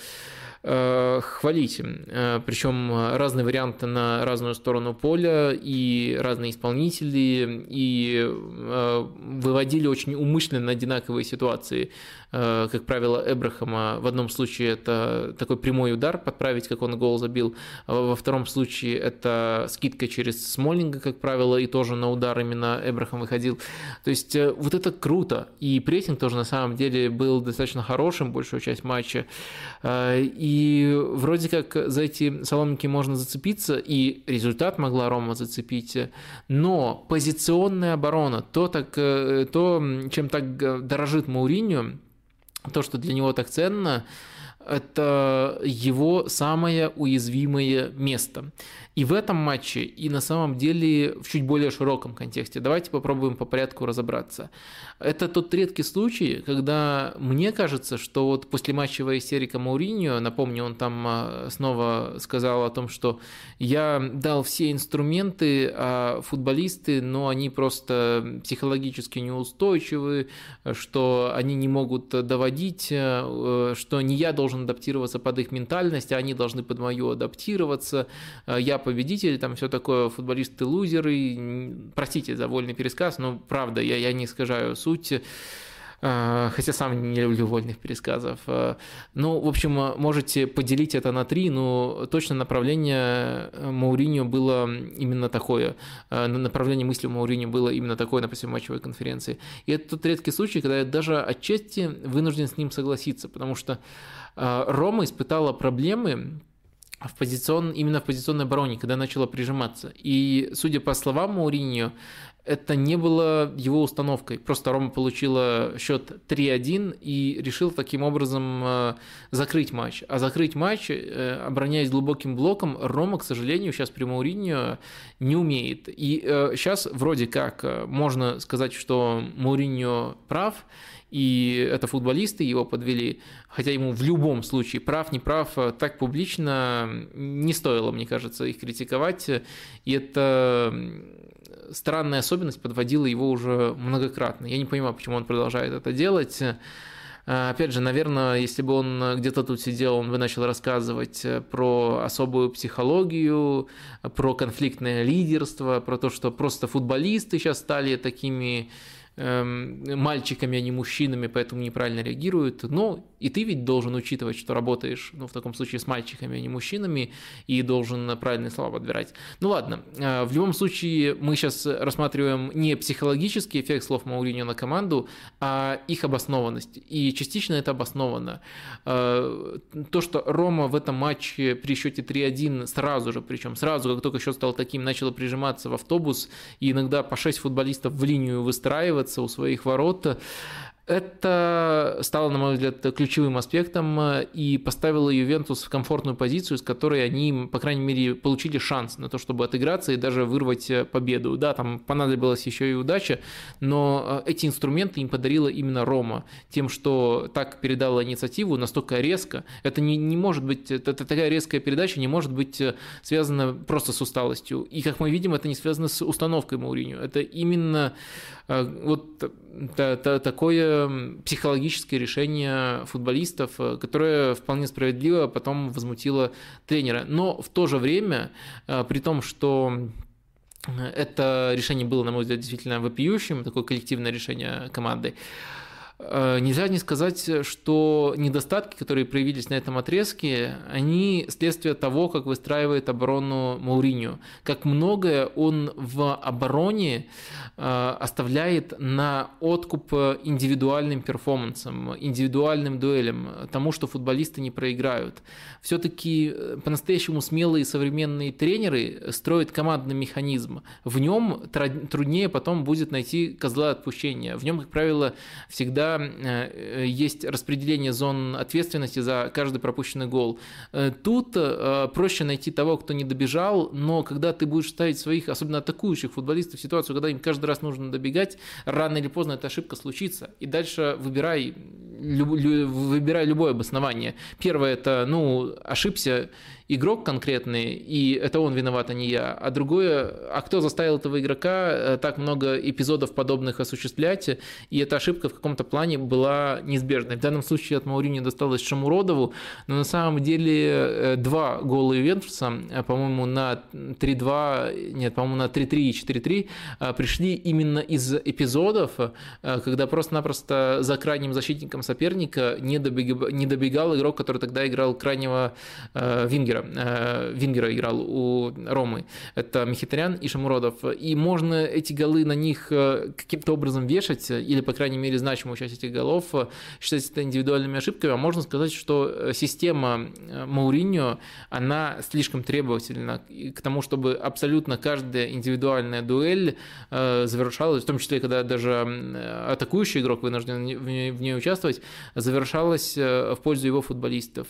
хвалить. Э, Причем разные варианты на разную сторону поля и разные исполнители, и э, выводили очень умышленно на одинаковые ситуации. Э, как правило, Эбрахама. В одном случае это такой прямой удар, подправить, как он гол забил. А во втором случае это скидка через Смолинга, как правило, и тоже на удар именно Эбрахам выходил. То есть э, вот это круто. И прессинг тоже на самом деле был достаточно хорошим большую часть матча. Э, и вроде как за эти соломинки можно зацепиться, и результат могла Рома зацепить. Но позиционная оборона, то, так, то чем так дорожит Мауриньо, то, что для него так ценно, это его самое уязвимое место. И в этом матче, и на самом деле в чуть более широком контексте. Давайте попробуем по порядку разобраться. Это тот редкий случай, когда мне кажется, что вот после матчевая истерика Мауриньо, напомню, он там а, снова сказал о том, что я дал все инструменты, а футболисты, но они просто психологически неустойчивы, что они не могут доводить, э, что не я должен адаптироваться под их ментальность, а они должны под мою адаптироваться. Я победитель, там все такое, футболисты лузеры. Простите за вольный пересказ, но правда, я, я не искажаю суть. Э, хотя сам не люблю вольных пересказов. Э, ну, в общем, можете поделить это на три, но точно направление Мауриньо было именно такое. Направление мысли Мауриньо было именно такое на матчевой конференции. И это тот редкий случай, когда я даже отчасти вынужден с ним согласиться, потому что Рома испытала проблемы в позицион, именно в позиционной обороне, когда начала прижиматься. И, судя по словам Мауриньо, это не было его установкой. Просто Рома получила счет 3-1 и решил таким образом э, закрыть матч. А закрыть матч, э, обороняясь глубоким блоком, Рома, к сожалению, сейчас при Мауриньо не умеет. И сейчас э, вроде как можно сказать, что Мауриньо прав, и это футболисты его подвели, хотя ему в любом случае, прав, не прав, так публично не стоило, мне кажется, их критиковать, и это странная особенность подводила его уже многократно. Я не понимаю, почему он продолжает это делать. Опять же, наверное, если бы он где-то тут сидел, он бы начал рассказывать про особую психологию, про конфликтное лидерство, про то, что просто футболисты сейчас стали такими мальчиками, а не мужчинами, поэтому неправильно реагируют. Но и ты ведь должен учитывать, что работаешь, ну, в таком случае с мальчиками, а не мужчинами, и должен правильные слова подбирать. Ну ладно, э, в любом случае мы сейчас рассматриваем не психологический эффект слов Мауриньо на команду, а их обоснованность. И частично это обосновано. Э, то, что Рома в этом матче при счете 3-1 сразу же, причем сразу, как только счет стал таким, начала прижиматься в автобус, и иногда по 6 футболистов в линию выстраивать, оказываться у своих ворот. Это стало, на мой взгляд, ключевым аспектом и поставило Ювентус в комфортную позицию, с которой они, по крайней мере, получили шанс на то, чтобы отыграться и даже вырвать победу. Да, там понадобилась еще и удача, но э, эти инструменты им подарила именно Рома. Тем, что так передала инициативу настолько резко. Это не, не может быть, это, такая резкая передача не может быть э, связана просто с усталостью. И, как мы видим, это не связано с установкой Мауриню. Это именно э, вот такое психологическое решение футболистов, э, которое вполне справедливо потом возмутило тренера. Но в то же время, э, при том, что это решение было, на мой взгляд, действительно вопиющим, такое коллективное решение команды, Э, нельзя не сказать, что недостатки, которые проявились на этом отрезке, они следствие того, как выстраивает оборону Мауриню. Как многое он в обороне э, оставляет на откуп индивидуальным перформансам, индивидуальным дуэлям, тому, что футболисты не проиграют. Все-таки э, по-настоящему смелые современные тренеры строят командный механизм. В нем труднее потом будет найти козла отпущения. В нем, как правило, всегда Э, есть распределение зон ответственности за каждый пропущенный гол. Э, тут э, проще найти того, кто не добежал, но когда ты будешь ставить своих, особенно атакующих футболистов, в ситуацию, когда им каждый раз нужно добегать, рано или поздно эта ошибка случится. И дальше выбирай, люб, выбирай любое обоснование. Первое – это, ну, ошибся, игрок конкретный, и это он виноват, а не я. А другое, а кто заставил этого игрока э, так много эпизодов подобных осуществлять, и эта ошибка в каком-то плане была неизбежной. В данном случае от Маурини досталось Шамуродову, но на самом деле э, два гола Ювентуса, э, по-моему, на 3-2, нет, по-моему, на 3-3 и 4-3 пришли именно из эпизодов, когда просто-напросто за крайним защитником соперника не добегал, не добегал игрок, который тогда играл крайнего вингера Вингера. Э, Вингера играл у Ромы. Это Михитарян и Шамуродов. И можно эти голы на них э, каким-то образом вешать, или, по крайней мере, значимую часть этих голов э, считать это индивидуальными ошибками. А можно сказать, что система Мауриньо, она слишком требовательна к тому, чтобы абсолютно каждая индивидуальная дуэль завершалась, в том числе, когда даже атакующий игрок вынужден в ней участвовать, завершалась в пользу его футболистов.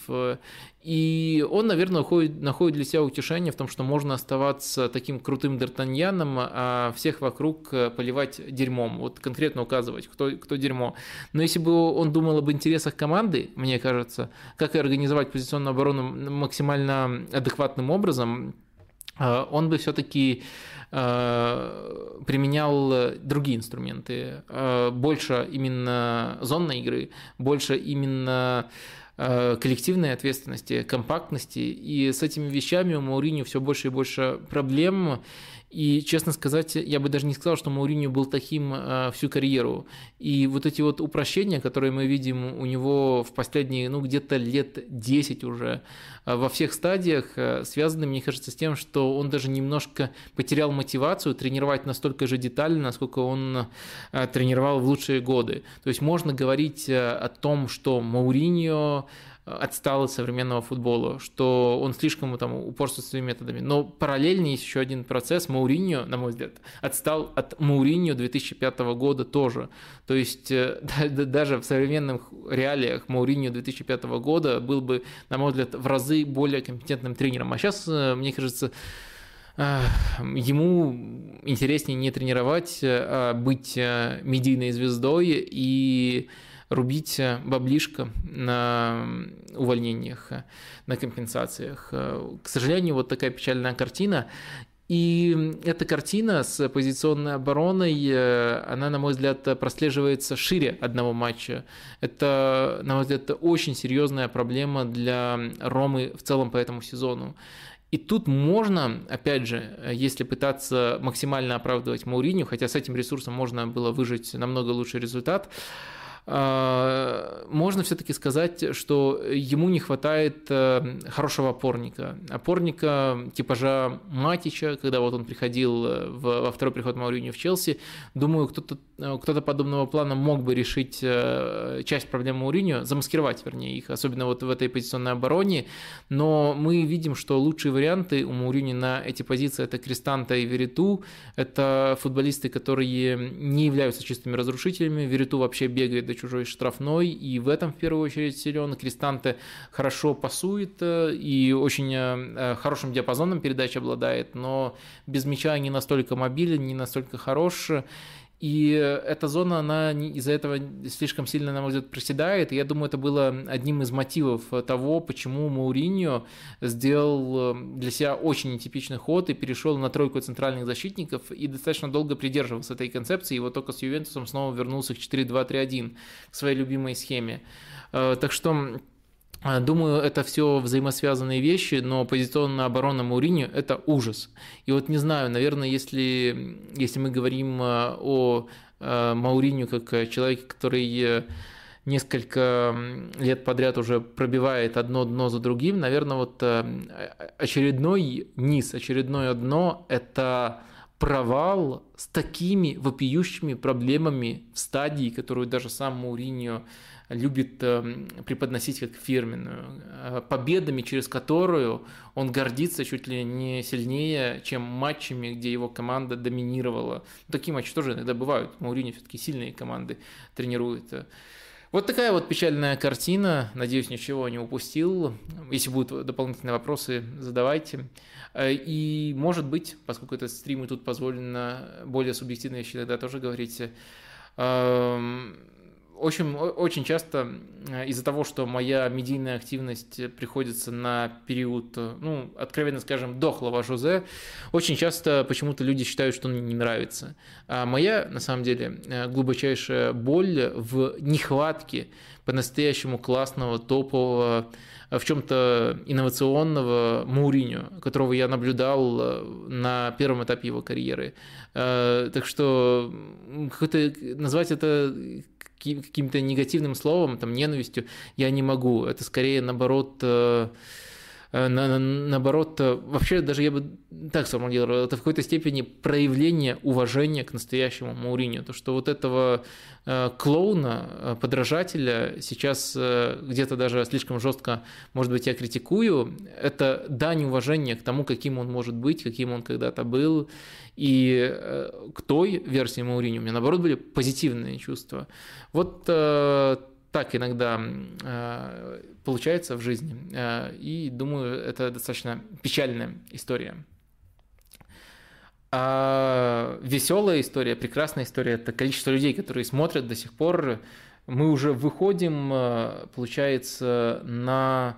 И он, наверное, находит, находит для себя утешение в том, что можно оставаться таким крутым Д'Артаньяном, а всех вокруг э, поливать дерьмом, вот конкретно указывать, кто, кто дерьмо. Но если бы он думал об интересах команды, мне кажется, как и организовать позиционную оборону максимально адекватным образом, э, он бы все-таки э, применял другие инструменты, больше именно зонной игры, больше именно Э, коллективной ответственности, компактности. И с этими вещами у Мауриньо все больше и больше проблем. И, честно сказать, я бы даже не сказал, что Мауриньо был таким э, всю карьеру. И вот эти вот упрощения, которые мы видим у него в последние, ну, где-то лет 10 уже, э, во всех стадиях, э, связаны, мне кажется, с тем, что он даже немножко потерял мотивацию тренировать настолько же детально, насколько он тренировал в лучшие годы. То есть можно говорить о том, что Мауриньо отстал от современного футбола, что он слишком там упорствует своими методами. Но параллельно есть еще один процесс. Мауриньо, на мой взгляд, отстал от Мауриньо 2005 года тоже. То есть э, [laughs] даже в современных реалиях Мауриньо 2005 года был бы, на мой взгляд, в разы более компетентным тренером. А сейчас, э, мне кажется, э, ему интереснее не тренировать, а быть медийной звездой и рубить э, баблишко на увольнениях, э, на компенсациях. Э, к сожалению, вот такая печальная картина. И эта картина с позиционной обороной, она, на мой взгляд, прослеживается шире одного матча. Это, на мой взгляд, очень серьезная проблема для Ромы в целом по этому сезону. И тут можно, опять же, если пытаться максимально оправдывать Мауриню, хотя с этим ресурсом можно было выжить намного лучший результат, можно все-таки сказать, что ему не хватает э, хорошего опорника. Опорника типажа Матича, когда вот он приходил э, во второй приход Мауриньо в Челси, думаю, кто-то э, кто подобного плана мог бы решить часть проблем Мауриньо, замаскировать, вернее, их, особенно вот в этой позиционной обороне, но мы видим, что лучшие варианты у Мауриньо на эти позиции это Кристанта и Вериту, это футболисты, которые не являются чистыми разрушителями, Вериту вообще бегает до чужой штрафной, и в этом в первую очередь силен. Кристанте хорошо пасует э, и очень э, хорошим диапазоном передач обладает, но без мяча не настолько мобилен, не настолько хорош. И эта зона, она из-за этого слишком сильно, на мой взгляд, проседает. И я думаю, это было одним из мотивов того, почему Мауриньо сделал э, для себя очень нетипичный ход и перешел на тройку центральных защитников и достаточно долго придерживался этой концепции. И вот только с Ювентусом снова вернулся к 4-2-3-1, к своей любимой схеме. Э, так что думаю, это все взаимосвязанные вещи, но позиционная оборона Мауриньо – это ужас. И вот не знаю, наверное, если, если мы говорим а, о а, Мауриньо как человеке, который э, несколько лет подряд уже пробивает одно дно за другим, наверное, вот э, очередной низ, очередное дно – это провал с такими вопиющими проблемами в стадии, которую даже сам Мауриньо любит эм, преподносить как фирменную, э, победами, через которую он гордится чуть ли не сильнее, чем матчами, где его команда доминировала. Такие матчи тоже иногда бывают. Маурини все-таки сильные команды тренирует. Вот такая вот печальная картина. Надеюсь, ничего не упустил. Если будут дополнительные вопросы, задавайте. Э, и, может быть, поскольку это стрим и тут позволено более субъективные вещи иногда тоже говорить, эм, очень, очень часто э, из-за того, что моя медийная активность приходится на период, э, ну, откровенно скажем, дохлого Жозе, очень часто почему-то люди считают, что он не нравится. А моя, на самом деле, э, глубочайшая боль в нехватке по-настоящему классного, топового, в чем-то инновационного Мауриню, которого я наблюдал на первом этапе его карьеры. Так что назвать это каким-то негативным словом, там, ненавистью, я не могу. Это скорее, наоборот, э, э, на, наоборот, э, вообще даже я бы так сформулировал, это в какой-то степени проявление уважения к настоящему Мауриню. То, что вот этого клоуна, подражателя сейчас где-то даже слишком жестко, может быть, я критикую, это дань уважения к тому, каким он может быть, каким он когда-то был. И э, к той версии Маурини у меня, наоборот, были позитивные чувства. Вот э, так иногда э, получается в жизни. И думаю, это достаточно печальная история. А веселая история, прекрасная история – это количество людей, которые смотрят до сих пор. Мы уже выходим, получается, на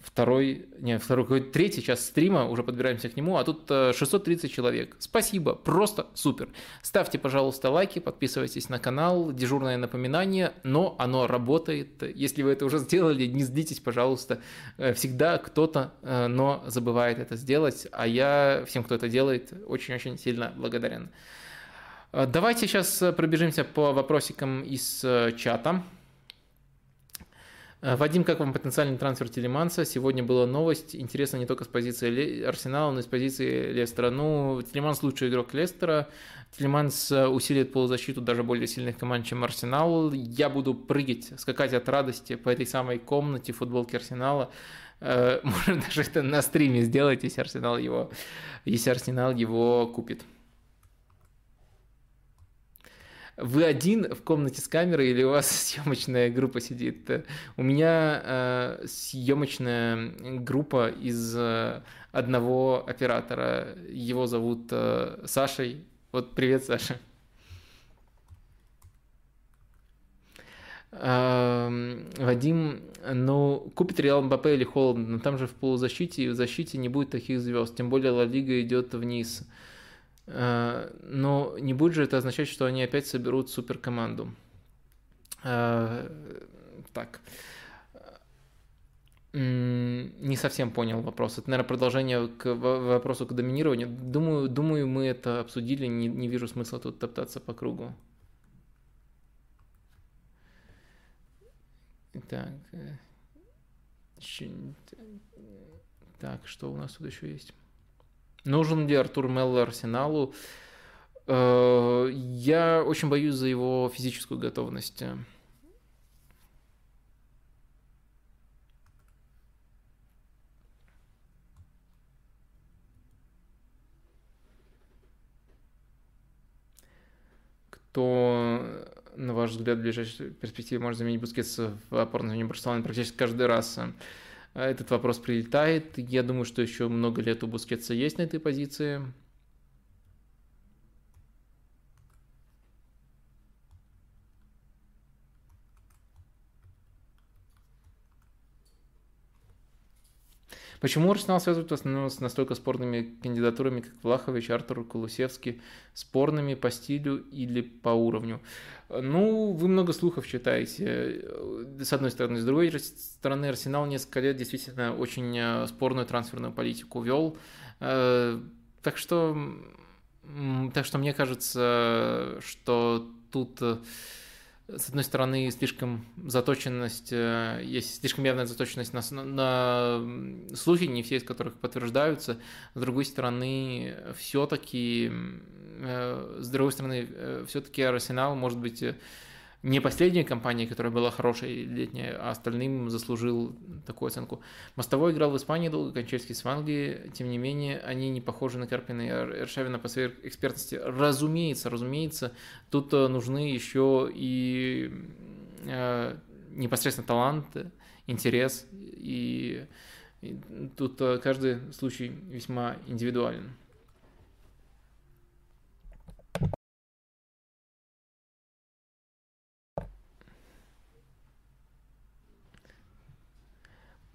второй, не, второй, какой третий час стрима, уже подбираемся к нему, а тут 630 э, человек. Спасибо, просто супер. Ставьте, пожалуйста, лайки, подписывайтесь на канал, дежурное напоминание, но оно работает. Если вы это уже сделали, не злитесь, пожалуйста. Э, всегда кто-то, э, но забывает это сделать, а я всем, кто это делает, очень-очень сильно благодарен. Давайте сейчас пробежимся по вопросикам из чата. Э, Вадим, как вам потенциальный трансфер Тилеманса? Сегодня была новость, интересно не только с позиции Арсенала, но и с позиции Лестера. Ну, Тилеманс лучший игрок Лестера, Тилеманс э, усилит полузащиту даже более сильных команд, чем Арсенал. Я буду прыгать, скакать от радости по этой самой комнате в футболке Арсенала. Э, [laughs] можно даже это на стриме сделать, если Арсенал его, если Арсенал его купит. Вы один в комнате с камерой или у вас [laughs] съемочная группа сидит? У меня э, съемочная группа из э, одного оператора. Его зовут э, Сашей. Вот привет, Саша. Эм, Вадим, ну, купит Реал Мбаппе или Холланд, но там же в полузащите и в защите не будет таких звезд, тем более Ла Лига идет вниз. Но не будет же это означать, что они опять соберут суперкоманду. Э, так. Не совсем понял вопрос. Это, наверное, продолжение к вопросу к доминированию. Думаю, думаю мы это обсудили, не, не вижу смысла тут топтаться по кругу. Так. Э, так, что у нас тут еще есть? Нужен ли Артур Мелло Арсеналу? Э, я очень боюсь за его физическую готовность. Кто, на ваш взгляд, в ближайшей перспективе может заменить Бускетса в опорной зоне Барселоны практически каждый раз? А этот вопрос прилетает. Я думаю, что еще много лет у Бускетса есть на этой позиции. Почему Арсенал связывают в основном с настолько спорными кандидатурами, как Влахович, Артур Кулусевский, спорными по стилю или по уровню? Ну, вы много слухов читаете, с одной стороны. С другой стороны, Арсенал несколько лет действительно очень э, спорную трансферную политику вел. Э, так что, так что мне кажется, что тут э, с одной стороны, слишком заточенность, э, есть слишком явная заточенность на, на слухи, не все из которых подтверждаются. С другой стороны, все-таки, э, с другой стороны, э, все-таки Арсенал может быть не последняя компания, которая была хорошей летняя, а остальным заслужил такую оценку. Мостовой играл в Испании долго, Кончельский в Англии, тем не менее, они не похожи на Карпина и Эршавина по своей экспертности. Разумеется, разумеется, тут э, нужны еще и э, непосредственно талант, интерес, и, и тут э, каждый случай весьма индивидуален.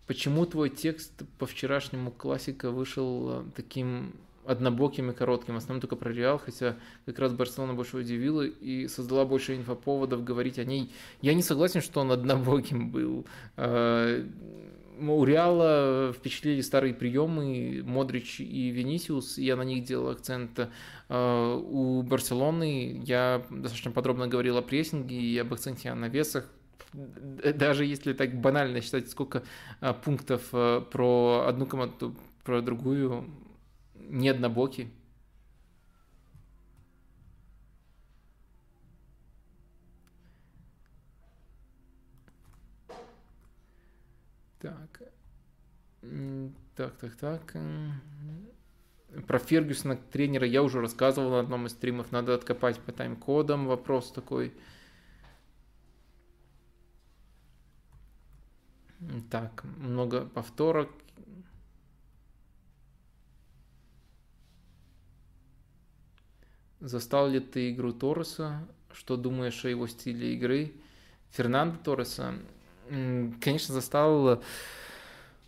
Почему твой текст по вчерашнему классика вышел э, таким однобоким и коротким, в основном только про Реал, хотя как раз Барселона больше удивила и создала больше инфоповодов говорить о ней. Я не согласен, что он однобоким был. Э, у Реала впечатлили старые приемы, Модрич и Венисиус, я на них делал акцент. Э, у Барселоны я достаточно подробно говорил о прессинге и об акценте на весах даже если так банально считать, сколько а, пунктов а, про одну команду, про другую, не однобоки. Так. Так, так, так. Про Фергюсона тренера я уже рассказывал на одном из стримов. Надо откопать по тайм-кодам. Вопрос такой. Так, много повторок. Застал ли ты игру Торреса? Что думаешь о его стиле игры? Фернандо Торреса? Конечно, застал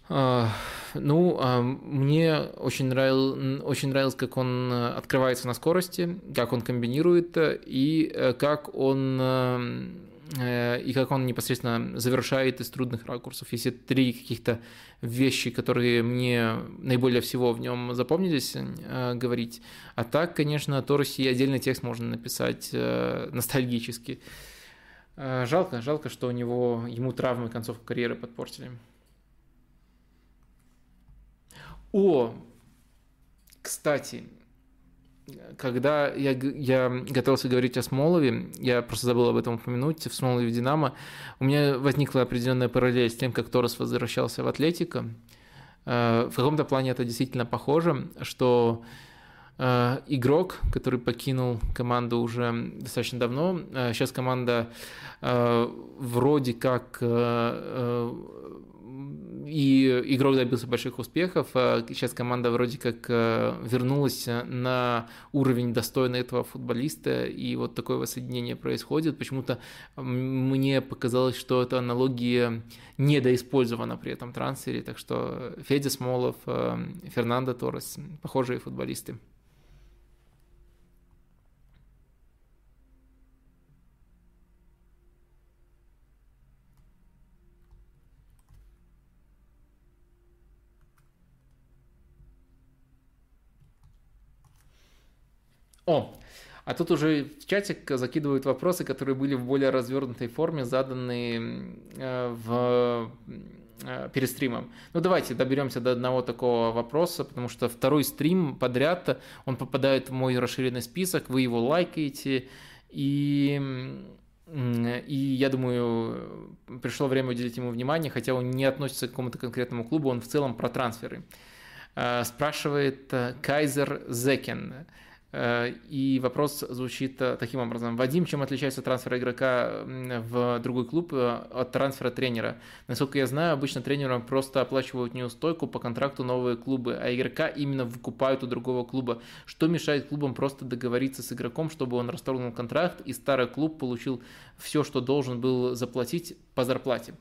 А, ну, а, мне очень, нравил, очень нравилось, как он открывается на скорости, как он комбинирует и э, как он э, и как он непосредственно завершает из трудных ракурсов. Если три каких-то вещи, которые мне наиболее всего в нем запомнились, э, говорить. А так, конечно, о Торресе отдельный текст можно написать ностальгически. Жалко, жалко, что у него ему травмы концовку карьеры подпортили. О, кстати, когда я, я готовился говорить о Смолове, я просто забыл об этом упомянуть, в Смолове Динамо, у меня возникла определенная параллель с тем, как Торрес возвращался в Атлетико. Э, в каком-то плане это действительно похоже, что э, игрок, который покинул команду уже достаточно давно, сейчас э, команда вроде как и игрок добился больших успехов. Сейчас команда вроде как э, вернулась на уровень достойный этого футболиста, и вот такое воссоединение происходит. Почему-то мне показалось, что эта аналогия недоиспользована при этом трансфере, так что Федя Смолов, э, Фернандо Торрес, похожие футболисты. О, а тут уже в чатик закидывают вопросы, которые были в более развернутой форме, заданные э, в э, перед стримом. Ну давайте доберемся до одного такого вопроса, потому что второй стрим подряд, он попадает в мой расширенный список, вы его лайкаете, и и я думаю, пришло время уделить ему внимание, хотя он не относится к какому-то конкретному клубу, он в целом про трансферы. Э, спрашивает Кайзер Зекен. Э, и вопрос звучит э, таким образом. Вадим, чем отличается трансфер игрока в другой клуб э, от трансфера тренера? Насколько я знаю, обычно тренерам просто оплачивают неустойку по контракту новые клубы, а игрока именно выкупают у другого клуба. Что мешает клубам просто договориться с игроком, чтобы он расторгнул контракт и старый клуб получил все, что должен был заплатить по зарплате?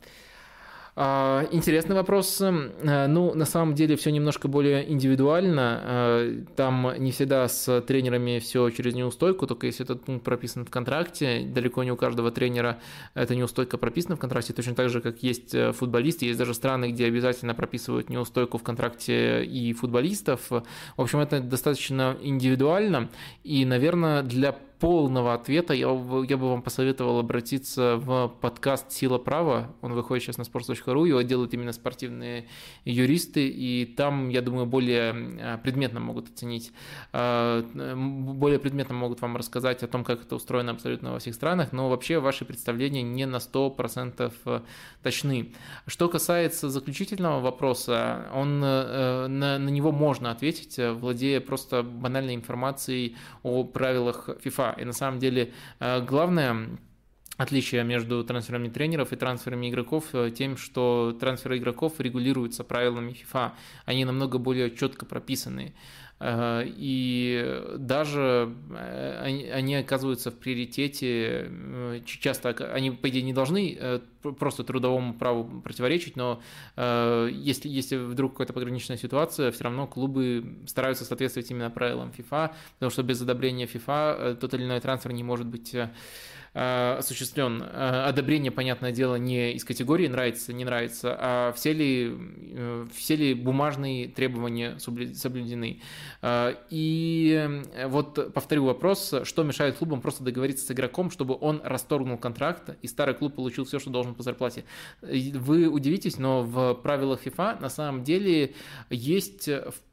А, интересный вопрос. Э, ну, на самом деле все немножко более индивидуально. Э, там не всегда с тренерами все через неустойку, только если этот пункт прописан в контракте. Далеко не у каждого тренера эта неустойка прописана в контракте, точно так же, как есть э, футболисты. Есть даже страны, где обязательно прописывают неустойку в контракте и футболистов. В общем, это достаточно индивидуально. И, наверное, для полного ответа. Я, я бы вам посоветовал обратиться в подкаст «Сила права». Он выходит сейчас на sports.ru, его делают именно спортивные юристы, и там, я думаю, более а, предметно могут оценить, а, более предметно могут вам рассказать о том, как это устроено абсолютно во всех странах, но вообще ваши представления не на 100% э, точны. Что касается заключительного вопроса, он, э, на, на него можно ответить, владея просто банальной информацией о правилах FIFA и на самом деле э, главное отличие между трансферами тренеров и трансферами игроков э, тем, что трансферы игроков регулируются правилами FIFA. Они намного более четко прописаны. Э, и даже э, они, оказываются в приоритете, э, часто они, по идее, не должны просто трудовому праву противоречить, но если, если вдруг какая-то пограничная ситуация, все равно клубы стараются соответствовать именно правилам FIFA, потому что без одобрения FIFA тот или иной трансфер не может быть осуществлен э, одобрение, понятное дело, не из категории нравится, не нравится, а все ли, э, все ли бумажные требования соблюдены. И вот повторю вопрос, что мешает клубам просто договориться с игроком, чтобы он расторгнул контракт, и старый клуб получил все, что должен по зарплате. Вы удивитесь, но в правилах FIFA на самом деле есть,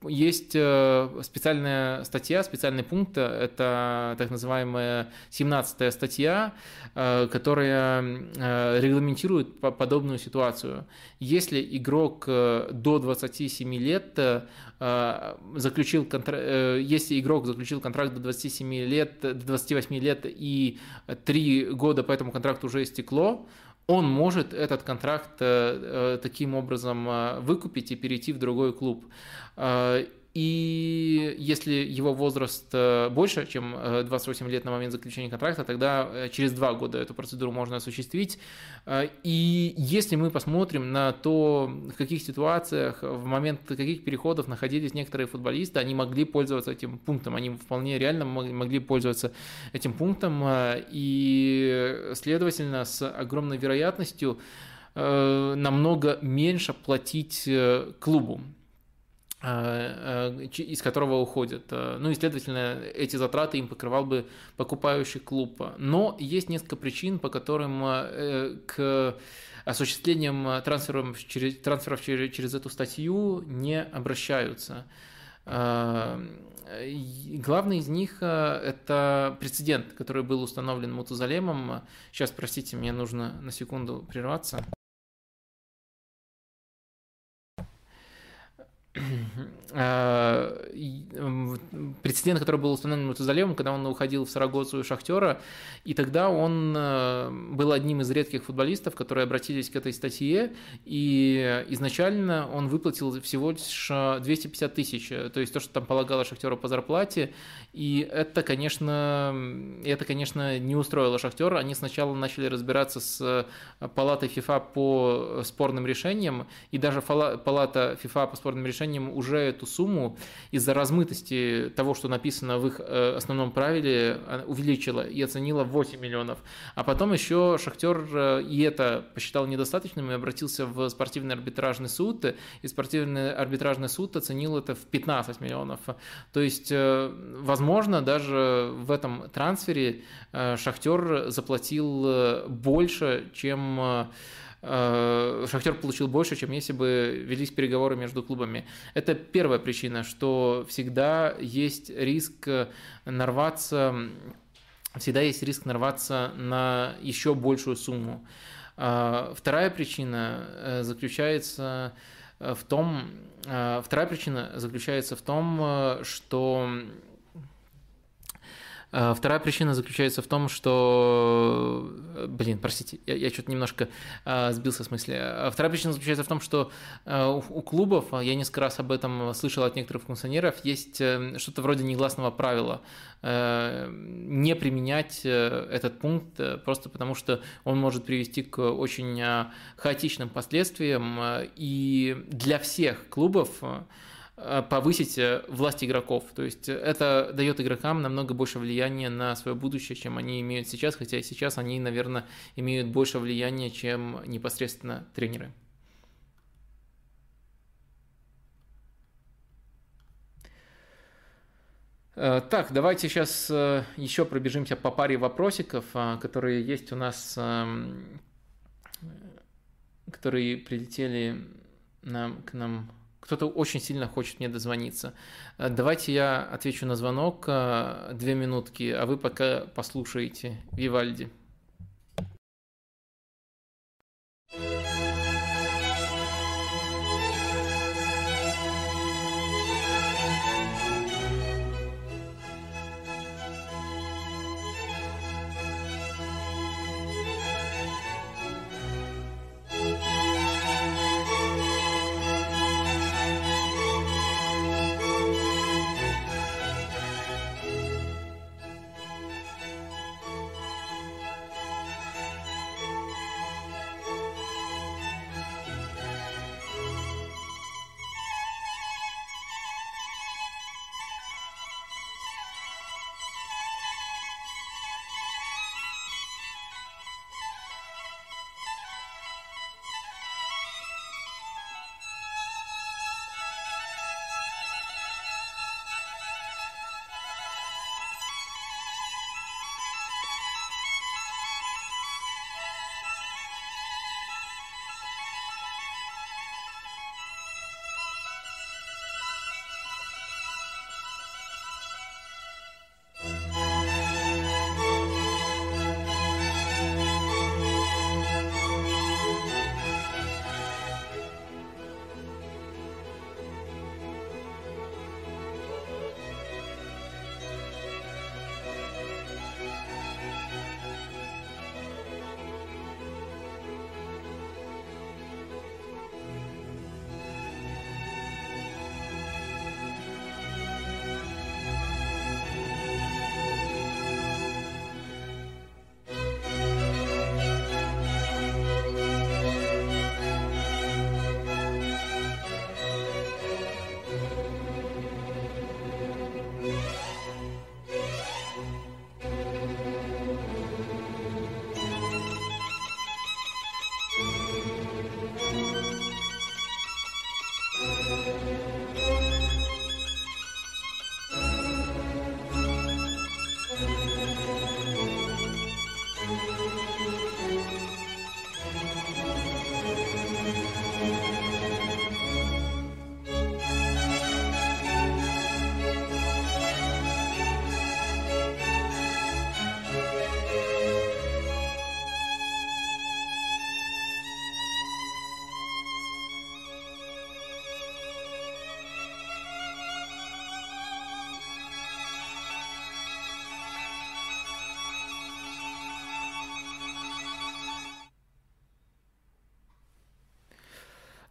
есть специальная статья, специальный пункт, это так называемая 17 статья, Э, которая э, регламентирует подобную ситуацию. Если игрок э, до 27 лет заключил контракт, если игрок заключил контракт до 27 лет, до 28 лет и 3 года по этому контракту уже истекло, он может этот контракт таким образом выкупить и перейти в другой клуб. И если его возраст э, больше, чем 28 лет на момент заключения контракта, тогда через два года эту процедуру можно осуществить. И если мы посмотрим на то, в каких ситуациях, в момент каких переходов находились некоторые футболисты, они могли пользоваться этим пунктом, они вполне реально могли пользоваться этим пунктом, и, следовательно, с огромной вероятностью намного меньше платить клубу. А, а, из которого уходят. А, ну и, следовательно, эти затраты им покрывал бы покупающий клуб. Но есть несколько причин, по которым э, к осуществлением трансферов через, трансферов через, через эту статью не обращаются. Главный из них – это прецедент, который был установлен Мутузалемом. Сейчас, простите, мне нужно на секунду прерваться. Прецедент, который был установлен Мутазалевым, когда он уходил в Сарагосу и Шахтера, и тогда он э, был одним из редких футболистов, которые обратились к этой статье, и изначально он выплатил всего лишь 250 тысяч, то есть то, что там полагало Шахтеру по зарплате, и это, конечно, это, конечно, не устроило Шахтера. Они сначала начали разбираться с палатой ФИФА по спорным решениям, и даже палата ФИФА по спорным решениям решением уже эту сумму из-за размытости того, что написано в их э, основном правиле, увеличила и оценила в 8 миллионов. А потом еще Шахтер э, и это посчитал недостаточным и обратился в спортивный арбитражный суд, и спортивный арбитражный суд оценил это в 15 миллионов. То есть, э, возможно, даже в этом трансфере Шахтер заплатил больше, чем Шахтер получил больше, чем если бы велись переговоры между клубами. Это первая причина, что всегда есть риск нарваться, всегда есть риск нарваться на еще большую сумму. Э, вторая причина э, заключается в том, вторая причина заключается в том, что а, вторая причина заключается в том, что... Блин, простите, я, я что-то немножко э, сбился с мысли. А вторая причина заключается в том, что э, у, у клубов, я несколько раз об этом слышал от некоторых функционеров, есть э, что-то вроде негласного правила э, не применять э, этот пункт э, просто потому, что он может привести к очень э, хаотичным последствиям. Э, и для всех клубов... Э, повысить э, власть игроков. То есть э, это дает игрокам намного больше влияния на свое будущее, чем они имеют сейчас, хотя сейчас они, наверное, имеют больше влияния, чем непосредственно тренеры. Так, давайте сейчас еще пробежимся по паре вопросиков, которые есть у нас, эм, которые прилетели нам, к нам кто-то очень сильно хочет мне дозвониться. Э, давайте я отвечу на звонок э, две минутки, а вы пока послушаете Вивальди.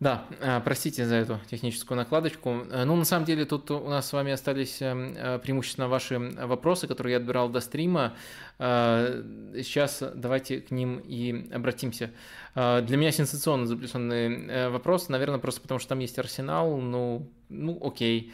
Да, а, простите за эту техническую накладочку. Э, ну, на самом деле, тут у нас с вами остались эм, э, преимущественно ваши вопросы, которые я отбирал до стрима. Э, сейчас давайте к ним и обратимся. Для меня сенсационно заплетенный вопрос, наверное, просто потому что там есть Арсенал, ну, ну окей.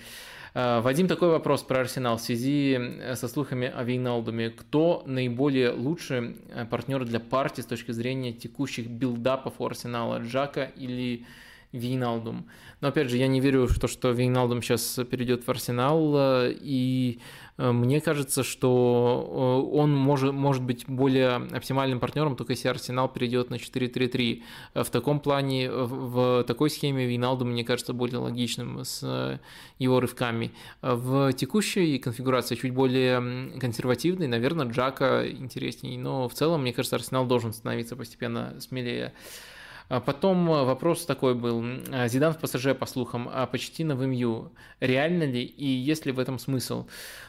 Вадим, такой вопрос про Арсенал в связи со слухами о Вейналдуме. Кто наиболее лучший партнер для партии с точки зрения текущих билдапов у Арсенала? Джака или Вейналдум. Но опять же, я не верю в то, что Вейналдум сейчас перейдет в Арсенал, э, и э, мне кажется, что э, он может, может быть более оптимальным партнером, только если Арсенал перейдет на 4-3-3. В таком плане, в такой схеме Вейналдум, мне кажется, более логичным с его рывками. В текущей конфигурации чуть более консервативной, наверное, Джака интереснее, но в целом, мне кажется, Арсенал должен становиться постепенно смелее. А потом э, вопрос такой был. А, Зидан в ПСЖ, по слухам, а почти на ВМЮ. Реально ли и есть ли в этом смысл?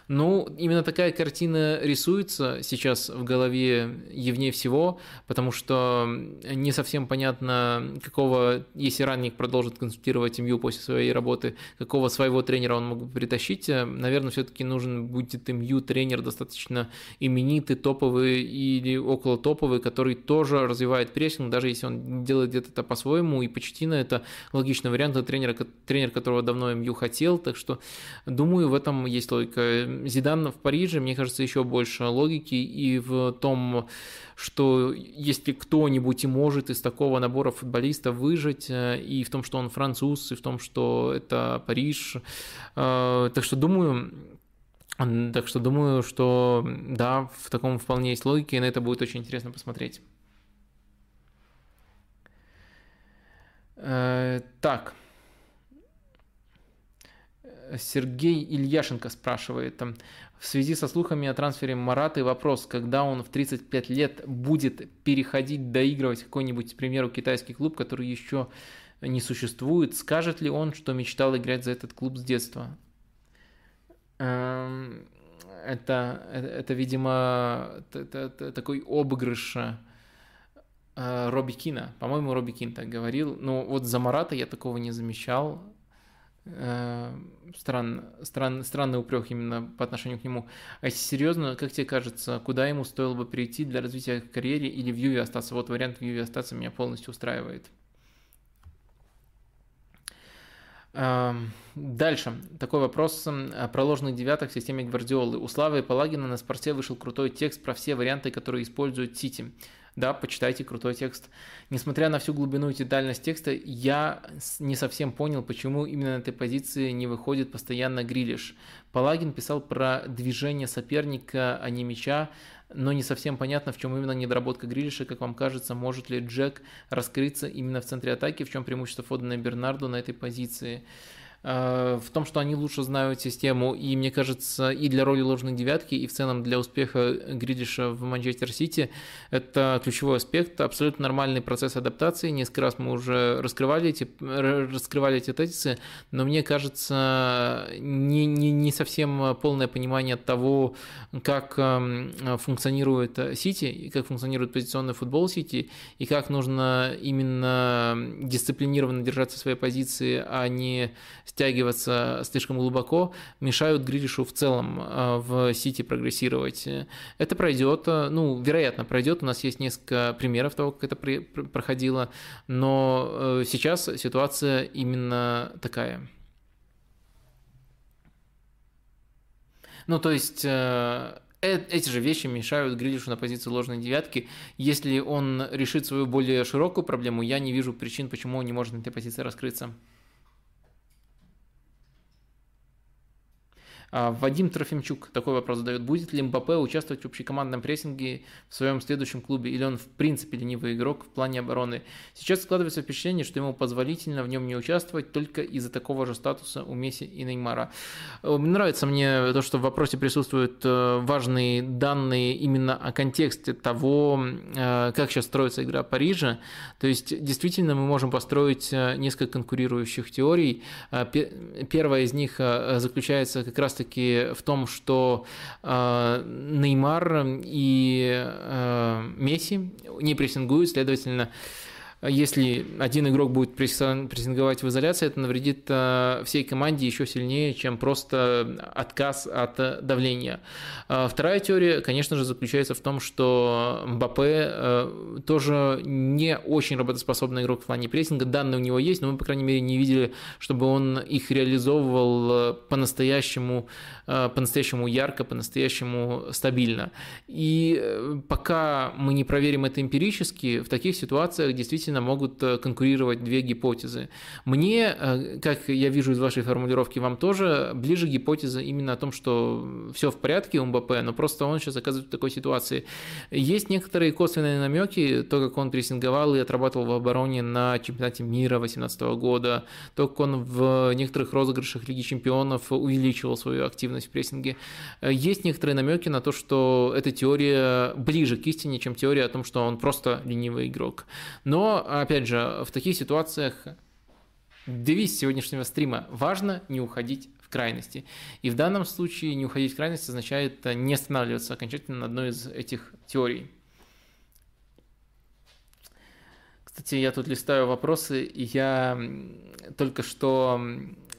Ну, именно такая картина рисуется сейчас в голове Евне всего, потому что не совсем понятно, какого, если ранник продолжит консультировать МЮ после своей работы, какого своего тренера он мог бы притащить. Наверное, все-таки нужен будет МЮ тренер достаточно именитый, топовый или около топовый, который тоже развивает прессинг, даже если он делает где-то это по-своему, и почти на это логичный вариант, это тренер, тренер, которого давно МЮ хотел, так что думаю, в этом есть логика. Зидан в Париже, мне кажется, еще больше логики и в том, что если кто-нибудь и может из такого набора футболистов выжить, э, и в том, что он француз, и в том, что это Париж. Э, так что думаю, так что думаю, что да, в таком вполне есть логика, и на это будет очень интересно посмотреть. Э, так. Сергей Ильяшенко спрашивает, в связи со слухами о трансфере Мараты вопрос, когда он в 35 лет будет переходить, доигрывать какой-нибудь, к примеру, китайский клуб, который еще не существует, скажет ли он, что мечтал играть за этот клуб с детства? Эм, это, это, это видимо, это, это такой обыгрыш э, Робби Кина. По-моему, Робби Кин так говорил. Но вот за Марата я такого не замечал. Э, стран, стран, странный упрек именно по отношению к нему. А если серьезно, как тебе кажется, куда ему стоило бы перейти для развития карьеры или в Юве остаться? Вот вариант в Юве остаться меня полностью устраивает. Эм, дальше. Такой вопрос про ложных девяток в системе Гвардиолы. У Славы Палагина на спорте вышел крутой текст про все варианты, которые используют Сити да, почитайте крутой текст. Несмотря на всю глубину и детальность текста, я не совсем понял, почему именно на этой позиции не выходит постоянно Грилиш. Палагин писал про движение соперника, а не мяча, но не совсем понятно, в чем именно недоработка Грилиша, как вам кажется, может ли Джек раскрыться именно в центре атаки, в чем преимущество Фодена и Бернарду на этой позиции. Э, в том, что они лучше знают систему, и мне кажется, и для роли ложной девятки, и в целом для успеха Гридиша в Манчестер Сити это ключевой аспект, абсолютно нормальный процесс адаптации. Несколько раз мы уже раскрывали эти, раскрывали эти тезисы, но мне кажется, не, не, не совсем полное понимание того, как эм, функционирует Сити, и как функционирует позиционный футбол Сити, и как нужно именно дисциплинированно держаться своей позиции, а не стягиваться слишком глубоко, мешают Грилишу в целом э, в Сити прогрессировать. Это пройдет, э, ну, вероятно, пройдет. У нас есть несколько примеров того, как это проходило, но э, сейчас ситуация именно такая. Ну, то есть эти же вещи мешают Грилишу на позиции ложной девятки. Если он решит свою более широкую проблему, я не вижу причин, почему он не может на этой позиции раскрыться. Вадим Трофимчук такой вопрос задает. Будет ли МБП участвовать в общекомандном прессинге в своем следующем клубе, или он в принципе ленивый игрок в плане обороны? Сейчас складывается впечатление, что ему позволительно в нем не участвовать только из-за такого же статуса у Месси и Неймара. Э, нравится мне то, что в вопросе присутствуют э, важные данные именно о контексте того, э, как сейчас строится игра Парижа. То есть действительно мы можем построить несколько конкурирующих теорий. Первая из них заключается как раз таки в том, что э, Неймар и э, Месси не прессингуют, следовательно, если один игрок будет прессинговать в изоляции, это навредит э, всей команде еще сильнее, чем просто отказ от давления. А вторая теория, конечно же, заключается в том, что Мбаппе э, тоже не очень работоспособный игрок в плане прессинга. Данные у него есть, но мы, по крайней мере, не видели, чтобы он их реализовывал по-настоящему, э, по-настоящему ярко, по-настоящему стабильно. И пока мы не проверим это эмпирически, в таких ситуациях действительно действительно могут э, конкурировать две гипотезы. Мне, э, как я вижу из вашей формулировки, вам тоже ближе гипотеза именно о том, что все в порядке у МБП, но просто он сейчас оказывается в такой ситуации. Есть некоторые косвенные намеки, то, как он прессинговал и отрабатывал в обороне на чемпионате мира 2018 года, то, как он в некоторых розыгрышах Лиги чемпионов увеличивал свою активность в прессинге. Э, есть некоторые намеки на то, что эта теория ближе к истине, чем теория о том, что он просто ленивый игрок. Но опять же, в таких ситуациях девиз сегодняшнего стрима «Важно не уходить в крайности». И в данном случае не уходить в крайность означает не останавливаться окончательно на одной из этих теорий. Кстати, я тут листаю вопросы, и я только что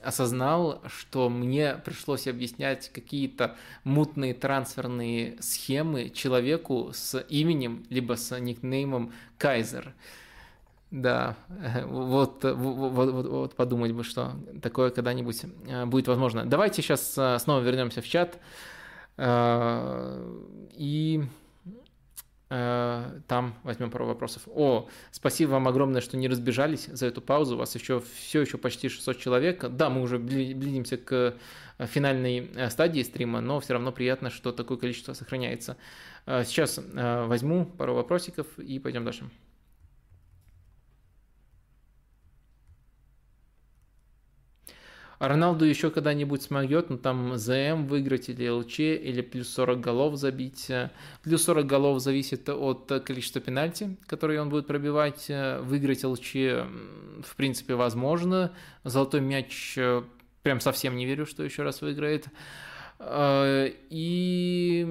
осознал, что мне пришлось объяснять какие-то мутные трансферные схемы человеку с именем, либо с никнеймом Кайзер. Да, [laughs] вот, вот, вот, вот подумать бы, что такое когда-нибудь э, будет возможно. Давайте сейчас э, снова вернемся в чат э, и там возьмем пару вопросов. О, спасибо вам огромное, что не разбежались за эту паузу. У вас еще все еще почти 600 человек. Да, мы уже близимся к финальной стадии стрима, но все равно приятно, что такое количество сохраняется. Сейчас возьму пару вопросиков и пойдем дальше. Роналду еще когда-нибудь смогет, ну там ЗМ выиграть или ЛЧ, или плюс 40 голов забить. Плюс 40 голов зависит от количества пенальти, которые он будет пробивать. Выиграть ЛЧ, в принципе, возможно. Золотой мяч прям совсем не верю, что еще раз выиграет. И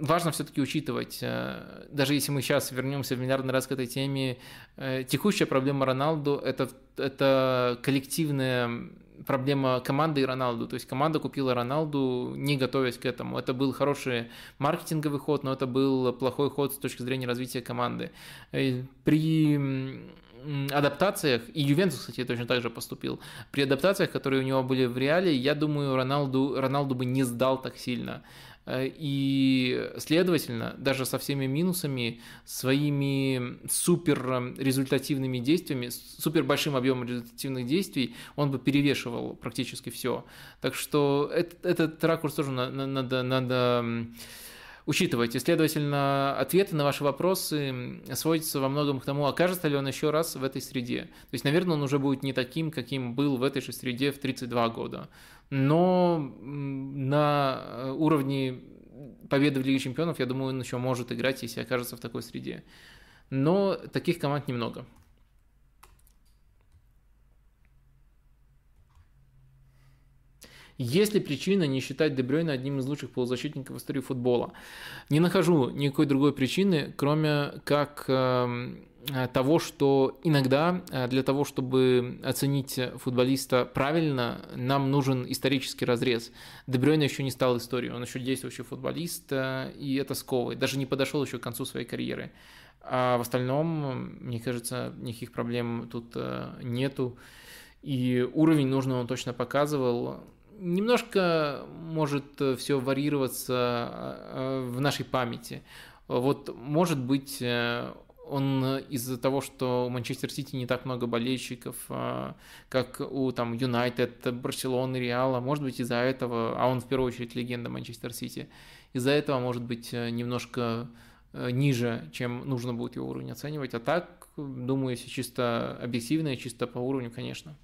важно все-таки учитывать, даже если мы сейчас вернемся в миллиардный раз к этой теме, текущая проблема Роналду это, это коллективная проблема команды и Роналду. То есть команда купила Роналду, не готовясь к этому. Это был хороший маркетинговый ход, но это был плохой ход с точки зрения развития команды. При адаптациях, и Ювентус, кстати, точно так же поступил, при адаптациях, которые у него были в Реале, я думаю, Роналду, Роналду бы не сдал так сильно. Э, и, следовательно, даже со всеми минусами, своими супер результативными действиями, супер большим объемом результативных действий, он бы перевешивал практически все. Так что этот, этот ракурс тоже надо, надо, надо учитывать. И, следовательно, ответы на ваши вопросы сводятся во многом к тому, окажется ли он еще раз в этой среде. То есть, наверное, он уже будет не таким, каким был в этой же среде в 32 года но на уровне победы в Лиге Чемпионов, я думаю, он еще может играть, если окажется в такой среде. Но таких команд немного. Есть ли причина не считать Дебрёйна одним из лучших полузащитников в истории футбола? Не нахожу никакой другой причины, кроме как эм, Э, того, что иногда э, для того, чтобы оценить футболиста правильно, нам нужен исторический разрез. Дебрёйна еще не стал историей, он еще действующий футболист, э, и это сковывает. Даже не подошел еще к концу своей карьеры. А в остальном, мне кажется, никаких проблем тут нету. И уровень нужно он точно показывал. Немножко может все варьироваться в нашей памяти. Вот, может быть, он э, из-за того, что у Манчестер Сити не так много болельщиков, как у там Юнайтед, Барселоны, Реала, может быть из-за этого, а он в первую очередь легенда Манчестер Сити, из-за этого может быть э, немножко э, ниже, чем нужно будет его уровень оценивать, а так, думаю, если чисто объективно и чисто по уровню, конечно.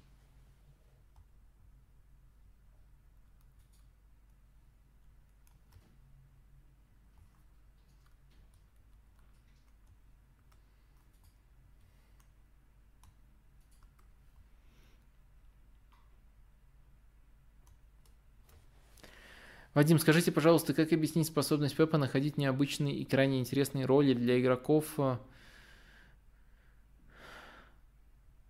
Вадим, скажите, пожалуйста, как объяснить способность Пепа находить необычные и крайне интересные роли для игроков?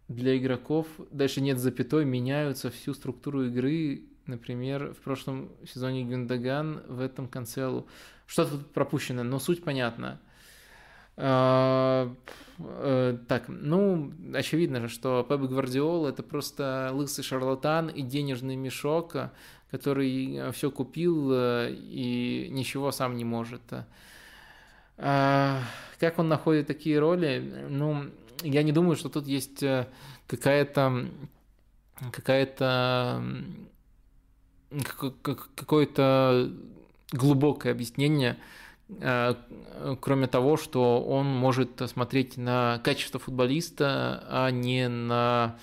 для игроков дальше нет запятой, меняются всю структуру игры. Например, в прошлом сезоне Гюндаган, в этом Канцелу. Что-то тут пропущено, но суть понятна. А, э, так, ну, очевидно же, что Пеп Гвардиол это просто лысый шарлатан и денежный мешок, который все купил э, и ничего сам не может. А, как он находит такие роли? Ну, я не думаю, что тут есть э, какая-то какая-то какое-то глубокое объяснение, э, кроме того, что он может смотреть на качество футболиста, а не на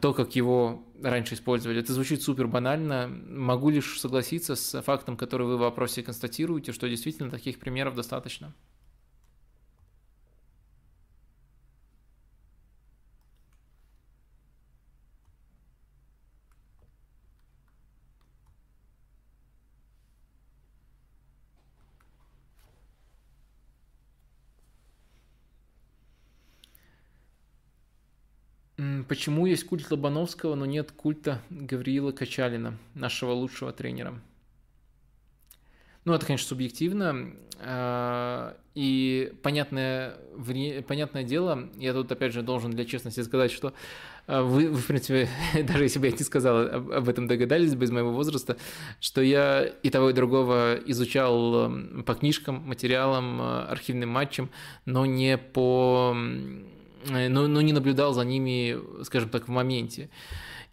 то, как его раньше использовали. Это звучит супер банально. Могу лишь согласиться с фактом, который вы в вопросе констатируете, что действительно таких примеров достаточно. Почему есть культ Лобановского, но нет культа Гавриила Качалина, нашего лучшего тренера? Ну, это, конечно, субъективно. А, и понятное, понятное дело, я тут, опять же, должен для честности сказать, что а, вы, вы в принципе, [laughs] даже если бы я не сказал об этом догадались бы из моего возраста, что я и того, и другого изучал по книжкам, материалам, архивным матчам, но не по но, но не наблюдал за ними, скажем так, в моменте.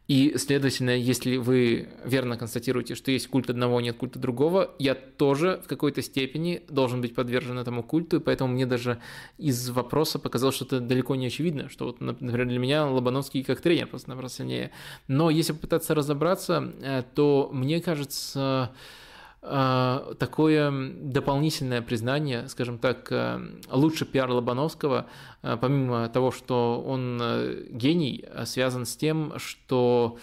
И, следовательно, если вы верно констатируете, что есть культ одного, нет культа другого, я тоже в какой-то степени должен быть подвержен этому культу, и поэтому мне даже из вопроса показалось, что это далеко не очевидно, что вот, например, для меня Лобановский как тренер просто-напросто сильнее. Но если попытаться разобраться, э, то мне кажется, такое дополнительное признание, скажем так, э, лучше пиар Лобановского, э, помимо того, что он э, гений, связан с тем, что а,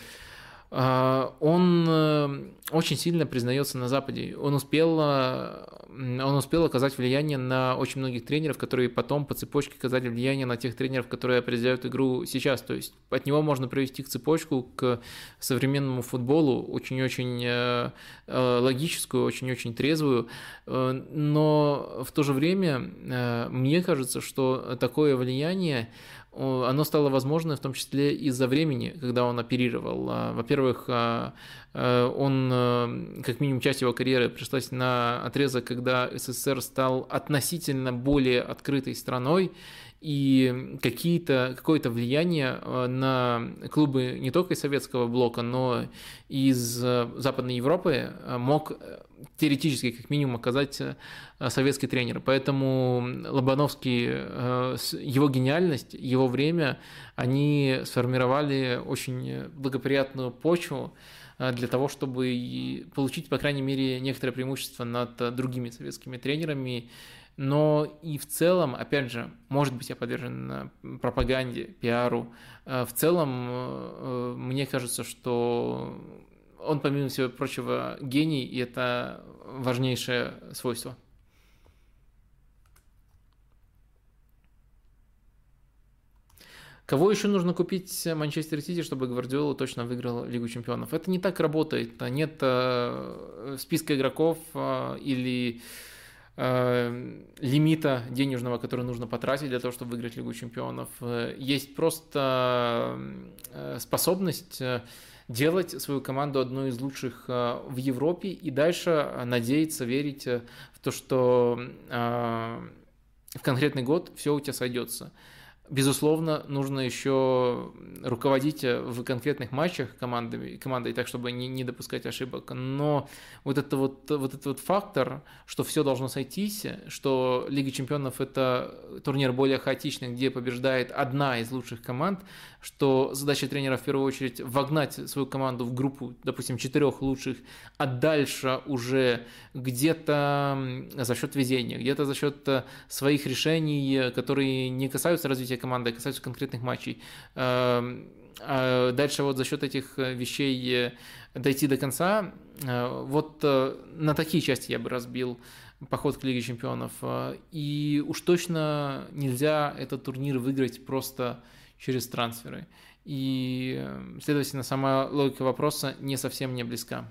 он э, очень сильно признается на Западе. Он успел, э, он успел оказать влияние на очень многих тренеров, которые потом по цепочке оказали влияние на тех тренеров, которые определяют игру сейчас. То есть от него можно провести к цепочку к современному футболу, очень-очень э, логическую, очень-очень трезвую. Но в то же время мне кажется, что такое влияние оно стало возможно в том числе из-за времени, когда он оперировал. А, во-первых, а, а, он, как минимум, часть его карьеры пришлась на отрезок, когда СССР стал относительно более открытой страной, и какие-то, какое-то влияние на клубы не только из советского блока, но и из Западной Европы мог теоретически, как минимум, оказать э, советский тренер. Поэтому Лобановский, э, его гениальность, его время, они сформировали очень благоприятную почву э, для того, чтобы получить, по крайней мере, некоторое преимущество над другими советскими тренерами. Но и в целом, опять же, может быть, я подвержен пропаганде, пиару. В целом, мне кажется, что он, помимо всего прочего, гений, и это важнейшее свойство. Кого еще нужно купить Манчестер Сити, чтобы Гвардиола точно выиграл Лигу Чемпионов? Это не так работает. Нет э, списка игроков э, или э, лимита денежного, который нужно потратить для того, чтобы выиграть Лигу Чемпионов. Есть просто способность делать свою команду одной из лучших э, в Европе и дальше э, надеяться, верить э, в то, что в конкретный год все у тебя сойдется. Безусловно, нужно еще руководить э, в конкретных матчах командами, командой так, чтобы не, не допускать ошибок. Но вот, это вот, вот этот вот фактор, что все должно сойтись, что Лига чемпионов – это турнир более хаотичный, где побеждает одна из лучших команд, что задача тренера в первую очередь вогнать свою команду в группу, допустим, четырех лучших, а дальше уже где-то за счет везения, где-то за счет э, своих решений, которые не касаются развития команды, касаются конкретных матчей. Эм, а дальше вот за счет этих э, вещей э, дойти до конца, вот на такие части я бы разбил поход к Лиге Чемпионов. И уж точно нельзя этот турнир выиграть просто через трансферы. И, следовательно, сама логика вопроса не совсем не близка.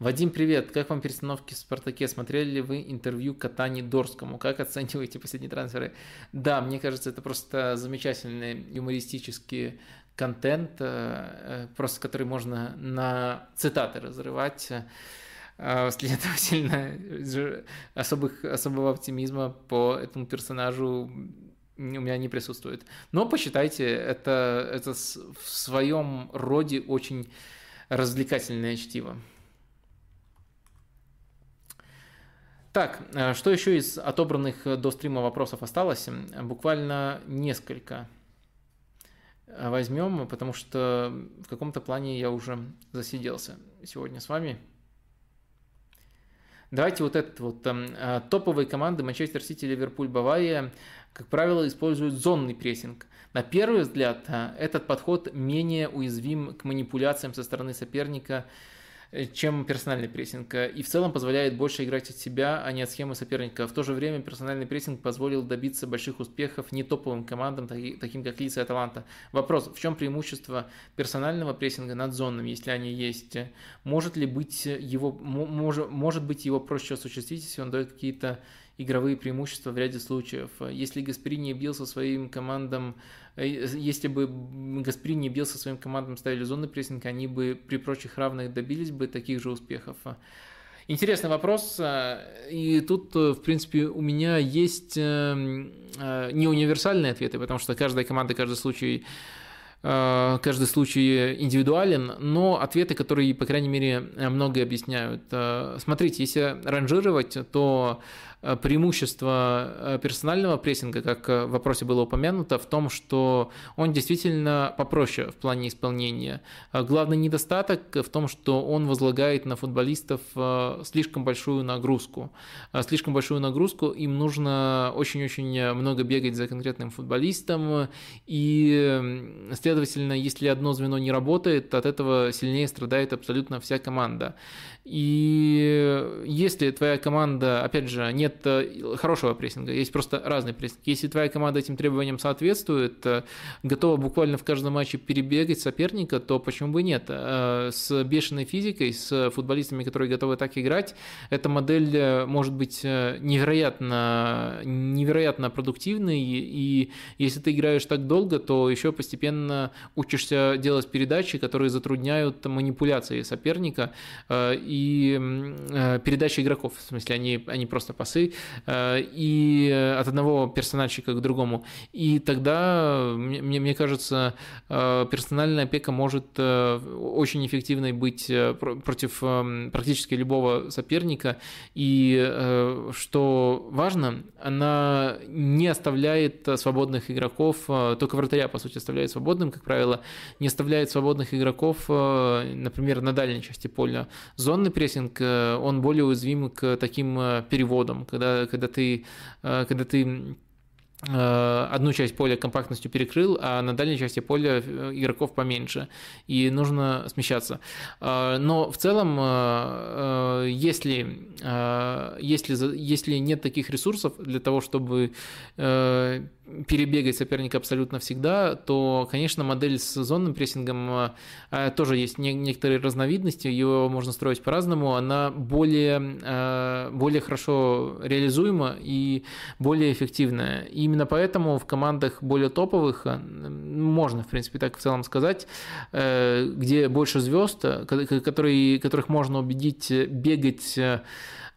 Вадим, привет. Как вам перестановки в «Спартаке»? Смотрели ли вы интервью Катани Дорскому? Как оцениваете последние трансферы? Да, мне кажется, это просто замечательный юмористический контент, э, э, просто который можно на цитаты разрывать. Э, следовательно, особых, особого оптимизма по этому персонажу у меня не присутствует. Но посчитайте, это, это в своем роде очень развлекательное чтиво. Так, э, что еще из отобранных до стрима вопросов осталось? Буквально несколько возьмем, потому что в каком-то плане я уже засиделся сегодня с вами. Давайте вот этот вот э, топовые команды Манчестер Сити, Ливерпуль, Бавария, как правило, используют зонный прессинг. На первый взгляд, э, этот подход менее уязвим к манипуляциям со стороны соперника, чем персональный прессинг. И в целом позволяет больше играть от себя, а не от схемы соперника. В то же время персональный прессинг позволил добиться больших успехов не топовым командам, таким как Лица и Аталанта. Вопрос, в чем преимущество персонального прессинга над зонным, если они есть? Может ли быть его, может, может быть его проще осуществить, если он дает какие-то игровые преимущества в ряде случаев. Если Гаспарини бил со своим командам, э, если бы Гаспарини бил со своим командам, ставили зонный прессинг, они бы при прочих равных добились бы таких же успехов. Интересный вопрос, и тут, в принципе, у меня есть э, э, не универсальные ответы, потому что каждая команда, каждый случай каждый случай индивидуален, но ответы, которые, по крайней мере, многое объясняют. Смотрите, если ранжировать, то Э, преимущество э, персонального прессинга, как в вопросе было упомянуто, в том, что он действительно попроще в плане исполнения. Э, главный недостаток в том, что он возлагает на футболистов слишком большую нагрузку. Слишком большую нагрузку, им нужно очень-очень много бегать за конкретным футболистом, и, следовательно, если одно звено не работает, от этого сильнее страдает абсолютно вся команда. И если твоя команда, опять же, нет э, хорошего прессинга, есть просто разный прессинг. Если твоя команда этим требованиям соответствует, э, готова буквально в каждом матче перебегать соперника, то почему бы нет? Э, с бешеной физикой, с футболистами, которые готовы так играть, эта модель может быть невероятно, невероятно продуктивной, и если ты играешь так долго, то еще постепенно учишься делать передачи, которые затрудняют манипуляции соперника, и э, передача игроков, в смысле, они, они просто пасы, э, и от одного персональщика к другому. И тогда, мне, мне кажется, э, персональная опека может очень эффективной быть против практически любого соперника, и что важно, она не оставляет свободных игроков, только вратаря, по сути, оставляет свободным, как правило, не оставляет свободных игроков, например, на дальней части поля. Зон зонный прессинг, э, он более уязвим к таким э, когда, когда ты, э, когда ты одну часть поля компактностью перекрыл, а на дальней части поля игроков поменьше, и нужно смещаться. Но в целом, если, если, если нет таких ресурсов для того, чтобы перебегать соперника абсолютно всегда, то, конечно, модель с зонным прессингом э, тоже есть некоторые разновидности, ее можно строить по-разному, она более, э, более хорошо реализуема и более эффективная. И именно поэтому в командах более топовых, э, можно, в принципе, так в целом сказать, где больше звезд, которые, которых можно убедить бегать Э,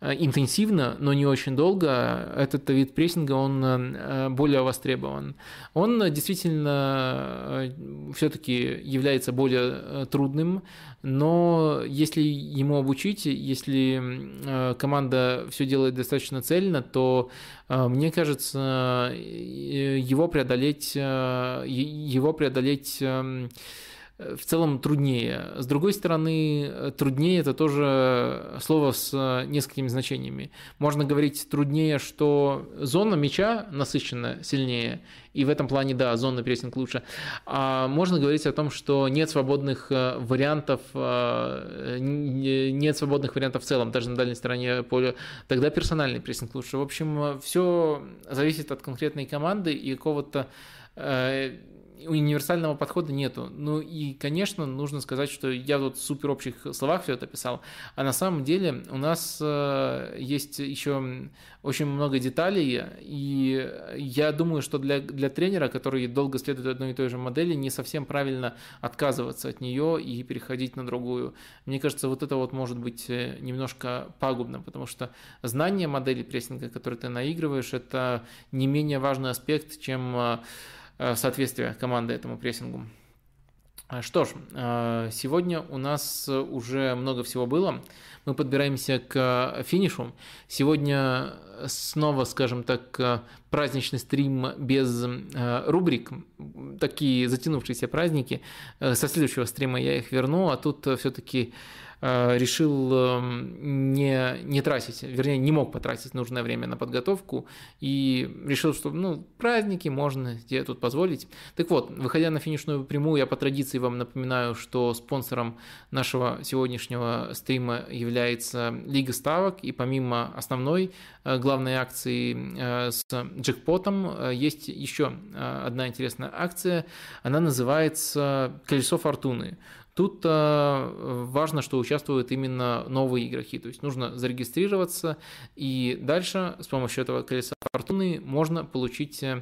интенсивно, но не очень долго, этот вид прессинга, он э, более востребован. Он действительно э, все-таки является более трудным, но если ему обучить, если команда все делает достаточно цельно, то мне кажется, его преодолеть, его преодолеть в целом труднее. С другой стороны, труднее это тоже слово с несколькими значениями. Можно говорить труднее, что зона мяча насыщена сильнее, и в этом плане, да, зонный прессинг лучше. А можно говорить о том, что нет свободных э, вариантов, э, нет свободных вариантов в целом, даже на дальней стороне поля, тогда персональный прессинг лучше. В общем, все зависит от конкретной команды и какого-то э, универсального подхода нету. Ну и, конечно, нужно сказать, что я вот в супер общих словах все это писал, а на самом деле у нас э, есть еще очень много деталей, и я думаю, что для, для тренера, который долго следует одной и той же модели, не совсем правильно отказываться от нее и переходить на другую. Мне кажется, вот это вот может быть э, немножко пагубно, потому что знание модели прессинга, который ты наигрываешь, это не менее важный аспект, чем э, соответствия команды этому прессингу. А, что ж, э, сегодня у нас уже много всего было. Мы подбираемся к финишу. Сегодня снова, скажем так, праздничный стрим без э, рубрик. Такие затянувшиеся праздники. Со следующего стрима я их верну, а тут все-таки решил эм, не, не тратить, вернее, не мог потратить нужное время на подготовку и решил, что ну, праздники можно себе тут позволить. Так вот, выходя на финишную прямую, я по традиции вам напоминаю, что спонсором нашего сегодняшнего стрима является Лига ставок, и помимо основной э, главной акции э, с джекпотом, есть еще одна интересная акция, она называется «Колесо фортуны». Тут э, важно, что участвуют именно новые игроки, то есть нужно зарегистрироваться, и дальше с помощью этого колеса фортуны можно получить э,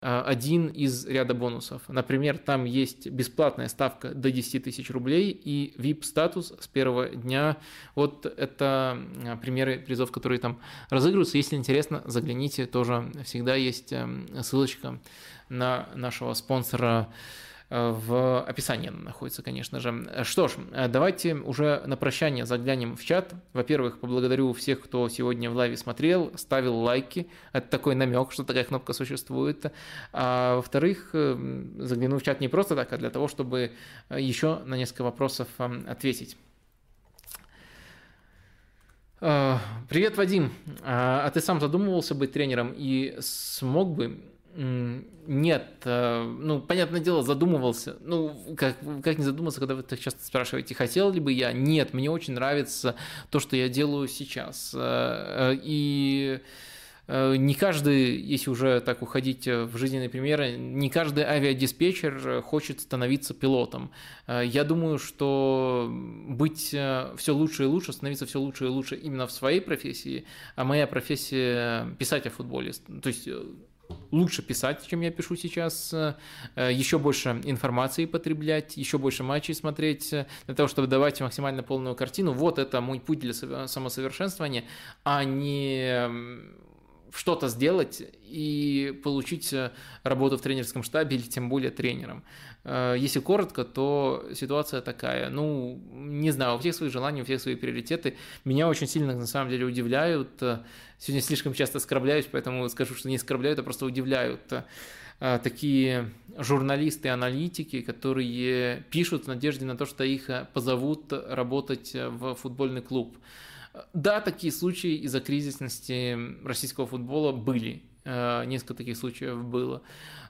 один из ряда бонусов. Например, там есть бесплатная ставка до 10 тысяч рублей и VIP-статус с первого дня. Вот это э, примеры призов, которые там разыгрываются. Если интересно, загляните, тоже всегда есть ссылочка на нашего спонсора в описании находится, конечно же. Что ж, давайте уже на прощание заглянем в чат. Во-первых, поблагодарю всех, кто сегодня в лайве смотрел, ставил лайки. Это такой намек, что такая кнопка существует. А во-вторых, загляну в чат не просто так, а для того, чтобы еще на несколько вопросов ответить. Привет, Вадим. А, а ты сам задумывался быть тренером и смог бы нет, э, ну, понятное дело, задумывался. Ну, как, как не задуматься, когда вы так часто спрашиваете, хотел ли бы я? Нет, мне очень нравится то, что я делаю сейчас. Э, э, и не каждый, если уже так уходить в жизненные примеры, не каждый авиадиспетчер хочет становиться пилотом. Я думаю, что быть все лучше и лучше, становиться все лучше и лучше именно в своей профессии, а моя профессия писать о футболе. То есть лучше писать, чем я пишу сейчас, э, еще больше информации потреблять, еще больше матчей смотреть, э, для того, чтобы давать максимально полную картину. Вот это мой путь для самосовершенствования, а не что-то сделать и получить э, работу в тренерском штабе или тем более тренером. Если коротко, то ситуация такая. Ну, не знаю, у всех свои желания, у всех свои приоритеты. Меня очень сильно на самом деле удивляют Сегодня слишком часто оскорбляюсь, поэтому скажу, что не оскорбляют, а просто удивляют такие журналисты, аналитики, которые пишут в надежде на то, что их позовут работать в футбольный клуб. Да, такие случаи из-за кризисности российского футбола были. А, несколько таких случаев было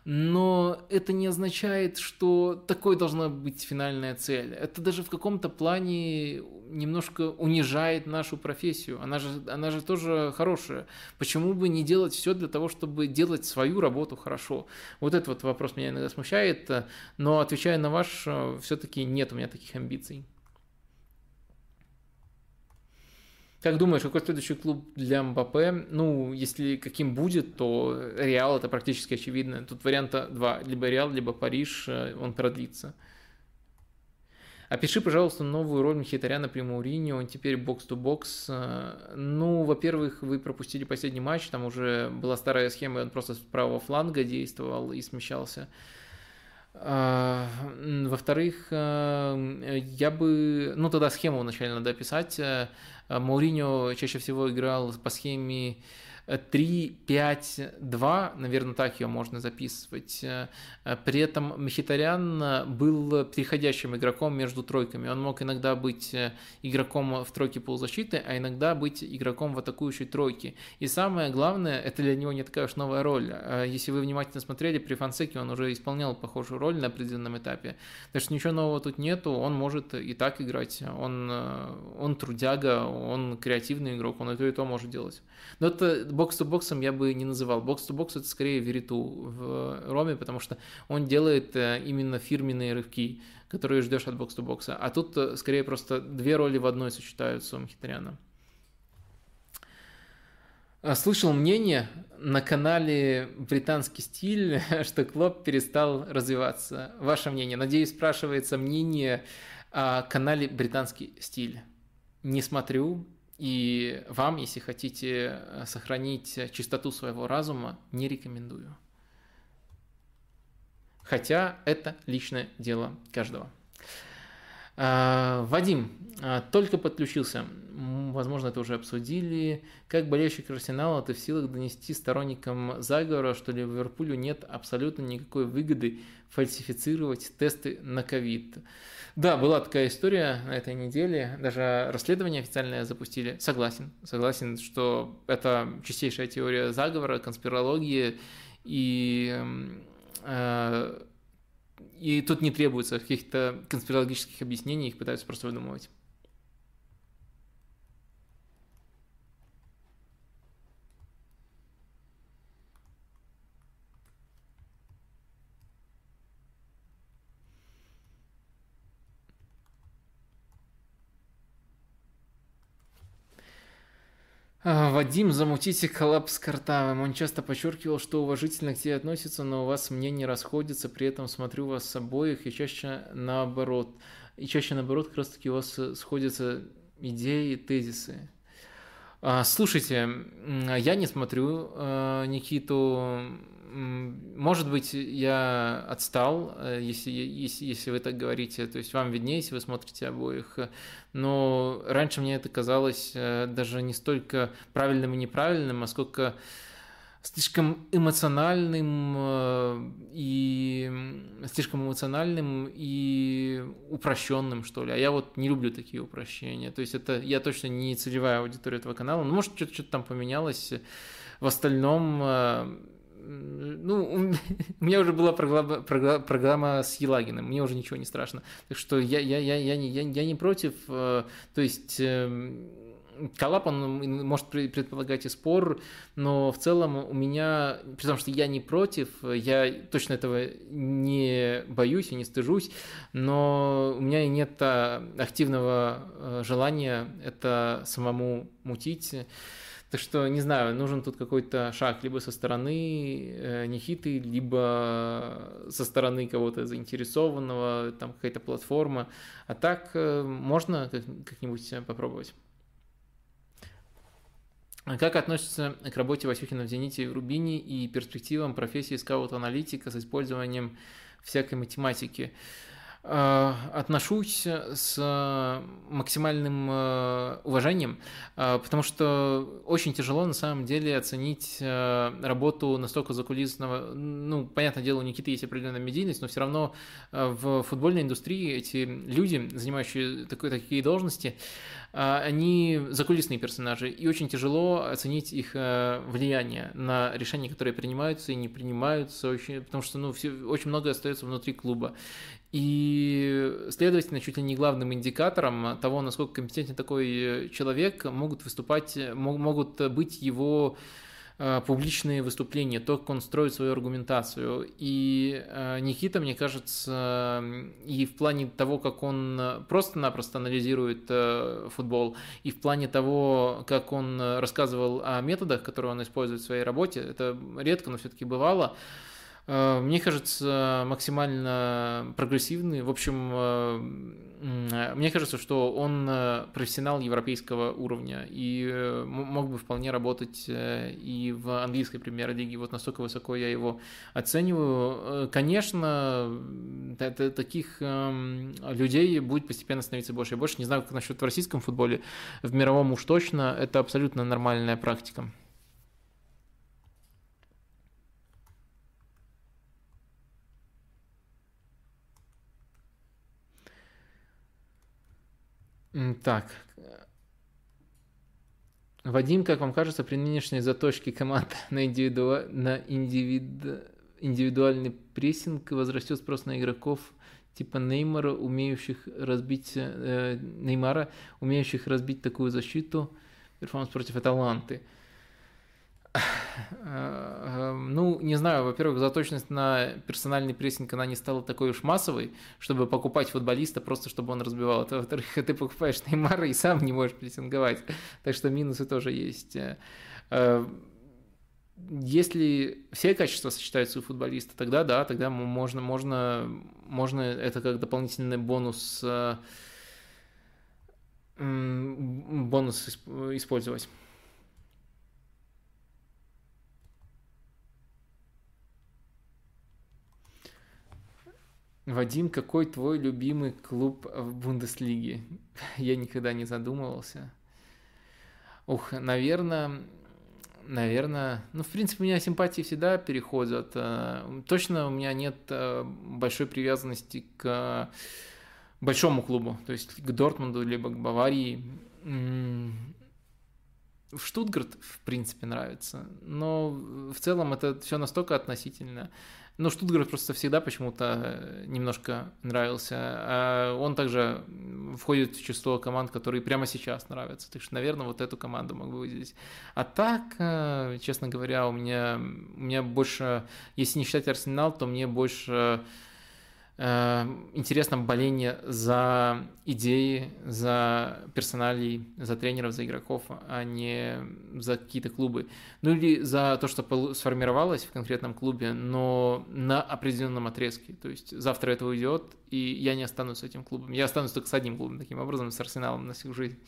но это не означает, что такой должна быть финальная цель. Это даже в каком-то плане немножко унижает нашу профессию. Она же, она же тоже хорошая. Почему бы не делать все для того, чтобы делать свою работу хорошо? Вот этот вот вопрос меня иногда смущает, но отвечая на ваш, все-таки нет у меня таких амбиций. Как думаешь, какой следующий клуб для Мбаппе? Ну, если каким будет, то Реал это практически очевидно. Тут варианта два. Либо Реал, либо Париж, э, он продлится. Опиши, пожалуйста, новую роль Мхитаряна при Мауриньо, он теперь бокс-то-бокс. Э, ну, во-первых, вы пропустили последний матч, там уже была старая схема, и он просто с правого фланга действовал и смещался. А, во-вторых, э, я бы... Ну, тогда схему вначале надо описать. Мауриньо чаще всего играл по схеме 3-5-2, наверное, так ее можно записывать. При этом Мхитарян был переходящим игроком между тройками. Он мог иногда быть игроком в тройке полузащиты, а иногда быть игроком в атакующей тройке. И самое главное, это для него не такая уж новая роль. Если вы внимательно смотрели, при Фансеке он уже исполнял похожую роль на определенном этапе. Так что ничего нового тут нету, он может и так играть. Он, он трудяга, он креативный игрок, он и то, и то может делать. Но это бокс-то-боксом я бы не называл. Бокс-то-бокс это скорее Вериту в Роме, потому что он делает э, именно фирменные рывки, которые ждешь от бокс-то-бокса. А тут э, скорее просто две роли в одной сочетаются у Мхитряна. А, слышал мнение на канале «Британский стиль», [laughs] что Клоп перестал развиваться. Ваше мнение? Надеюсь, спрашивается мнение о канале «Британский стиль». Не смотрю, и вам, если хотите э, сохранить чистоту своего разума, не рекомендую. Хотя это личное дело каждого. А, Вадим а, только подключился. Возможно, это уже обсудили. Как болельщик Арсенала ты в силах донести сторонникам заговора, что Ливерпулю нет абсолютно никакой выгоды фальсифицировать тесты на ковид? Да, была такая история на этой неделе, даже расследование официальное запустили. Согласен, согласен, что это чистейшая теория заговора, конспирологии, и, э, и тут не требуется каких-то конспирологических объяснений, их пытаются просто выдумывать. Вадим, замутите коллаб с Картавым. Он часто подчеркивал, что уважительно к тебе относится, но у вас мнения расходятся, при этом смотрю вас с обоих, и чаще наоборот. И чаще наоборот, как раз таки у вас сходятся идеи, тезисы. А, слушайте, я не смотрю э, Никиту. Может быть, я отстал, э, если, если, если вы так говорите, то есть вам виднее, если вы смотрите обоих, но раньше мне это казалось э, даже не столько правильным и неправильным, а сколько слишком эмоциональным э, и слишком эмоциональным и упрощенным, что ли. А я вот не люблю такие упрощения. То есть это я точно не целевая аудитория этого канала. Ну, может, что-то, что-то там поменялось. В остальном ну, [laughs] у меня уже была программа, программа с Елагиным, мне уже ничего не страшно. Так что я, я, я, я, не, я, я не против, э, то есть эм, коллап, он может предполагать и спор, но в целом у меня, при том, что я не против, я точно этого не боюсь и не стыжусь, но у меня и нет а, активного э, желания это самому мутить. Так что, не знаю, нужен тут какой-то шаг либо со стороны э, Никиты, либо со стороны кого-то заинтересованного, там какая-то платформа. А так э, можно как-нибудь попробовать. Как относится к работе Васюхина в «Зените» и в «Рубине» и перспективам профессии скаут-аналитика с использованием всякой математики? Э, отношусь с максимальным э, уважением, э, потому что очень тяжело на самом деле оценить работу настолько закулисного, ну, понятное дело, у Никиты есть определенная медийность, но все равно в футбольной индустрии эти люди, занимающие такие должности, они закулисные персонажи, и очень тяжело оценить их влияние на решения, которые принимаются и не принимаются, очень, потому что ну, все, очень многое остается внутри клуба. И, следовательно, чуть ли не главным индикатором того, насколько компетентен такой человек, могут выступать, могут быть его э, публичные выступления, то, как он строит свою аргументацию. И э, Никита, мне кажется, и в плане того, как он просто-напросто анализирует э, футбол, и в плане того, как он рассказывал о методах, которые он использует в своей работе, это редко, но все-таки бывало, Э, мне кажется, максимально прогрессивный. В общем, э, мне кажется, что он э, профессионал европейского уровня и мог бы вполне работать и в английской премьер-лиге. Вот настолько высоко я его оцениваю. Конечно, таких эм, людей будет постепенно становиться больше и больше. Не знаю, как насчет в российском футболе. В мировом уж точно это абсолютно нормальная практика. Так. Вадим, как вам кажется, при нынешней заточке команд [laughs] на, индивиду... на индивид... индивидуальный прессинг возрастет спрос на игроков типа Неймара, умеющих разбить э, Неймара, умеющих разбить такую защиту, перформанс против Аталанты. Ну, не знаю, во-первых, заточенность на персональный прессинг, она не стала такой уж массовой, чтобы покупать футболиста просто, чтобы он разбивал. Это, во-вторых, [laughs] ты покупаешь Неймара и сам не можешь прессинговать. Так что минусы тоже есть. Э, если все качества сочетаются у футболиста, тогда да, тогда можно, можно, можно это как дополнительный бонус, э, бонус использовать. Вадим, какой твой любимый клуб в Бундеслиге? [laughs] Я никогда не задумывался. Ух, наверное, наверное, ну, в принципе, у меня симпатии всегда переходят. Э, точно у меня нет э, большой привязанности к большому клубу, то есть к Дортмунду, либо к Баварии. В Штутгарт, в принципе, нравится, но в целом это все настолько относительно. Но Штутгарт просто всегда почему-то э, немножко нравился. А он также входит в число команд, которые прямо сейчас нравятся. Так что, наверное, вот эту команду могу выделить. А так, э, честно говоря, у меня, у меня больше, если не считать Арсенал, то мне больше Э, интересно боление за идеи, за персоналей, за тренеров, за игроков, а не за какие-то клубы. Ну или за то, что сформировалось в конкретном клубе, но на определенном отрезке. То есть завтра это уйдет, и я не останусь с этим клубом. Я останусь только с одним клубом, таким образом, с Арсеналом на всю жизнь.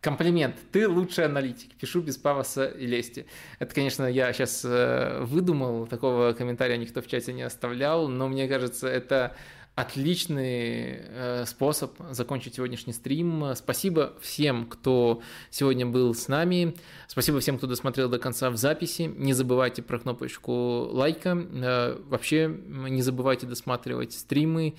Комплимент. Ты лучший аналитик. Пишу без пафоса и лести. Это, конечно, я сейчас э, выдумал. Такого комментария никто в чате не оставлял. Но мне кажется, это отличный э, способ закончить сегодняшний стрим. Спасибо всем, кто сегодня был с нами. Спасибо всем, кто досмотрел до конца в записи. Не забывайте про кнопочку лайка. Э, вообще не забывайте досматривать стримы.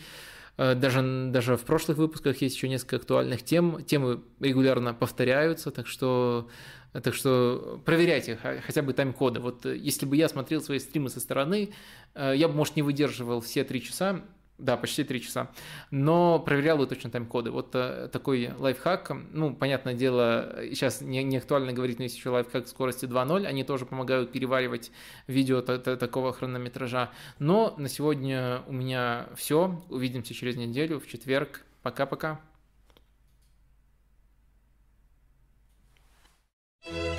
Э, даже, даже в прошлых выпусках есть еще несколько актуальных тем. Темы регулярно повторяются, так что, так что проверяйте хотя бы тайм-коды. Вот э, если бы я смотрел свои стримы со стороны, э, я бы, может, не выдерживал все три часа, да, почти три часа. Но проверял бы точно тайм-коды. Вот э, такой лайфхак. Ну, понятное дело, сейчас не, не актуально говорить, но есть еще лайфхак скорости 2.0. Они тоже помогают переваривать видео такого хронометража. Но на сегодня у меня все. Увидимся через неделю, в четверг. Пока-пока. thank you